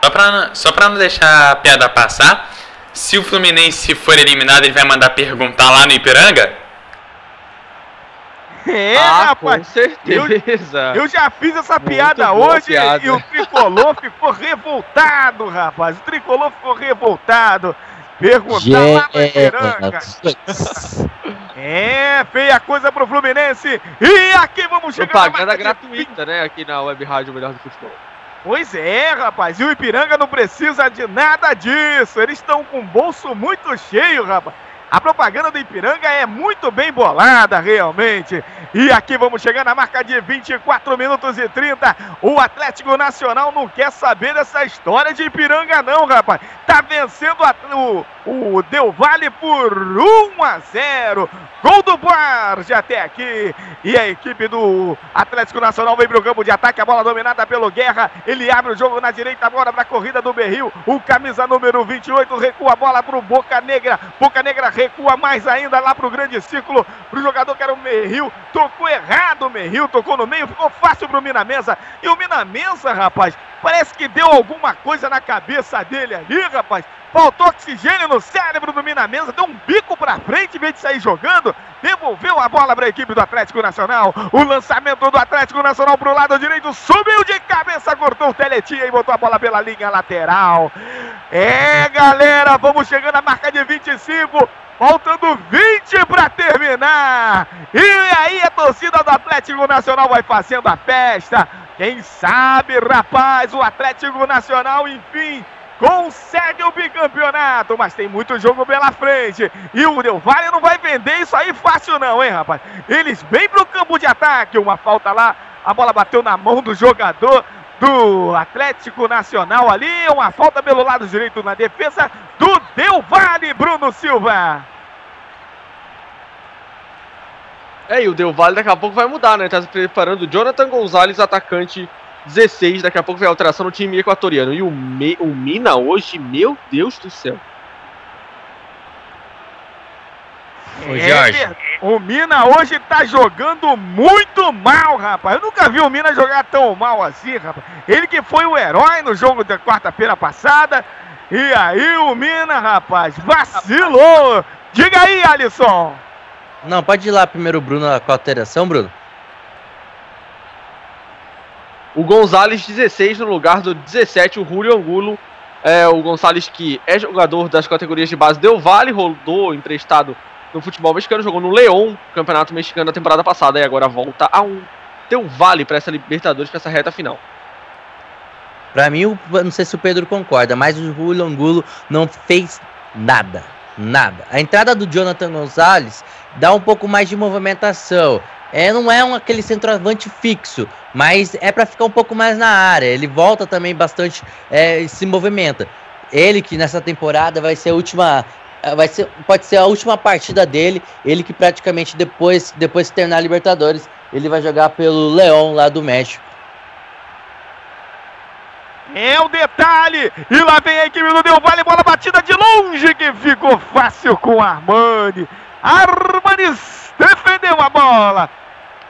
Só pra, não- só pra não deixar a piada passar, se o Fluminense for eliminado, ele vai mandar perguntar lá no Ipiranga? É, ah, rapaz. com certeza. Eu já fiz essa Muito piada hoje piada. e o tricolor ficou revoltado, rapaz. O tricolor ficou revoltado. Perguntar lá no Ipiranga. É, feia coisa pro Fluminense. E aqui vamos chegar na Propaganda marca de gratuita, né? Aqui na Web Rádio Melhor do Futebol. Pois é, rapaz. E o Ipiranga não precisa de nada disso. Eles estão com o bolso muito cheio, rapaz. A propaganda do Ipiranga é muito bem bolada, realmente. E aqui vamos chegar na marca de 24 minutos e 30. O Atlético Nacional não quer saber dessa história de Ipiranga, não, rapaz. Tá vencendo o, o Del Valle por 1 a 0. Gol do Borges até aqui. E a equipe do Atlético Nacional vem pro campo de ataque. A bola dominada pelo Guerra. Ele abre o jogo na direita, agora para a corrida do Berril. O camisa número 28 recua a bola pro Boca Negra. Boca Negra recua mais ainda lá pro grande círculo. Pro jogador que era o Merril. Tocou errado o Merril, tocou no meio. Ficou fácil pro Minamensa. E o Minamensa, rapaz, parece que deu alguma coisa na cabeça dele ali, rapaz. Faltou oxigênio no cérebro do Minamensa, deu um bico pra frente em vez de sair jogando. Devolveu a bola para a equipe do Atlético Nacional. O lançamento do Atlético Nacional pro lado direito. Subiu de cabeça, cortou o Teletinha e botou a bola pela linha lateral. É, galera, vamos chegando à marca de 25. Faltando 20 para terminar. E aí a torcida do Atlético Nacional vai fazendo a festa. Quem sabe, rapaz, o Atlético Nacional, enfim, consegue o bicampeonato, mas tem muito jogo pela frente. E o Del Valle não vai vender isso aí fácil não, hein, rapaz? Eles vêm pro campo de ataque, uma falta lá, a bola bateu na mão do jogador do Atlético Nacional ali, uma falta pelo lado direito na defesa do Del Valle, Bruno Silva. É, e o Del Valle daqui a pouco vai mudar, né? Tá se preparando o Jonathan Gonzalez, atacante 16, daqui a pouco vem a alteração no time equatoriano. E o, Me, o Mina hoje, meu Deus do céu. Ô, Jorge. É, o Mina hoje tá jogando muito mal, rapaz. Eu nunca vi o Mina jogar tão mal assim, rapaz. Ele que foi o herói no jogo da quarta-feira passada. E aí o Mina, rapaz, vacilou. Diga aí, Alisson. Não, pode ir lá primeiro, Bruno, com a alteração, Bruno. O Gonzalez 16 no lugar do 17, o Julio Angulo. É, o Gonzalez que é jogador das categorias de base Del Vale, rodou emprestado no futebol mexicano, jogou no León, campeonato mexicano da temporada passada, e agora volta a um Vale para essa Libertadores, para essa reta final. Para mim, não sei se o Pedro concorda, mas o Julio Angulo não fez nada. Nada. A entrada do Jonathan Gonzalez dá um pouco mais de movimentação. É, não é um, aquele centroavante fixo, mas é para ficar um pouco mais na área. Ele volta também bastante, é, se movimenta. Ele que nessa temporada vai ser a última, é, vai ser, pode ser a última partida dele. Ele que praticamente depois, depois que terminar a Libertadores, ele vai jogar pelo Leão lá do México. É o detalhe! E lá vem a equipe do Del Valle, bola batida de longe que ficou fácil com Armani. Armani defendeu a bola.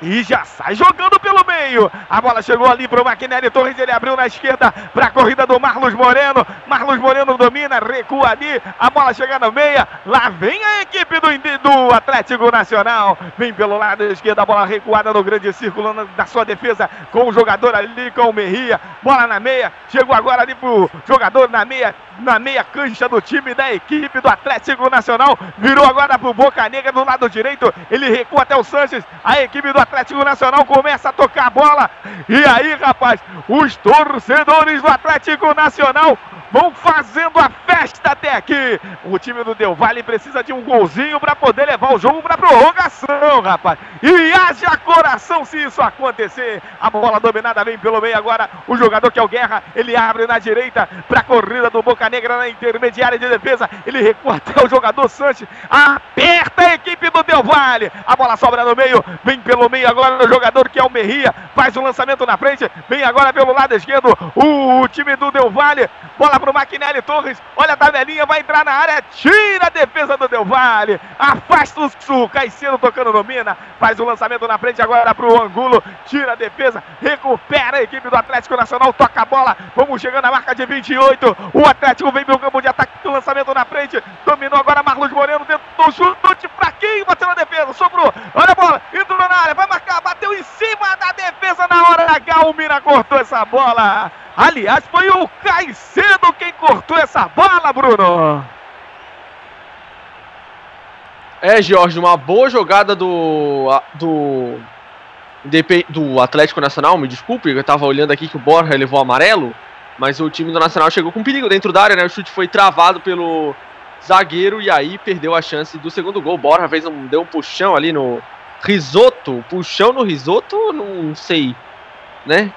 E já sai jogando pelo meio. A bola chegou ali para o Maquinelli Torres. Ele abriu na esquerda para a corrida do Marlos Moreno. Marlos Moreno domina, recua ali. A bola chega no meia. Lá vem a equipe do, do Atlético Nacional. Vem pelo lado esquerdo. A bola recuada no grande círculo da sua defesa. Com o jogador ali, com o Merria. Bola na meia. Chegou agora ali para o jogador na meia na meia cancha do time da equipe do Atlético Nacional. Virou agora pro Boca Negra do lado direito. Ele recua até o Sanches. A equipe do Atlético Nacional começa a tocar a bola. E aí, rapaz, os torcedores do Atlético Nacional vão fazendo a festa até aqui. O time do Del Valle precisa de um golzinho para poder levar o jogo para prorrogação, rapaz. E haja coração se isso acontecer. A bola dominada vem pelo meio agora. O jogador que é o Guerra, ele abre na direita para a corrida do Boca Negra na intermediária de defesa. Ele recua até o jogador Sanches. Aperta a equipe do Del Valle. A bola sobra no meio. Vem pelo meio agora o jogador que é o Merria. Faz um lançamento na frente. Vem agora pelo lado esquerdo o, o time do Del Valle. Bola pro Maquinelli Torres. Olha a tabelinha, vai entrar na área. Tira a defesa do Del Valle. Afasta o Sul. Caicedo tocando no Mina. Faz o um lançamento na frente agora pro Angulo. Tira a defesa. Recupera a equipe do Atlético Nacional. Toca a bola. Vamos chegando à marca de 28. O Atlético vem pro campo de ataque. O lançamento na frente. Dominou agora Marlos Moreno. Tentou chute fraquinho. Bateu na defesa. Sobrou. Olha a bola. Entrou na área. Vai marcar. Bateu em cima da defesa na hora H. O cortou essa bola. Aliás, foi o Caicedo quem cortou essa bola, Bruno. É, Jorge, uma boa jogada do do do Atlético Nacional, me desculpe, eu tava olhando aqui que o Borja levou amarelo, mas o time do Nacional chegou com perigo dentro da área, né? O chute foi travado pelo zagueiro e aí perdeu a chance do segundo gol. Borja fez um, deu um puxão ali no risoto, puxão no risoto, não sei, né?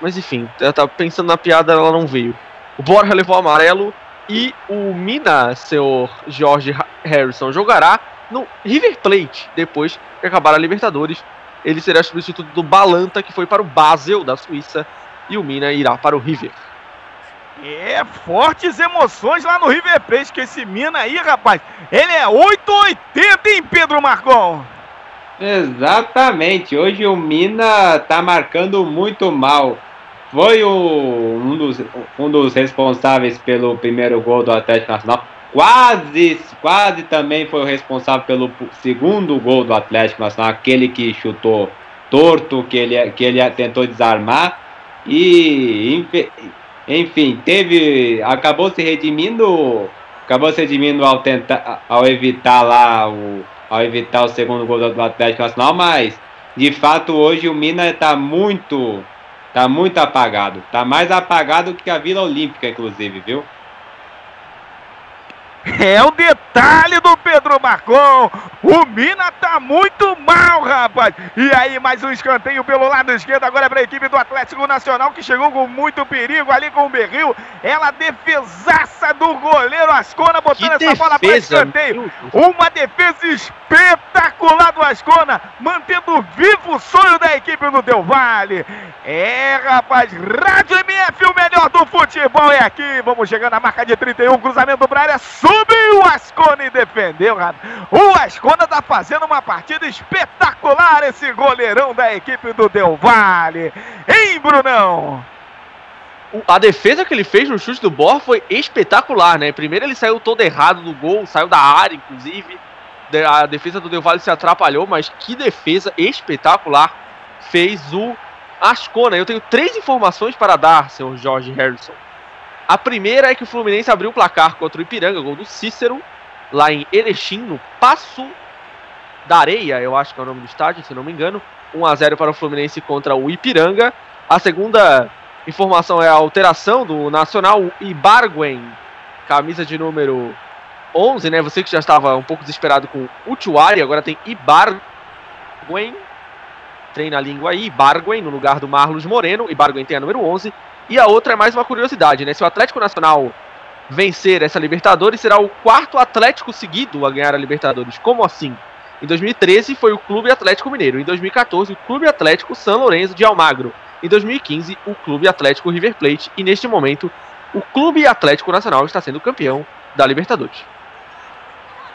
Mas enfim, eu tava pensando na piada, ela não veio. O Borja levou amarelo e o Mina, senhor Jorge Harrison, jogará no River Plate depois que acabar a Libertadores. Ele será substituto do Balanta, que foi para o Basel da Suíça, e o Mina irá para o River. É, fortes emoções lá no River Plate, que esse Mina aí, rapaz, ele é 880, hein, Pedro Marcon? Exatamente. Hoje o Mina tá marcando muito mal. Foi o, um, dos, um dos responsáveis pelo primeiro gol do Atlético Nacional. Quase, quase também foi o responsável pelo segundo gol do Atlético Nacional, aquele que chutou torto, que ele, que ele tentou desarmar. E enfim, teve. Acabou se redimindo. Acabou se redimindo ao tentar. ao evitar lá o. Ao evitar o segundo gol do Atlético Nacional, mas de fato hoje o Mina está muito. Tá muito apagado. Tá mais apagado que a Vila Olímpica, inclusive, viu? [LAUGHS] É o detalhe do Pedro Marcon. O Mina tá muito mal, rapaz. E aí, mais um escanteio pelo lado esquerdo agora para a equipe do Atlético Nacional, que chegou com muito perigo ali com o Berril. Ela defesaça do goleiro Ascona, botando Que essa bola para defesa, escanteio. Uma defesa espetacular do Ascona, mantendo vivo o sonho da equipe do Del Valle. É, rapaz, Rádio MF, o melhor do futebol é aqui. Vamos chegando na marca de 31, cruzamento para área, subiu o Ascona e defendeu. O Ascona tá fazendo uma partida espetacular, esse goleirão da equipe do Del Valle. Hein, Brunão? A defesa que ele fez no chute do Borja foi espetacular, né? Primeiro ele saiu todo errado do gol, saiu da área, inclusive. A defesa do Del Valle se atrapalhou, mas que defesa espetacular fez o Ascona. Eu tenho três informações para dar, senhor Jorge Harrison. A primeira é que o Fluminense abriu o placar contra o Ipiranga, gol do Cícero, lá em Erechim, no Passo da Areia, eu acho que é o nome do estádio, se não me engano. 1 a 0 para o Fluminense contra o Ipiranga. A segunda informação é a alteração do Nacional Ibarguen, camisa de número 11, né? Você que já estava um pouco desesperado com o Utuari, agora tem Ibarguen. Treina a língua aí, Ibarguen, no lugar do Marlos Moreno. Ibarguen tem a número 11. E a outra é mais uma curiosidade, né? Se o Atlético Nacional vencer essa Libertadores, será o quarto Atlético seguido a ganhar a Libertadores. Como assim? Em 2013 foi o Clube Atlético Mineiro. Em 2014, o Clube Atlético São Lourenço de Almagro. Em 2015, o Clube Atlético River Plate. E neste momento, o Clube Atlético Nacional está sendo campeão da Libertadores.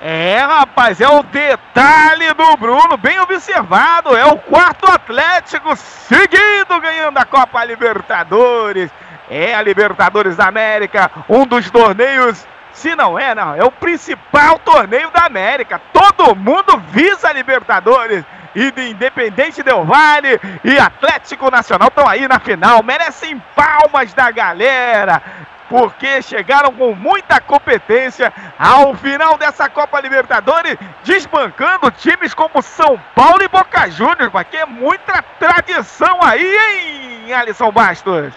É, rapaz, é o detalhe do Bruno, bem observado. É o quarto Atlético seguido ganhando a Copa Libertadores. É a Libertadores da América, um dos torneios, se não é, não, é o principal torneio da América. Todo mundo visa a Libertadores. E de Independente Del Vale e Atlético Nacional estão aí na final. Merecem palmas da galera porque chegaram com muita competência ao final dessa Copa Libertadores, desbancando times como São Paulo e Boca Juniors, porque é muita tradição aí, hein, Alisson Bastos?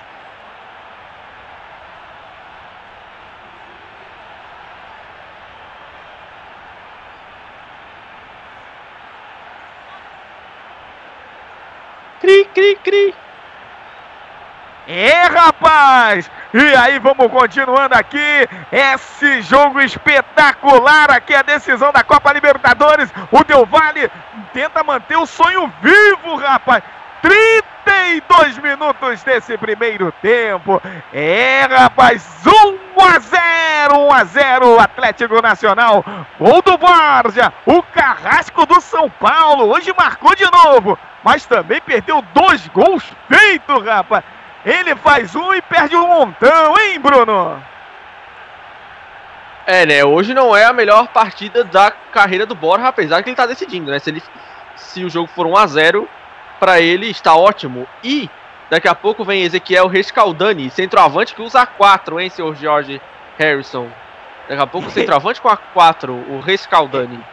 Cri, cri, cri. É, rapaz! E aí, vamos continuando aqui. Esse jogo espetacular aqui, a decisão da Copa Libertadores. O Del Valle tenta manter o sonho vivo, rapaz. 32 minutos desse primeiro tempo. É, rapaz, 1 a 0, 1 a 0, Atlético Nacional. Gol do Borja, o carrasco do São Paulo. Hoje marcou de novo, mas também perdeu dois gols feitos, rapaz. Ele faz um e perde um montão, hein, Bruno? É, né? Hoje não é a melhor partida da carreira do Borja, apesar que ele tá decidindo, né? Se, ele, se o jogo for 1 a 0 para ele está ótimo. E daqui a pouco vem Ezequiel Rescaldani, centroavante que usa a 4, hein, senhor George Harrison? Daqui a pouco o centroavante com a 4, o Rescaldani.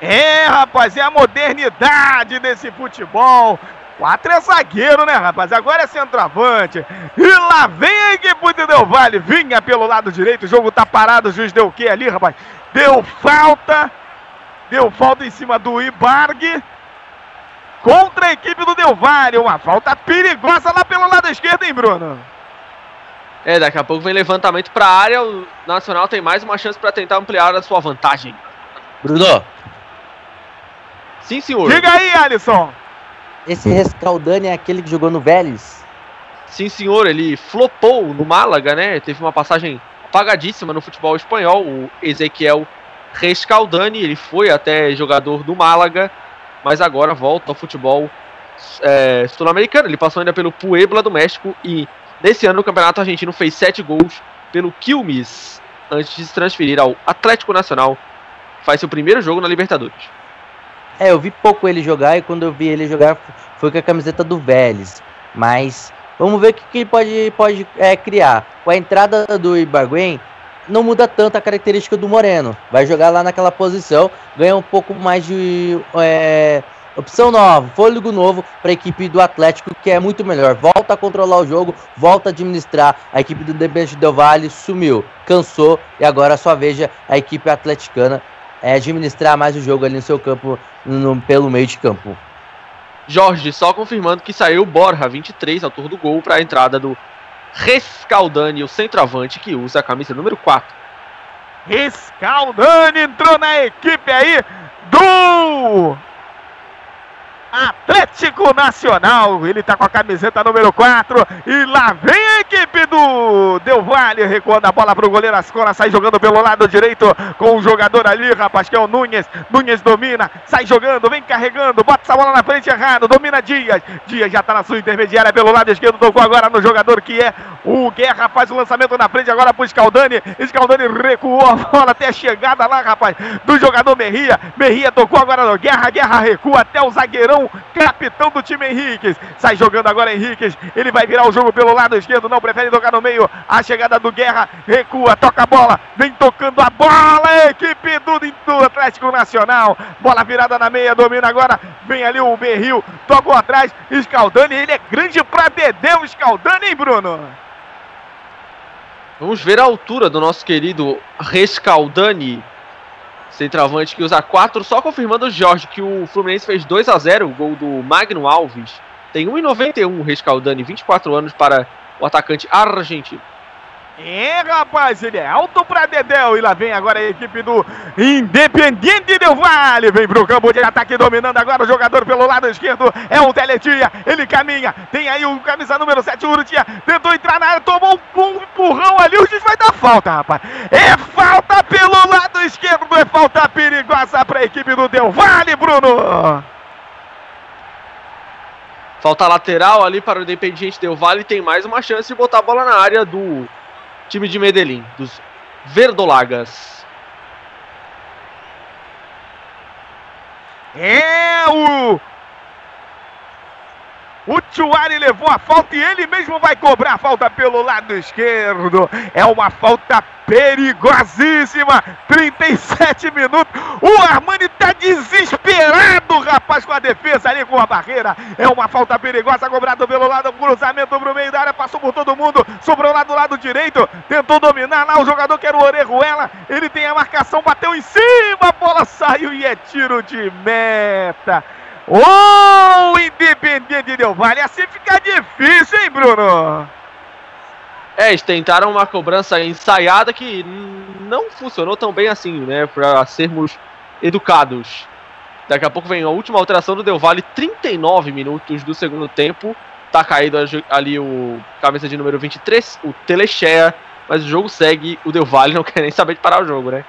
É, rapaz, é a modernidade desse futebol. Quatro é zagueiro, né, rapaz? Agora é centroavante. E lá vem a equipe do Del Valle. Vinha pelo lado direito. O jogo tá parado. O juiz deu o quê ali, rapaz? Deu falta. Deu falta em cima do Ibarg. Contra a equipe do Del Valle. Uma falta perigosa lá pelo lado esquerdo, hein, Bruno? É, daqui a pouco vem levantamento para a área. O Nacional tem mais uma chance para tentar ampliar a sua vantagem. Bruno, Sim, senhor. Diga aí, Alisson. Esse Rescaldani é aquele que jogou no Vélez? Sim, senhor. Ele flopou no Málaga, né? Teve uma passagem apagadíssima no futebol espanhol. O Ezequiel Rescaldani, ele foi até jogador do Málaga, mas agora volta ao futebol é, sul-americano. Ele passou ainda pelo Puebla do México e nesse ano no Campeonato Argentino fez sete gols pelo Quilmes antes de se transferir ao Atlético Nacional. Faz seu primeiro jogo na Libertadores. É, eu vi pouco ele jogar e quando eu vi ele jogar foi com a camiseta do Vélez. Mas vamos ver o que, que ele pode, pode é, criar. Com a entrada do Ibargüen, não muda tanto a característica do Moreno. Vai jogar lá naquela posição, ganha um pouco mais de é, opção nova, fôlego novo para a equipe do Atlético, que é muito melhor. Volta a controlar o jogo, volta a administrar. A equipe do Independente Del Valle sumiu, cansou e agora só veja a equipe atleticana é, administrar mais o jogo ali no seu campo, no- pelo meio de campo. Jorge só confirmando que saiu o Borja, 23, autor do gol, para a entrada do Rescaldani, o centroavante que usa a camisa número 4. Escaldani entrou na equipe aí do Atlético Nacional. Ele tá com a camiseta número 4. E lá vem a equipe do Del Valle. Recuando a bola pro goleiro Ascona. Sai jogando pelo lado direito com o jogador ali, rapaz, que é o Nunes. Nunes domina, sai jogando, vem carregando. Bota essa bola na frente errado. Domina Dias. Dias já tá na sua intermediária pelo lado esquerdo. Tocou agora no jogador que é o Guerra. Faz o lançamento na frente agora pro Scaldani. Scaldani recuou a bola até a chegada lá, rapaz, do jogador Merria. Merria tocou agora no Guerra. Guerra recua até o zagueirão, capitão do time Henriques. Sai jogando agora Henriques. Ele vai virar o jogo pelo lado esquerdo. Não prefere tocar no meio. A chegada do Guerra recua, toca a bola. Vem tocando a bola. Equipe do, do Atlético Nacional. Bola virada na meia. Domina agora. Vem ali o Berril. Tocou atrás. Scaldani. Ele é grande pra Dedéu. Scaldani, hein, Bruno? Vamos ver a altura do nosso querido Rescaldani, centroavante que usa 4, só confirmando o Jorge que o Fluminense fez 2 a 0 o gol do Magno Alves. Tem 1,91 o Rescaldani, 24 anos para o atacante argentino. É, rapaz, ele é alto pra Dedéu. E lá vem agora a equipe do Independiente Del Vale. Vem pro campo de ataque, dominando agora o jogador pelo lado esquerdo. É o Teletia. Ele caminha. Tem aí o camisa número 7, o Urtia. Tentou entrar na área, tomou um empurrão ali. O juiz vai dar falta, rapaz. É falta pelo lado esquerdo. É falta perigosa pra equipe do Del Vale, Bruno. Falta lateral ali para o Independiente Del Vale. Tem mais uma chance de botar a bola na área do time de Medellín, dos Verdolagas. É o. O Tchuari levou a falta e ele mesmo vai cobrar a falta pelo lado esquerdo. É uma falta perigosíssima. 37 minutos. O Armani tá desesperado, rapaz, com a defesa ali com a barreira. É uma falta perigosa cobrada pelo lado, cruzamento pro meio da área, passou por todo mundo, sobrou lá do lado direito, tentou dominar lá o jogador que era o Orejuela. Ele tem a marcação, bateu em cima, a bola saiu e é tiro de meta. Ô, Independente Del Vale, assim fica difícil, hein, Bruno? É, eles tentaram uma cobrança ensaiada que não funcionou tão bem assim, né? Pra sermos educados. Daqui a pouco vem a última alteração do Del Valle, 39 minutos do segundo tempo. Tá caído ali o cabeça de número 23, o Telechea. Mas o jogo segue, o Del Valle não [LAUGHS] quer nem saber de parar o jogo, né?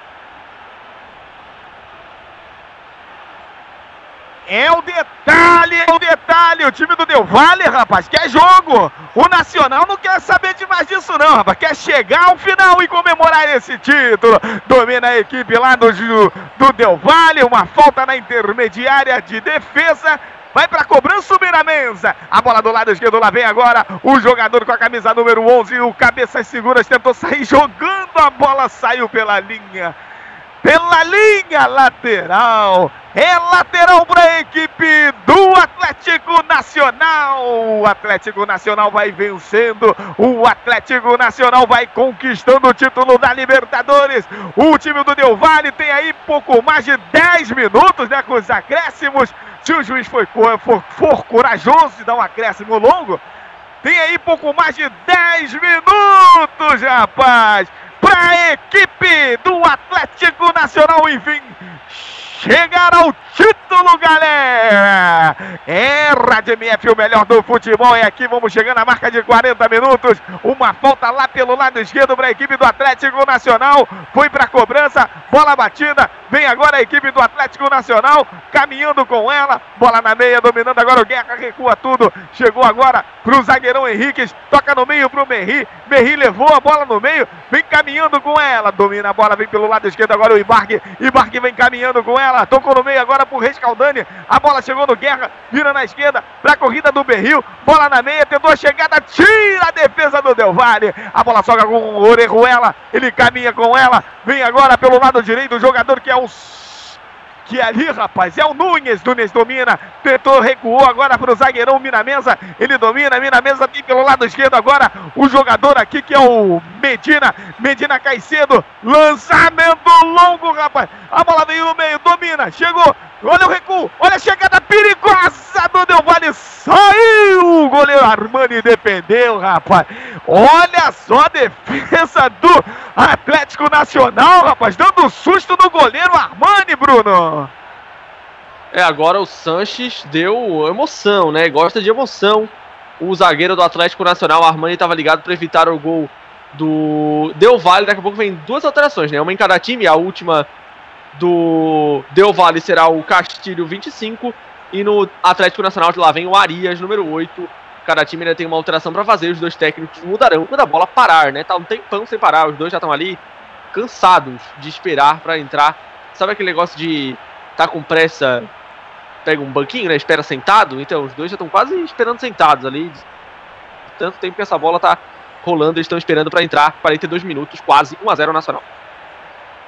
É o detalhe, é o detalhe. O time do Del Valle, rapaz, quer jogo. O Nacional não quer saber de mais disso, não, rapaz. Quer chegar ao final e comemorar esse título. Domina a equipe lá do, do Del Valle. Uma falta na intermediária de defesa. Vai para cobrança o Miramenza. A bola do lado esquerdo lá vem agora. O jogador com a camisa número 11. O cabeças seguras tentou sair jogando. A bola saiu pela linha pela linha lateral. É lateral para a equipe do Atlético Nacional. O Atlético Nacional vai vencendo. O Atlético Nacional vai conquistando o título da Libertadores. O time do Del Valle tem aí pouco mais de 10 minutos, né? Com os acréscimos. Se o juiz foi, for, for corajoso de dar um acréscimo longo, tem aí pouco mais de 10 minutos, rapaz para a equipe do Atlético Nacional, enfim, chegar ao título, galera! É MF, o melhor do futebol. E aqui vamos chegando à marca de 40 minutos. Uma falta lá pelo lado esquerdo para a equipe do Atlético Nacional. Foi para a cobrança, bola batida. Vem agora a equipe do Atlético Nacional, caminhando com ela. Bola na meia, dominando agora o Guerra, recua tudo. Chegou agora para o zagueirão Henriques, toca no meio para o Merri. Merri levou a bola no meio, vem caminhando com ela. Domina a bola, vem pelo lado esquerdo agora o Ibarque. Ibarque vem caminhando com ela bola, tocou no meio agora pro Rescaldani. A bola chegou no Guerra, vira na esquerda pra corrida do Berril. Bola na meia, tentou a chegada, tira a defesa do Del Valle. A bola soca com o Orejuela, ele caminha com ela. Vem agora pelo lado direito o jogador que é o que ali, rapaz, é o Nunes. Nunes domina, tentou, recuou agora para o zagueirão Minamesa. Ele domina, Minamesa tem pelo lado esquerdo agora o jogador aqui que é o Medina. Medina cai cedo, lançamento longo, rapaz. A bola veio no meio, domina, chegou, Olha o recuo, olha a chegada perigosa do Del Valle. Saiu! O goleiro Armani defendeu, rapaz. Olha só a defesa do Atlético Nacional, rapaz. Dando susto no goleiro Armani, Bruno. É, agora o Sanches deu emoção, né? Gosta de emoção. O zagueiro do Atlético Nacional, Armani, estava ligado para evitar o gol do Del Valle. Daqui a pouco vem duas alterações, né? Uma em cada time, a última do Del Valle será o Castilho 25 e no Atlético Nacional de lá vem o Arias, número 8. Cada time ainda tem uma alteração para fazer, os dois técnicos mudarão quando a bola parar, né? Tá um tempão sem parar, os dois já estão ali cansados de esperar para entrar. Sabe aquele negócio de tá com pressa, pega um banquinho, né? Espera sentado? Então, os dois já estão quase esperando sentados ali. Tanto tempo que essa bola tá rolando, eles estão esperando para entrar. 42 minutos, quase 1 a 0 Nacional.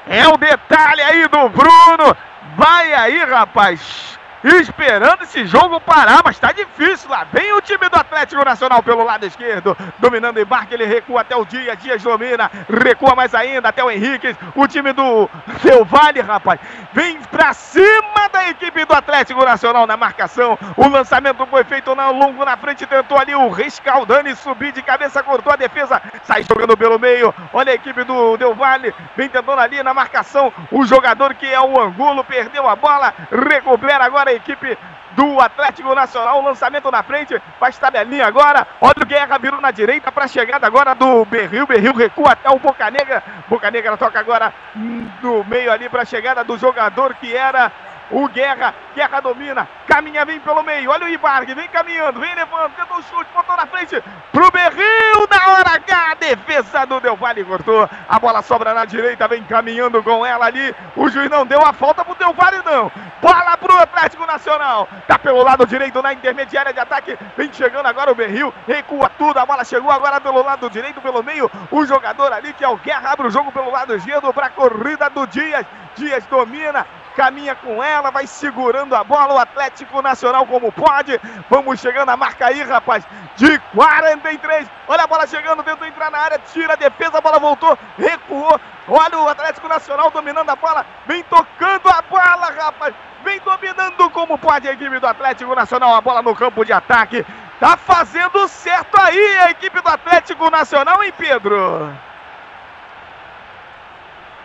É o detalhe aí do Bruno. Vai aí, rapaz esperando esse jogo parar, mas tá difícil lá. Vem o time do Atlético Nacional pelo lado esquerdo, dominando o embarque, ele recua até o Dias, Dias domina, recua mais ainda até o Henrique, o time do Seu Vale, rapaz, vem pra cima da equipe do Atlético Nacional na marcação. O lançamento foi feito na longo na frente, tentou ali o Rescaldani subir de cabeça, cortou a defesa, sai jogando pelo meio. Olha a equipe do Del Valle, vem tentando ali na marcação. O jogador que é o Angulo perdeu a bola, recupera agora a equipe do Atlético Nacional. Lançamento na frente, faz tabelinha agora. Olha o Guerra virou na direita para a chegada agora do Berril. Berril recua até o Boca Negra. Boca Negra toca agora no meio ali para a chegada do jogador que era o Guerra, Guerra domina, caminha, vem pelo meio. Olha o Ibargue, vem caminhando, vem levando, tentou o chute, botou na frente pro Berril. Na hora H, defesa do Del cortou. A bola sobra na direita, vem caminhando com ela ali. O juiz não deu a falta pro Del não. Bola pro Atlético Nacional. Tá pelo lado direito na intermediária de ataque. Vem chegando agora o Berril, recua tudo. A bola chegou agora pelo lado direito, pelo meio. O jogador ali que é o Guerra abre o jogo pelo lado esquerdo para a corrida do Dias. Dias domina, caminha com ela, vai segurando a bola, o Atlético Nacional como pode. Vamos chegando a marca aí, rapaz, de 43. Olha a bola chegando, tentou entrar na área, tira a defesa, a bola voltou, recuou. Olha o Atlético Nacional dominando a bola, vem tocando a bola, rapaz. Vem dominando como pode a equipe do Atlético Nacional, a bola no campo de ataque. Tá fazendo certo aí a equipe do Atlético Nacional, hein, Pedro?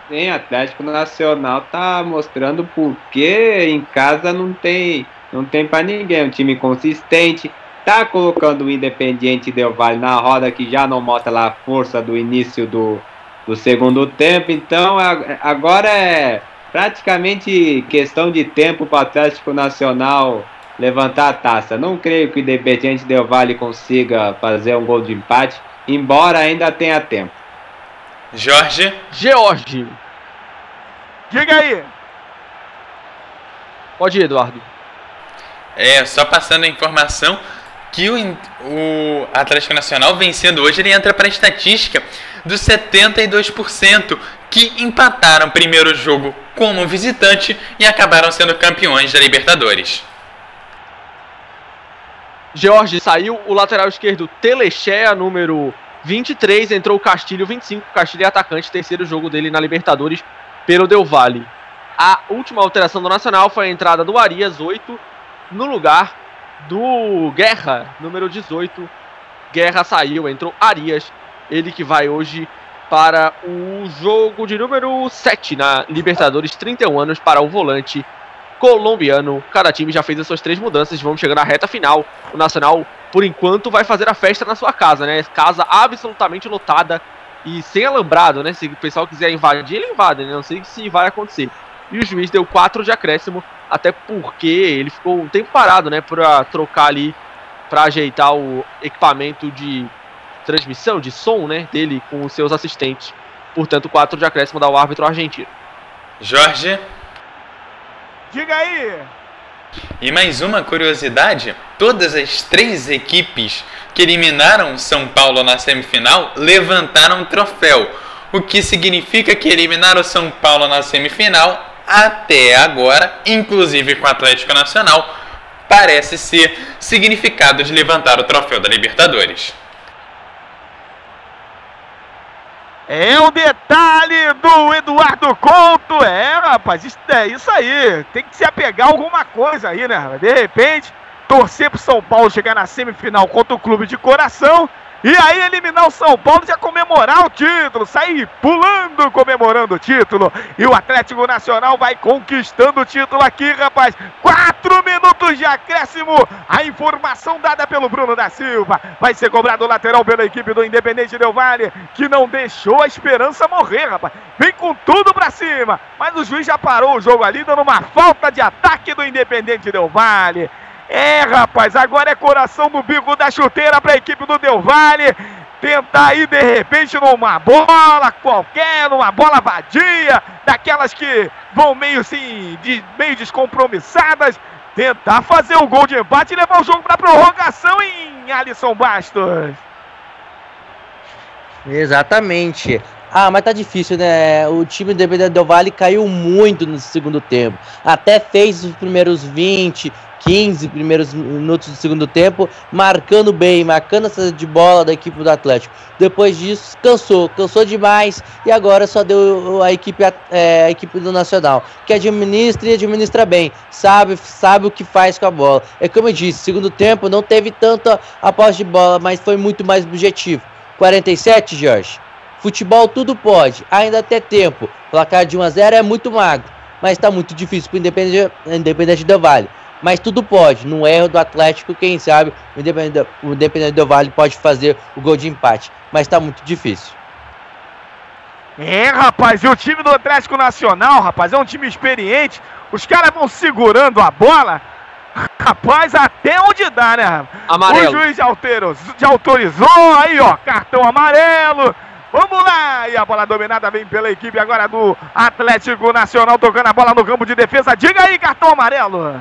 Sim, Atlético Nacional tá mostrando porque em casa não tem, não tem para ninguém, um time consistente. Tá colocando o Independiente Del Valle na roda que já não mostra lá a força do início do, do segundo tempo. Então agora é praticamente questão de tempo para o Atlético Nacional levantar a taça. Não creio que o Independiente Del Valle consiga fazer um gol de empate, embora ainda tenha tempo. Jorge. George. Diga aí. Pode ir, Eduardo. É, só passando a informação que o, o Atlético Nacional vencendo hoje, ele entra para a estatística dos 72% que empataram primeiro jogo como visitante e acabaram sendo campeões da Libertadores. Jorge saiu, o lateral esquerdo Telechea, número 23, entrou o Castilho 25, Castilho é atacante, terceiro jogo dele na Libertadores pelo Del Valle. A última alteração do Nacional foi a entrada do Arias 8 no lugar do Guerra, número 18. Guerra saiu, entrou Arias, ele que vai hoje para o jogo de número 7 na Libertadores, 31 anos para o volante colombiano. Cada time já fez as suas três mudanças, vamos chegar na reta final. O Nacional, por enquanto, vai fazer a festa na sua casa, né? Casa absolutamente lotada e sem alambrado, né? Se o pessoal quiser invadir, ele invade, né? Não sei se vai acontecer. E o juiz deu 4 de acréscimo, até porque ele ficou um tempo parado, né? Pra trocar ali, para ajeitar o equipamento de transmissão, de som, né? Dele com os seus assistentes. Portanto, 4 de acréscimo dá o árbitro argentino. Jorge. Diga aí! E mais uma curiosidade: todas as três equipes que eliminaram São Paulo na semifinal levantaram um troféu, o que significa que eliminaram São Paulo na semifinal até agora, inclusive com o Atlético Nacional, parece ser significado de levantar o troféu da Libertadores. É o detalhe do Eduardo Couto. É, rapaz, isso, é isso aí. Tem que se apegar a alguma coisa aí, né? De repente, torcer pro São Paulo chegar na semifinal contra o clube de coração e aí eliminar o São Paulo já comemorar o título, sair pulando comemorando o título. E o Atlético Nacional vai conquistando o título aqui, rapaz. Quatro minutos de acréscimo. A informação dada pelo Bruno da Silva. Vai ser cobrado o lateral pela equipe do Independente Del Vale, que não deixou a esperança morrer, rapaz. Vem com tudo pra cima. Mas o juiz já parou o jogo ali, dando uma falta de ataque do Independente Del Vale. É, rapaz, agora é coração no bico da chuteira para a equipe do Del Valle. Tentar aí, de repente, numa bola qualquer, numa bola vadia, daquelas que vão meio assim, de, meio descompromissadas. Tentar fazer o gol de empate e levar o jogo para prorrogação em Alisson Bastos. Exatamente. Ah, mas tá difícil, né? O time do Independente Del Vale caiu muito no segundo tempo. Até fez os primeiros 20, 15 primeiros minutos do segundo tempo, marcando bem, marcando essa de bola da equipe do Atlético. Depois disso, cansou, cansou demais e agora só deu a equipe, é, a equipe do Nacional, que administra e administra bem, sabe, sabe o que faz com a bola. É como eu disse, segundo tempo não teve tanta aposta de bola, mas foi muito mais objetivo. 47, Jorge. Futebol tudo pode, ainda até tempo. Placar de 1 a 0 é muito magro, mas está muito difícil para o Independente, Independente do Vale mas tudo pode. No erro do Atlético, quem sabe o Independente, o Independente do Vale pode fazer o gol de empate, mas está muito difícil. É, rapaz, e o time do Atlético Nacional, rapaz, é um time experiente. Os caras vão segurando a bola. Rapaz, até onde dá, né? Amarelo. O juiz já, alterou, já autorizou, aí ó, cartão amarelo. Vamos lá! E a bola dominada vem pela equipe agora do Atlético Nacional, tocando a bola no campo de defesa. Diga aí, cartão amarelo.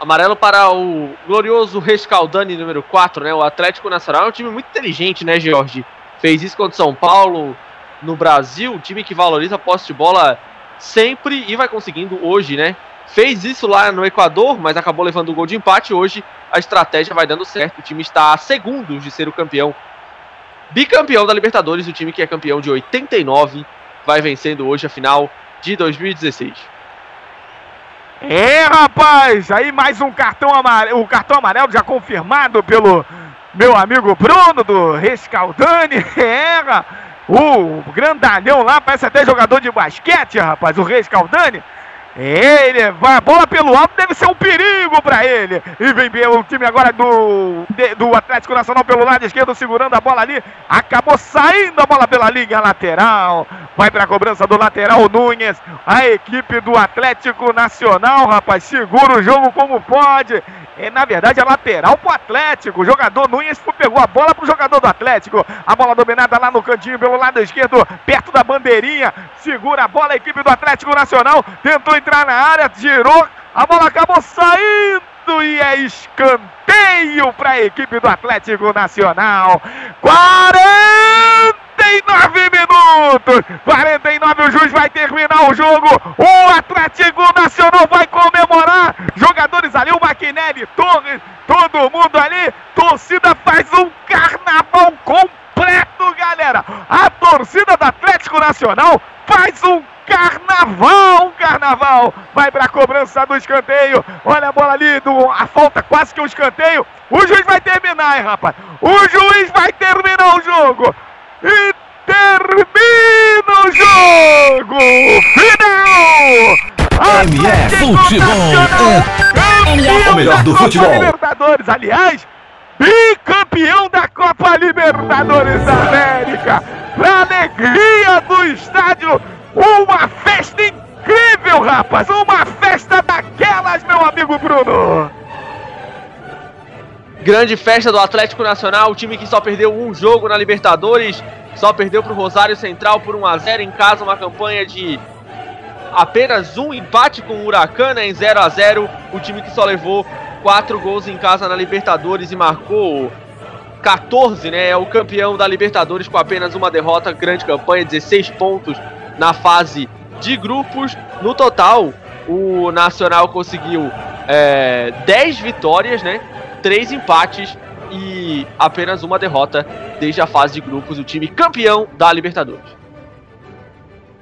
Amarelo para o glorioso Rescaldani número 4, né? O Atlético Nacional é um time muito inteligente, né, Jorge? Fez isso contra o São Paulo no Brasil, time que valoriza a posse de bola sempre e vai conseguindo hoje, né? Fez isso lá no Equador, mas acabou levando o gol de empate. Hoje a estratégia vai dando certo. O time está a segundos de ser o campeão. Bicampeão da Libertadores, o time que é campeão de 89, vai vencendo hoje a final de 2016. É, rapaz! Aí mais um cartão amarelo, o cartão amarelo já confirmado pelo meu amigo Bruno do Rescaldani. [LAUGHS] É, o grandalhão lá, parece até jogador de basquete, rapaz, o Rescaldani. Ele vai a bola pelo alto, deve ser um perigo para ele. E vem bem o time agora do, do Atlético Nacional pelo lado esquerdo, segurando a bola ali. Acabou saindo a bola pela linha lateral. Vai para a cobrança do lateral Nunes. A equipe do Atlético Nacional, rapaz, segura o jogo como pode. É, na verdade, a lateral pro Atlético. O jogador Nunes pegou a bola pro jogador do Atlético. A bola dominada lá no cantinho, pelo lado esquerdo, perto da bandeirinha. Segura a bola a equipe do Atlético Nacional. Tentou entrar na área, girou. A bola acabou saindo e é escanteio para a equipe do Atlético Nacional. 49 minutos minutos. 49, o juiz vai terminar o jogo. O Atlético Nacional vai comemorar. Jogadores ali, o Maquinelli, Torres, todo mundo ali. Torcida faz um carnaval completo, galera. A torcida do Atlético Nacional faz um carnaval, um carnaval. Vai para a cobrança do escanteio. Olha a bola ali, do, a falta quase que um escanteio. O juiz vai terminar, hein, rapaz. O juiz vai terminar o jogo. E termina o jogo. Final. MF Futebol é o melhor do futebol. Libertadores, aliás, bicampeão da Copa Libertadores da América. Pra alegria do estádio, uma festa incrível, rapaz! Uma festa daquelas, meu amigo Bruno! Grande festa do Atlético Nacional, o time que só perdeu um jogo na Libertadores, só perdeu para o Rosário Central por 1 a 0 em casa, uma campanha de apenas um empate com o Huracan né, em 0 a 0 o time que só levou quatro gols em casa na Libertadores e marcou 14, né? É o campeão da Libertadores com apenas uma derrota, grande campanha, 16 pontos na fase de grupos. No total, o Nacional conseguiu é, 10 vitórias, né? 3 empates e apenas uma derrota desde a fase de grupos. O time campeão da Libertadores.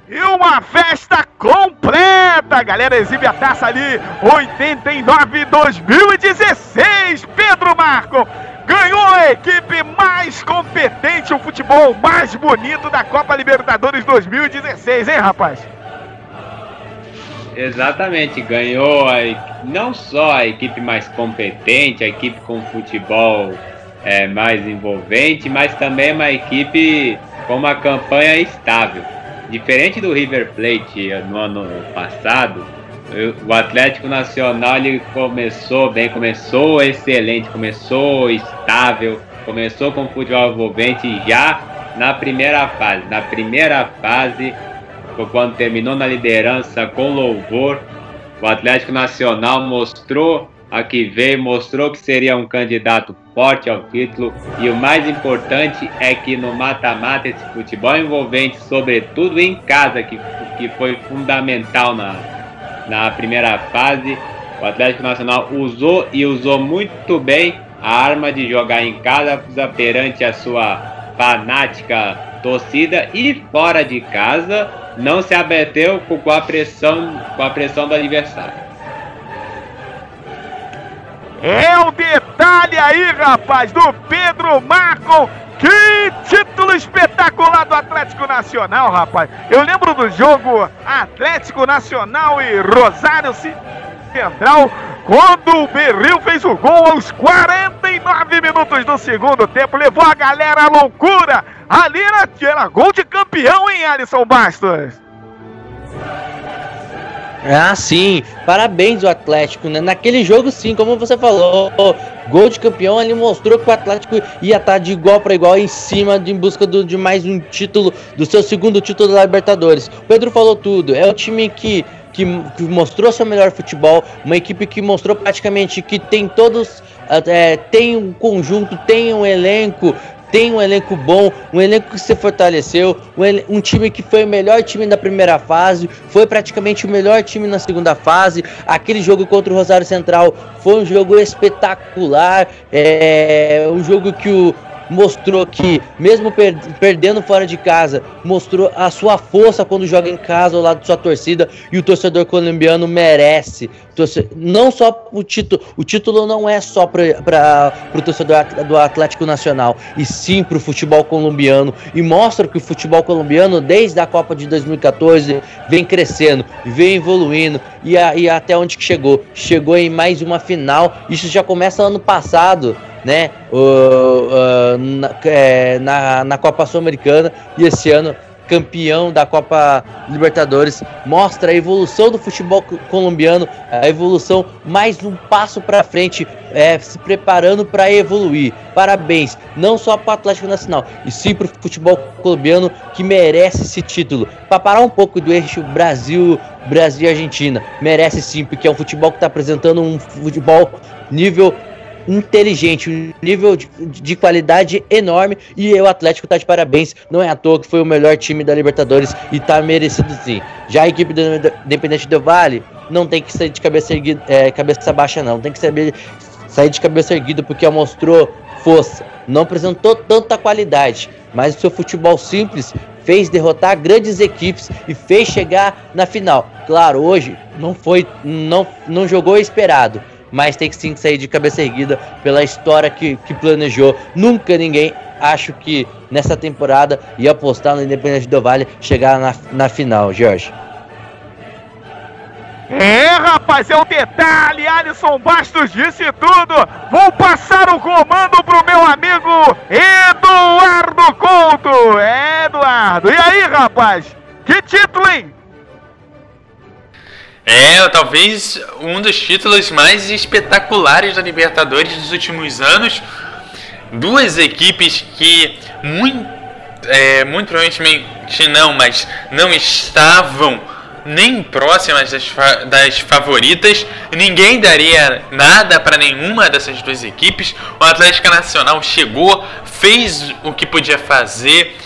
E uma festa completa! Galera exibe a taça ali, 89-2016. Pedro Marco ganhou a equipe mais competente, o futebol mais bonito da Copa Libertadores 2016, hein, rapaz? Exatamente, ganhou a, não só a equipe mais competente, a equipe com futebol é, mais envolvente, mas também uma equipe com uma campanha estável. Diferente do River Plate no ano passado, o Atlético Nacional ele começou bem, começou excelente, começou estável, começou com futebol envolvente já na primeira fase. Na primeira fase, quando terminou na liderança com louvor, o Atlético Nacional mostrou a que veio, mostrou que seria um candidato forte ao título. E o mais importante é que no mata-mata esse futebol envolvente, sobretudo em casa, que, que foi fundamental na, na primeira fase, o Atlético Nacional usou e usou muito bem a arma de jogar em casa perante a sua fanática torcida. E fora de casa não se abateu com a pressão com a pressão do adversário. É o detalhe aí, rapaz, do Pedro Marco. Que título espetacular do Atlético Nacional, rapaz. Eu lembro do jogo Atlético Nacional e Rosário Central, quando o Berril fez o gol aos 49 minutos do segundo tempo. Levou a galera à loucura. Ali era, era gol de campeão, hein, Alisson Bastos? Ah, sim. Parabéns o Atlético, né? Naquele jogo, sim, como você falou, gol de campeão, ele mostrou que o Atlético ia estar de igual para igual em cima de, em busca do, de mais um título, do seu segundo título da Libertadores. O Pedro falou tudo. É o time que que, que, mostrou seu melhor futebol, uma equipe que mostrou praticamente que tem todos, é, tem um conjunto, tem um elenco, tem um elenco bom, um elenco que se fortaleceu, um, um, time que foi o melhor time da primeira fase, foi praticamente o melhor time na segunda fase. Aquele jogo contra o Rosário Central foi um jogo espetacular, é um jogo que o, mostrou que, mesmo per perdendo fora de casa, mostrou a sua força quando joga em casa ao lado de sua torcida e o torcedor colombiano merece. Torce não só o título, o título não é só para o torcedor do Atlético Nacional, e sim para o futebol colombiano. E mostra que o futebol colombiano, desde a Copa de 2014, vem crescendo, vem evoluindo e, e até onde que chegou. Chegou em mais uma final. Isso já começa ano passado né? Uh, na, é, na, na Copa Sul-Americana e esse ano campeão da Copa Libertadores, mostra a evolução do futebol colombiano, a evolução mais um passo para frente, é, se preparando para evoluir. Parabéns, não só para o Atlético Nacional, e sim para o futebol colombiano que merece esse título. Para parar um pouco do eixo Brasil, Brasil e Argentina, merece sim, porque é um futebol que está apresentando um futebol nível inteligente, um nível de, de qualidade enorme e o Atlético tá de parabéns. Não é à toa que foi o melhor time da Libertadores e tá merecido sim. Já a equipe do Independente do Vale não tem que sair de cabeça, erguida, é, cabeça baixa, não. Tem que saber sair de cabeça erguida porque mostrou força. Não apresentou tanta qualidade, mas o seu futebol simples fez derrotar grandes equipes e fez chegar na final. Claro, hoje não foi, não, não jogou esperado, mas tem que sim sair de cabeça erguida pela história que, que planejou. Nunca ninguém, acho que nessa temporada, ia apostar no Independente do Vale chegar na, na final, Jorge. É, rapaz, é o detalhe. Alisson Bastos disse tudo. Vou passar o comando pro meu amigo Eduardo Couto. É, Eduardo. E aí, rapaz? Que título, hein? É, talvez um dos títulos mais espetaculares da Libertadores dos últimos anos. Duas equipes que muito, é, muito provavelmente não, mas não estavam nem próximas das, fa das favoritas. Ninguém daria nada para nenhuma dessas duas equipes. O Atlético Nacional chegou, fez o que podia fazer,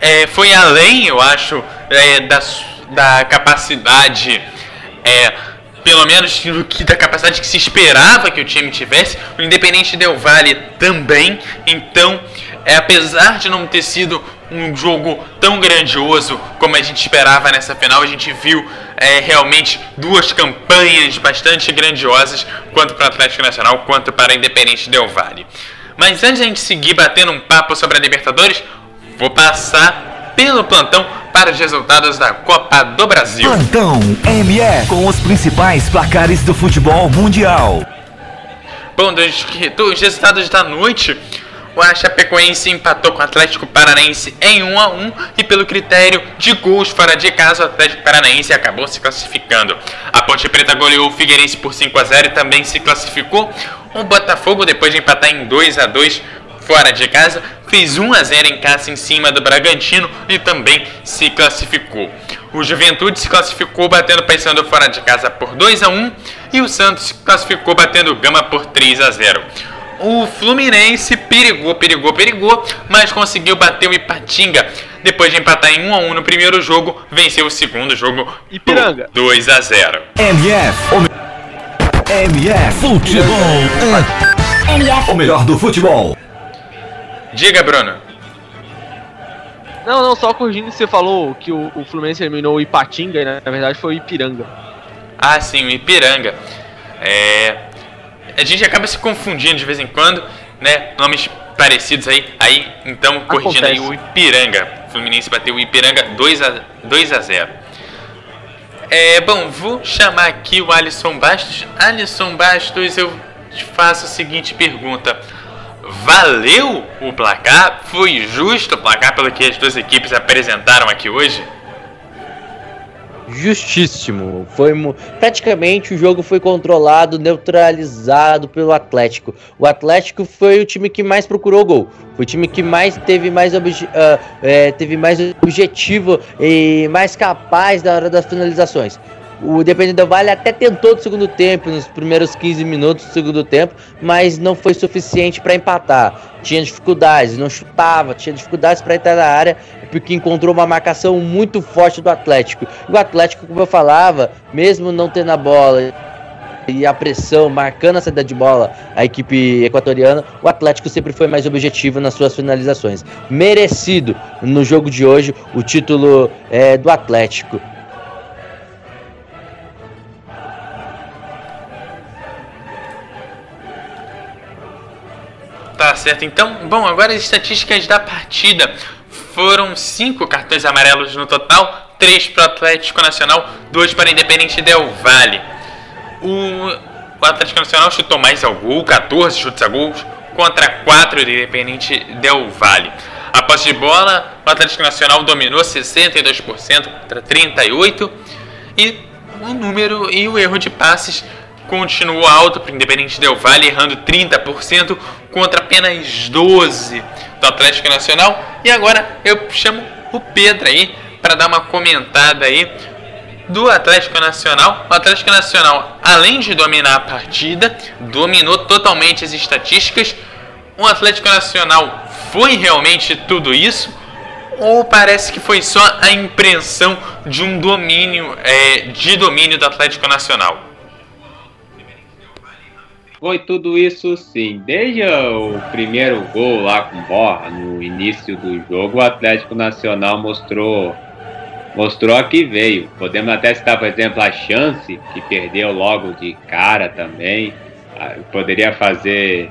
é, foi além, eu acho, é, da, da capacidade. É, pelo menos do que da capacidade que se esperava que o time tivesse. O Independente Del Vale também. Então, é, apesar de não ter sido um jogo tão grandioso como a gente esperava nessa final, a gente viu é, realmente duas campanhas bastante grandiosas, quanto para o Atlético Nacional quanto para o Independente Del Vale. Mas antes de a gente seguir batendo um papo sobre a Libertadores, vou passar pelo plantão para os resultados da Copa do Brasil. Plantão ME com os principais placares do futebol mundial. Bom, dos, dos resultados da noite, o Chapecoense empatou com o Atlético Paranaense em 1 a 1 e pelo critério de gols fora de casa, o Atlético Paranaense acabou se classificando. A Ponte Preta goleou o Figueirense por 5 a 0 e também se classificou. O Botafogo, depois de empatar em 2 a 2 fora de casa, fez 1 a 0 em casa em cima do Bragantino e também se classificou. O Juventude se classificou batendo Paysandu fora de casa por 2 a 1 e o Santos se classificou batendo Gama por 3 a 0 o Fluminense perigou, perigou, perigou, mas conseguiu bater o Ipatinga. Depois de empatar em 1 a 1 no primeiro jogo, venceu o segundo jogo Ipiranga. 2 a 0. MF, o. MF Futebol. MF. O melhor do futebol. Diga, Bruno. Não, não, só corrigindo, você falou que o, o Fluminense eliminou o Ipatinga, né? na verdade foi o Ipiranga. Ah, sim, o Ipiranga. É, a gente acaba se confundindo de vez em quando, né? Nomes parecidos aí. Aí, então, corrigindo Acontece. aí o Ipiranga. O Fluminense bateu o Ipiranga 2 a, 2 a 0. É, bom, vou chamar aqui o Alisson Bastos. Alisson Bastos, eu te faço a seguinte pergunta. Valeu o placar? Foi justo o placar pelo que as duas equipes apresentaram aqui hoje? justíssimo. Foi praticamente o jogo foi controlado, neutralizado pelo Atlético. O Atlético foi o time que mais procurou gol. Foi o time que mais teve mais, obje, uh, é, teve mais objetivo e mais capaz da hora das finalizações. O Independente do Vale até tentou no segundo tempo, nos primeiros 15 minutos do segundo tempo, mas não foi suficiente para empatar. Tinha dificuldades, não chutava, tinha dificuldades para entrar na área, porque encontrou uma marcação muito forte do Atlético. O Atlético, como eu falava, mesmo não tendo a bola e a pressão marcando a saída de bola a equipe equatoriana, o Atlético sempre foi mais objetivo nas suas finalizações. Merecido no jogo de hoje o título é, do Atlético. Certo, então, bom, agora as estatísticas da partida. Foram cinco cartões amarelos no total, três para o Atlético Nacional, dois para o Independente Del Vale. O, o Atlético Nacional chutou mais ao gol, 14 chutes a gol, contra 4 do Independente Del Vale. A posse de bola, o Atlético Nacional dominou 62% contra 38% e o número e o erro de passes continuou alto para o Independente Del Vale, errando 30% contra apenas 12% do Atlético Nacional. E agora eu chamo o Pedro aí para dar uma comentada aí do Atlético Nacional. O Atlético Nacional, além de dominar a partida, dominou totalmente as estatísticas. O Atlético Nacional foi realmente tudo isso? Ou parece que foi só a impressão de um domínio, é, de domínio do Atlético Nacional? Foi tudo isso sim. Desde o primeiro gol lá com Borra, no início do jogo, o Atlético Nacional mostrou mostrou que veio. Podemos até citar, por exemplo, a chance que perdeu logo de cara também. Ah, poderia fazer.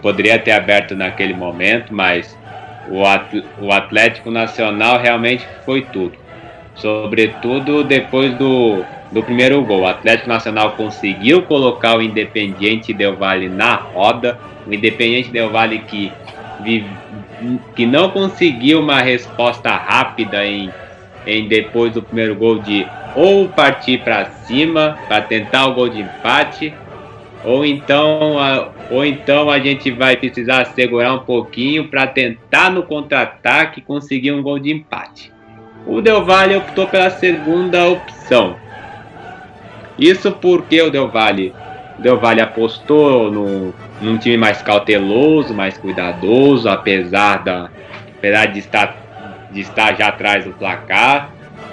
Poderia ter aberto naquele momento, mas o Atlético Nacional realmente foi tudo. Sobretudo depois do, do primeiro gol. O Atlético Nacional conseguiu colocar o Independiente Del Valle na roda. O Independiente Del Valle que, que não conseguiu uma resposta rápida em em depois do primeiro gol de ou partir para cima para tentar o gol de empate, ou então a, ou então a gente vai precisar segurar um pouquinho para tentar no contra-ataque conseguir um gol de empate. O Del Valle optou pela segunda opção. Isso porque o Del Valle, Del Valle apostou no, num time mais cauteloso, mais cuidadoso, apesar da apesar de estar de estar já atrás do placar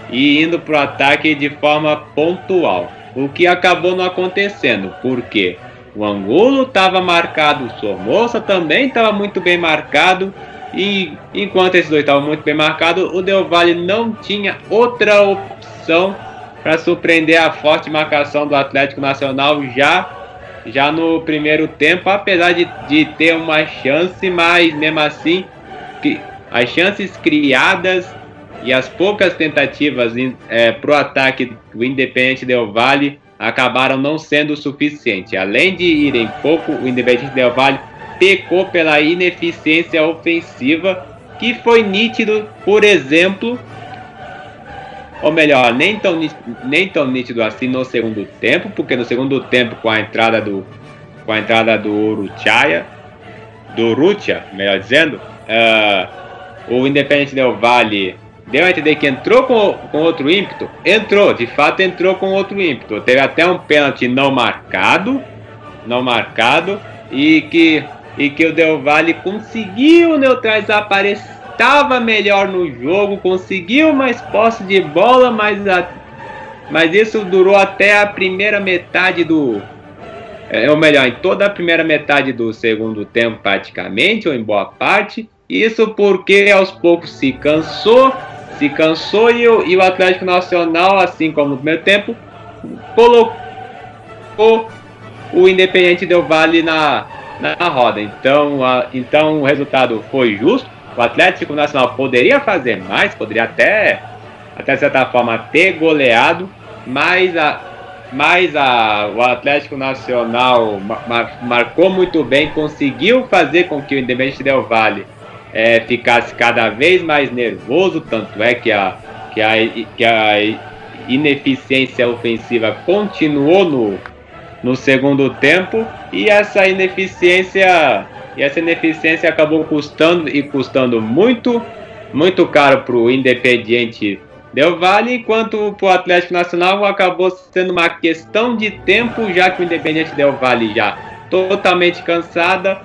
e indo para o ataque de forma pontual. O que acabou não acontecendo, porque o Angulo estava marcado, o Somoza também estava muito bem marcado, e enquanto esses dois estavam muito bem marcados, o Del Valle não tinha outra opção para surpreender a forte marcação do Atlético Nacional já já no primeiro tempo, apesar de, de ter uma chance, mas mesmo assim as chances criadas e as poucas tentativas é, para o ataque do Independente Del Valle acabaram não sendo suficientes. Além de irem pouco, o Independente Del Valle pecou pela ineficiência ofensiva, que foi nítido, por exemplo, ou melhor, nem tão, nem tão nítido assim no segundo tempo, porque no segundo tempo, com a entrada do, com a entrada do Uruchaya, do Rutia, melhor dizendo, uh, o Independente Del Vale deu a entender que entrou com, com outro ímpeto? Entrou, de fato entrou com outro ímpeto. Teve até um pênalti não marcado, não marcado, e que, e que o Del Valle conseguiu neutralizar, estava melhor no jogo, conseguiu mais posse de bola, mas, a, mas isso durou até a primeira metade do. É, ou melhor, em toda a primeira metade do segundo tempo, praticamente, ou em boa parte. Isso porque aos poucos se cansou, se cansou e o, e o Atlético Nacional, assim como no primeiro tempo, colocou o Independente Del Vale na, na roda. Então, a, então o resultado foi justo. O Atlético Nacional poderia fazer mais, poderia até, até certa forma ter goleado, mas, a, mas a, o Atlético Nacional mar, marcou muito bem, conseguiu fazer com que o Independente Del Vale é, ficasse cada vez mais nervoso, tanto é que a, que a, que a ineficiência ofensiva continuou no, no segundo tempo e essa ineficiência e essa ineficiência acabou custando e custando muito muito caro para o Independiente Del Vale, enquanto para o Atlético Nacional acabou sendo uma questão de tempo, já que o Independiente Del Vale já totalmente cansada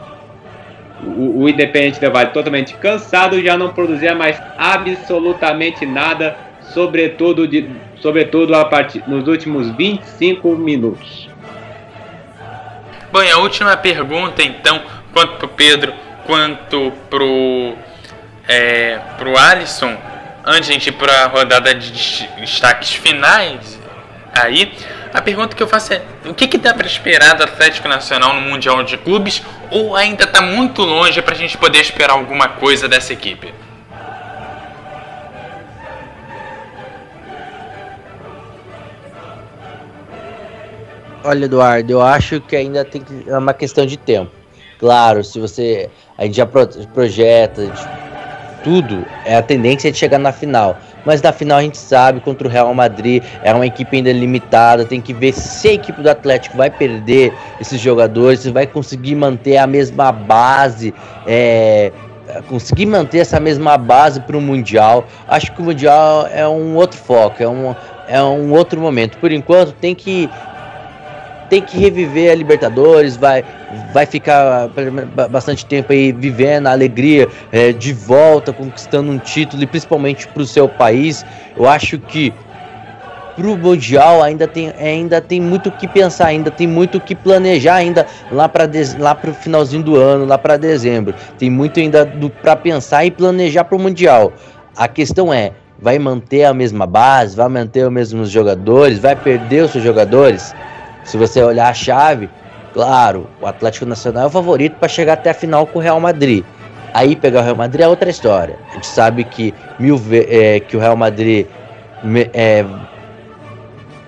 o, o Independente Del Vale totalmente cansado, já não produzia mais absolutamente nada, sobretudo, de, sobretudo a partir, nos últimos 25 minutos. Bom, e a última pergunta então, quanto pro Pedro, quanto pro, é, pro Alisson, antes de ir para a rodada de destaques finais, aí a pergunta que eu faço é: o que, que dá para esperar do Atlético Nacional no Mundial de Clubes? Ou ainda está muito longe para a gente poder esperar alguma coisa dessa equipe? Olha, Eduardo, eu acho que ainda tem que, é uma questão de tempo. Claro, se você a gente já projeta tudo, é a tendência de chegar na final mas na final a gente sabe contra o Real Madrid é uma equipe ainda limitada, tem que ver se a equipe do Atlético vai perder esses jogadores, se vai conseguir manter a mesma base, é, conseguir manter essa mesma base para o Mundial. Acho que o Mundial é um outro foco, é um, é um outro momento. Por enquanto tem que tem que reviver a Libertadores, vai vai ficar bastante tempo aí vivendo a alegria é, de volta, conquistando um título e principalmente para o seu país. Eu acho que pro mundial ainda tem ainda tem muito o que pensar, ainda tem muito o que planejar ainda lá para lá pro finalzinho do ano, lá para dezembro. Tem muito ainda para pensar e planejar pro mundial. A questão é, vai manter a mesma base, vai manter os mesmos jogadores, vai perder os seus jogadores? Se você olhar a chave, claro, o Atlético Nacional é o favorito para chegar até a final com o Real Madrid. Aí pegar o Real Madrid é outra história. A gente sabe que, mil é, que o Real Madrid é,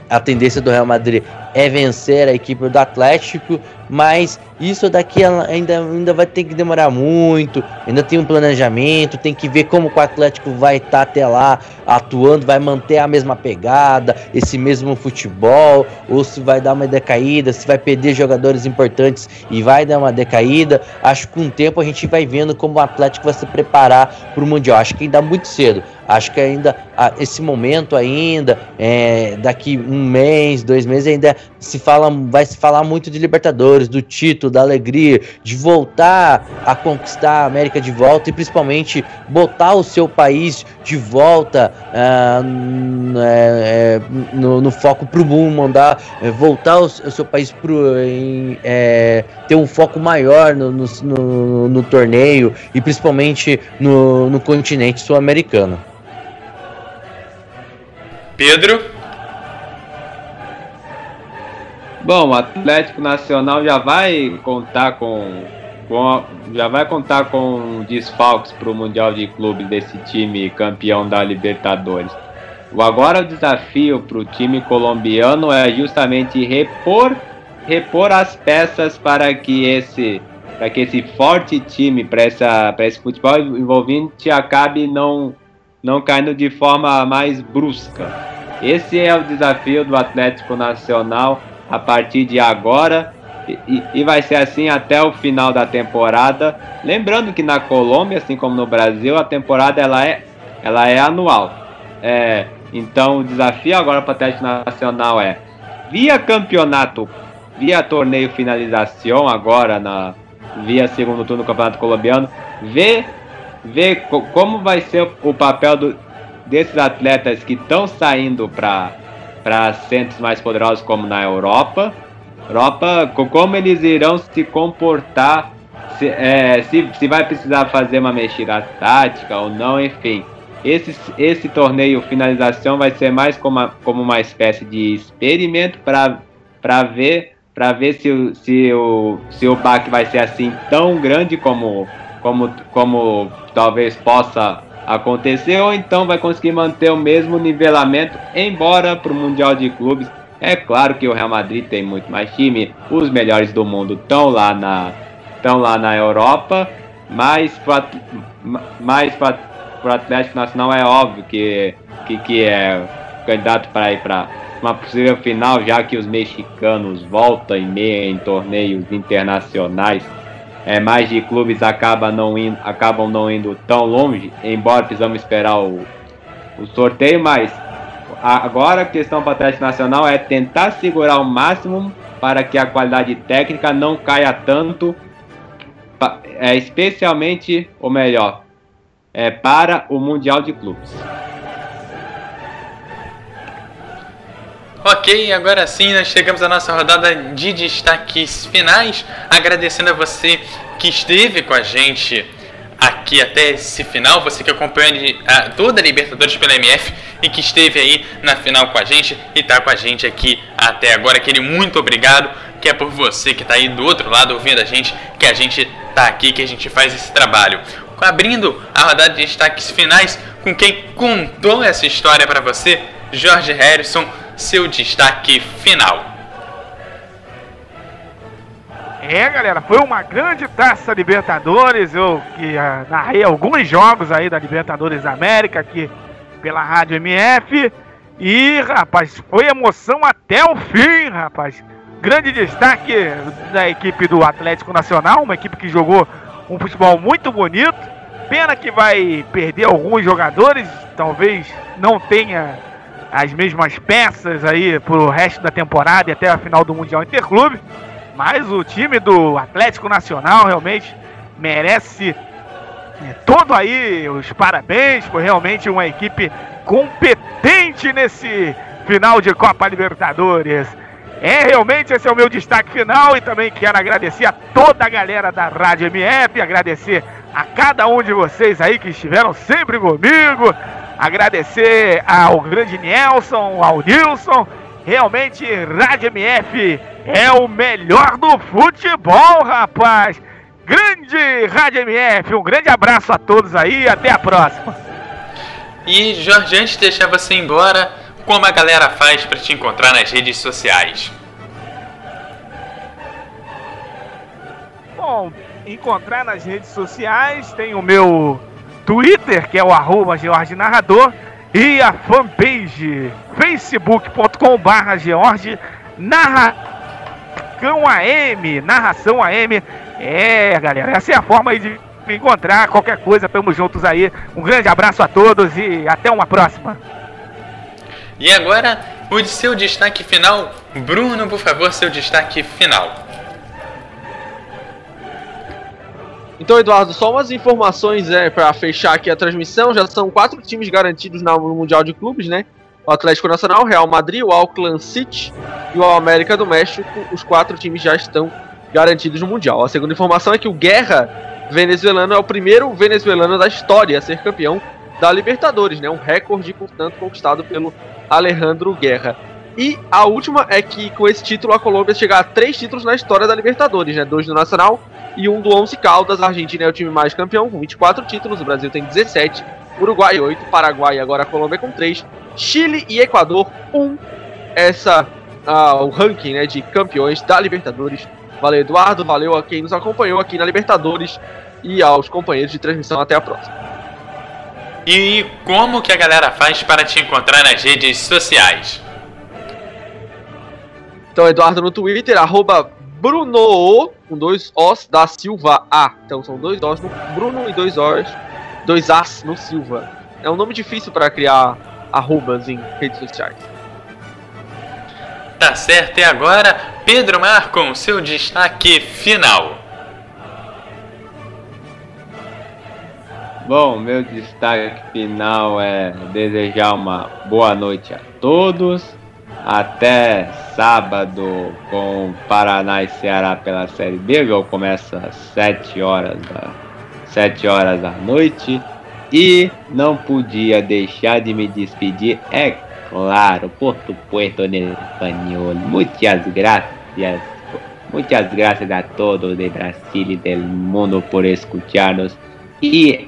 a tendência do Real Madrid é vencer a equipe do Atlético, mas isso daqui ainda, ainda vai ter que demorar muito, ainda tem um planejamento, tem que ver como o Atlético vai estar tá até lá atuando, vai manter a mesma pegada, esse mesmo futebol, ou se vai dar uma decaída, se vai perder jogadores importantes e vai dar uma decaída. Acho que com o tempo a gente vai vendo como o Atlético vai se preparar para o Mundial. Acho que ainda muito cedo. Acho que ainda esse momento ainda, é, daqui um mês, dois meses ainda se fala, vai se falar muito de Libertadores, do título, da alegria, de voltar a conquistar a América de volta e principalmente botar o seu país de volta uh, no, no, foco para o mundo, mandar é, voltar o, o, seu país pro, em, é, ter um foco maior no, no, no, no torneio e principalmente no, no continente sul-americano. Pedro? Bom, o Atlético Nacional já vai contar com, com já vai contar com desfalques para o Mundial de Clubes desse time campeão da Libertadores. Agora o desafio para o time colombiano é justamente repor repor as peças para que esse para que esse forte time para essa para esse futebol envolvente acabe não não caindo de forma mais brusca. Esse é o desafio do Atlético Nacional a partir de agora e, e, vai ser assim até o final da temporada. Lembrando que na Colômbia, assim como no Brasil, a temporada ela é, ela é anual. É, então o desafio agora para o Atlético Nacional é via campeonato, via torneio finalização agora na via segundo turno do Campeonato Colombiano, ver ver como vai ser o papel do, desses atletas que estão saindo para para centros mais poderosos como na Europa. Europa, como eles irão se comportar, se, é, se, se vai precisar fazer uma mexida tática ou não, enfim. Esse, esse torneio finalização vai ser mais como uma, como uma espécie de experimento para ver para ver se, se, o, se o baque vai ser assim tão grande como, como, como talvez possa acontecer, ou então vai conseguir manter o mesmo nivelamento, embora para o Mundial de Clubes. É claro que o Real Madrid tem muito mais time, os melhores do mundo estão lá na, estão lá na Europa, mas para o Atlético Nacional é óbvio que, que, que é candidato para ir para uma possível final, já que os mexicanos voltam e meia em torneios internacionais é, mais de clubes acaba não indo, acabam não indo tão longe, embora precisamos esperar o, o sorteio, mas agora a questão para o Atlético Nacional é tentar segurar o máximo para que a qualidade técnica não caia tanto, é, especialmente, ou melhor, é, para o Mundial de Clubes. Ok, agora sim nós chegamos à nossa rodada de destaques finais. Agradecendo a você que esteve com a gente aqui até esse final, você que acompanhou a, toda a Libertadores pela MF e que esteve aí na final com a gente e está com a gente aqui até agora. Aquele muito obrigado, que é por você que está aí do outro lado ouvindo a gente, que a gente está aqui, que a gente faz esse trabalho. Abrindo a rodada de destaques finais com quem contou essa história para você, Jorge Harrison seu destaque final. É, galera, foi uma grande taça Libertadores. Eu que uh, narrei alguns jogos aí da Libertadores América aqui pela Rádio MF. E, rapaz, foi emoção até o fim, rapaz. Grande destaque da equipe do Atlético Nacional, uma equipe que jogou um futebol muito bonito. Pena que vai perder alguns jogadores, talvez não tenha as mesmas peças aí pro resto da temporada e até a final do Mundial Interclube. Mas o time do Atlético Nacional realmente merece é, todo aí os parabéns, foi realmente uma equipe competente nesse final de Copa Libertadores. É, realmente esse é o meu destaque final e também quero agradecer a toda a galera da Rádio MF, agradecer a cada um de vocês aí que estiveram sempre comigo, agradecer ao grande Nelson, ao Nilson. Realmente, Rádio MF é o melhor do futebol, rapaz. Grande Rádio MF, um grande abraço a todos aí até a próxima. E Jorge, antes de deixar você embora, como a galera faz para te encontrar nas redes sociais? Bom, encontrar nas redes sociais tem o meu Twitter, que é o arroba George Narrador, e a fanpage facebook.com barra George Narração AM, Narração AM. É, galera, essa é a forma aí de me encontrar. Qualquer coisa, tamo juntos aí. Um grande abraço a todos e até uma próxima. E agora, o seu destaque final. Bruno, por favor, seu destaque final. Então, Eduardo, só umas informações é, para fechar aqui a transmissão. Já são quatro times garantidos no Mundial de Clubes, né? O Atlético Nacional, o Real Madrid, o Auckland City e o América do México. Os quatro times já estão garantidos no Mundial. A segunda informação é que o Guerra venezuelano é o primeiro venezuelano da história a ser campeão da Libertadores, né? Um recorde, portanto, conquistado pelo Alejandro Guerra. E a última é que com esse título a Colômbia chegar a três títulos na história da Libertadores, né? Dois do Nacional e um do Once Caldas. A Argentina é o time mais campeão com 24 títulos, o Brasil tem 17, Uruguai 8, Paraguai e agora a Colômbia com 3, Chile e Equador 1. Essa uh, o ranking né, de campeões da Libertadores. Valeu, Eduardo, valeu a quem nos acompanhou aqui na Libertadores e aos companheiros de transmissão. Até a próxima. E como que a galera faz para te encontrar nas redes sociais? Então, Eduardo no Twitter, arroba Bruno, com dois Os da Silva A. Então são dois Os no Bruno e dois Os, dois As no Silva. É um nome difícil para criar arrobas em redes sociais. Tá certo, e agora, Pedro Marcon, seu destaque final. Bom, meu destaque final é desejar uma boa noite a todos. Até sábado com Paraná e Ceará pela Série B. O jogo começa às 7 horas da, 7 horas da noite. E não podia deixar de me despedir, é claro, por supuesto, en español. Muchas gracias. Muchas gracias a todos de Brasil y del mundo por escucharnos. Y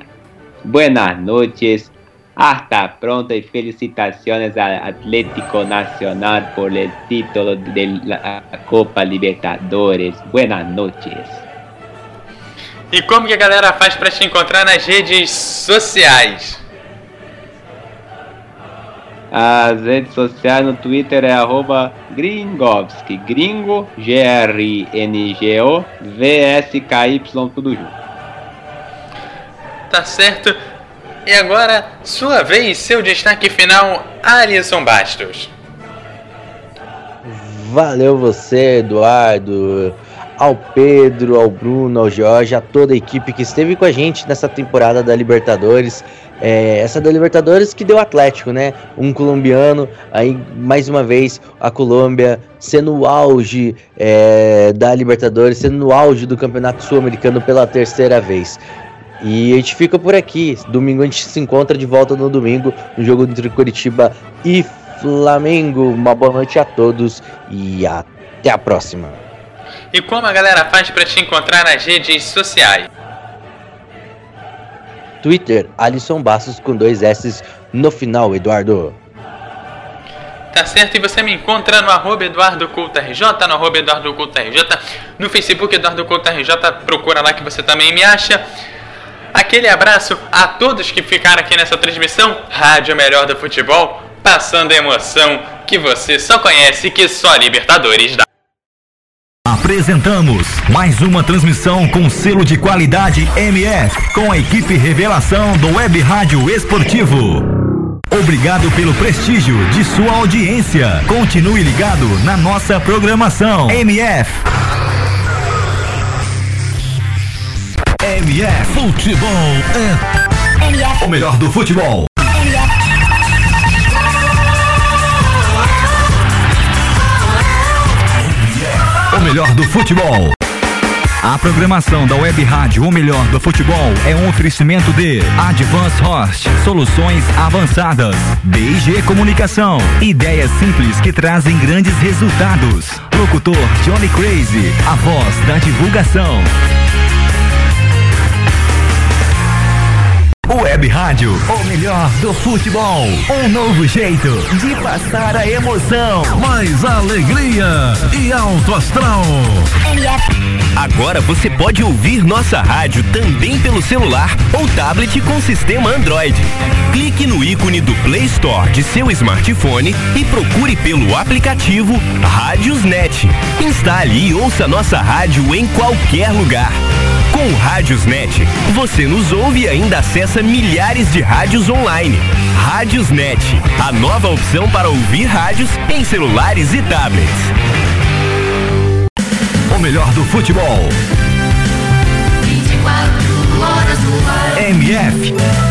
buenas noches. Hasta pronto y felicitaciones al Atlético Nacional por el título de la Copa Libertadores. Buenas noches. E como que a galera faz para te encontrar nas redes sociais? As redes sociais no Twitter é arroba Gringovski, gringo, G-R-I-N-G-O, V-S-K-Y, tudo junto. Tá certo. E agora, sua vez, seu destaque final, Alisson Bastos. Valeu você, Eduardo, ao Pedro, ao Bruno, ao Jorge, a toda a equipe que esteve com a gente nessa temporada da Libertadores. É, essa da Libertadores que deu Atlético, né? Um colombiano, aí mais uma vez a Colômbia sendo o auge é, da Libertadores, sendo o auge do Campeonato Sul-Americano pela terceira vez. E a gente fica por aqui. Domingo a gente se encontra de volta no domingo no jogo entre Curitiba e Flamengo. Uma boa noite a todos e até a próxima. E como a galera faz para te encontrar nas redes sociais? Twitter, Alisson Bastos com dois S no final, Eduardo. Tá certo, e você me encontra no arroba Eduardo Couto RJ, no arroba Eduardo Couto RJ, no Facebook Eduardo Couto RJ, procura lá que você também me acha. Aquele abraço a todos que ficaram aqui nessa transmissão, Rádio Melhor do Futebol, passando a emoção que você só conhece que só Libertadores dá. Apresentamos mais uma transmissão com selo de qualidade MF, com a equipe Revelação do Web Rádio Esportivo. Obrigado pelo prestígio de sua audiência. Continue ligado na nossa programação. MF. MF Futebol é o melhor do futebol. O melhor do futebol. A programação da Web Rádio O Melhor do Futebol é um oferecimento de Advance Host, soluções avançadas, BG Comunicação, ideias simples que trazem grandes resultados. Locutor Johnny Crazy, a voz da divulgação. Web Rádio, o melhor do futebol. Um novo jeito de passar a emoção. Mais alegria e alto astral. Agora você pode ouvir nossa rádio também pelo celular ou tablet com sistema Android. Clique no ícone do Play Store de seu smartphone e procure pelo aplicativo Rádiosnet. Instale e ouça nossa rádio em qualquer lugar. Com o Rádiosnet, você nos ouve e ainda acessa milhares de rádios online. Rádiosnet, a nova opção para ouvir rádios em celulares e tablets. O melhor do futebol. 24 horas no ar. MF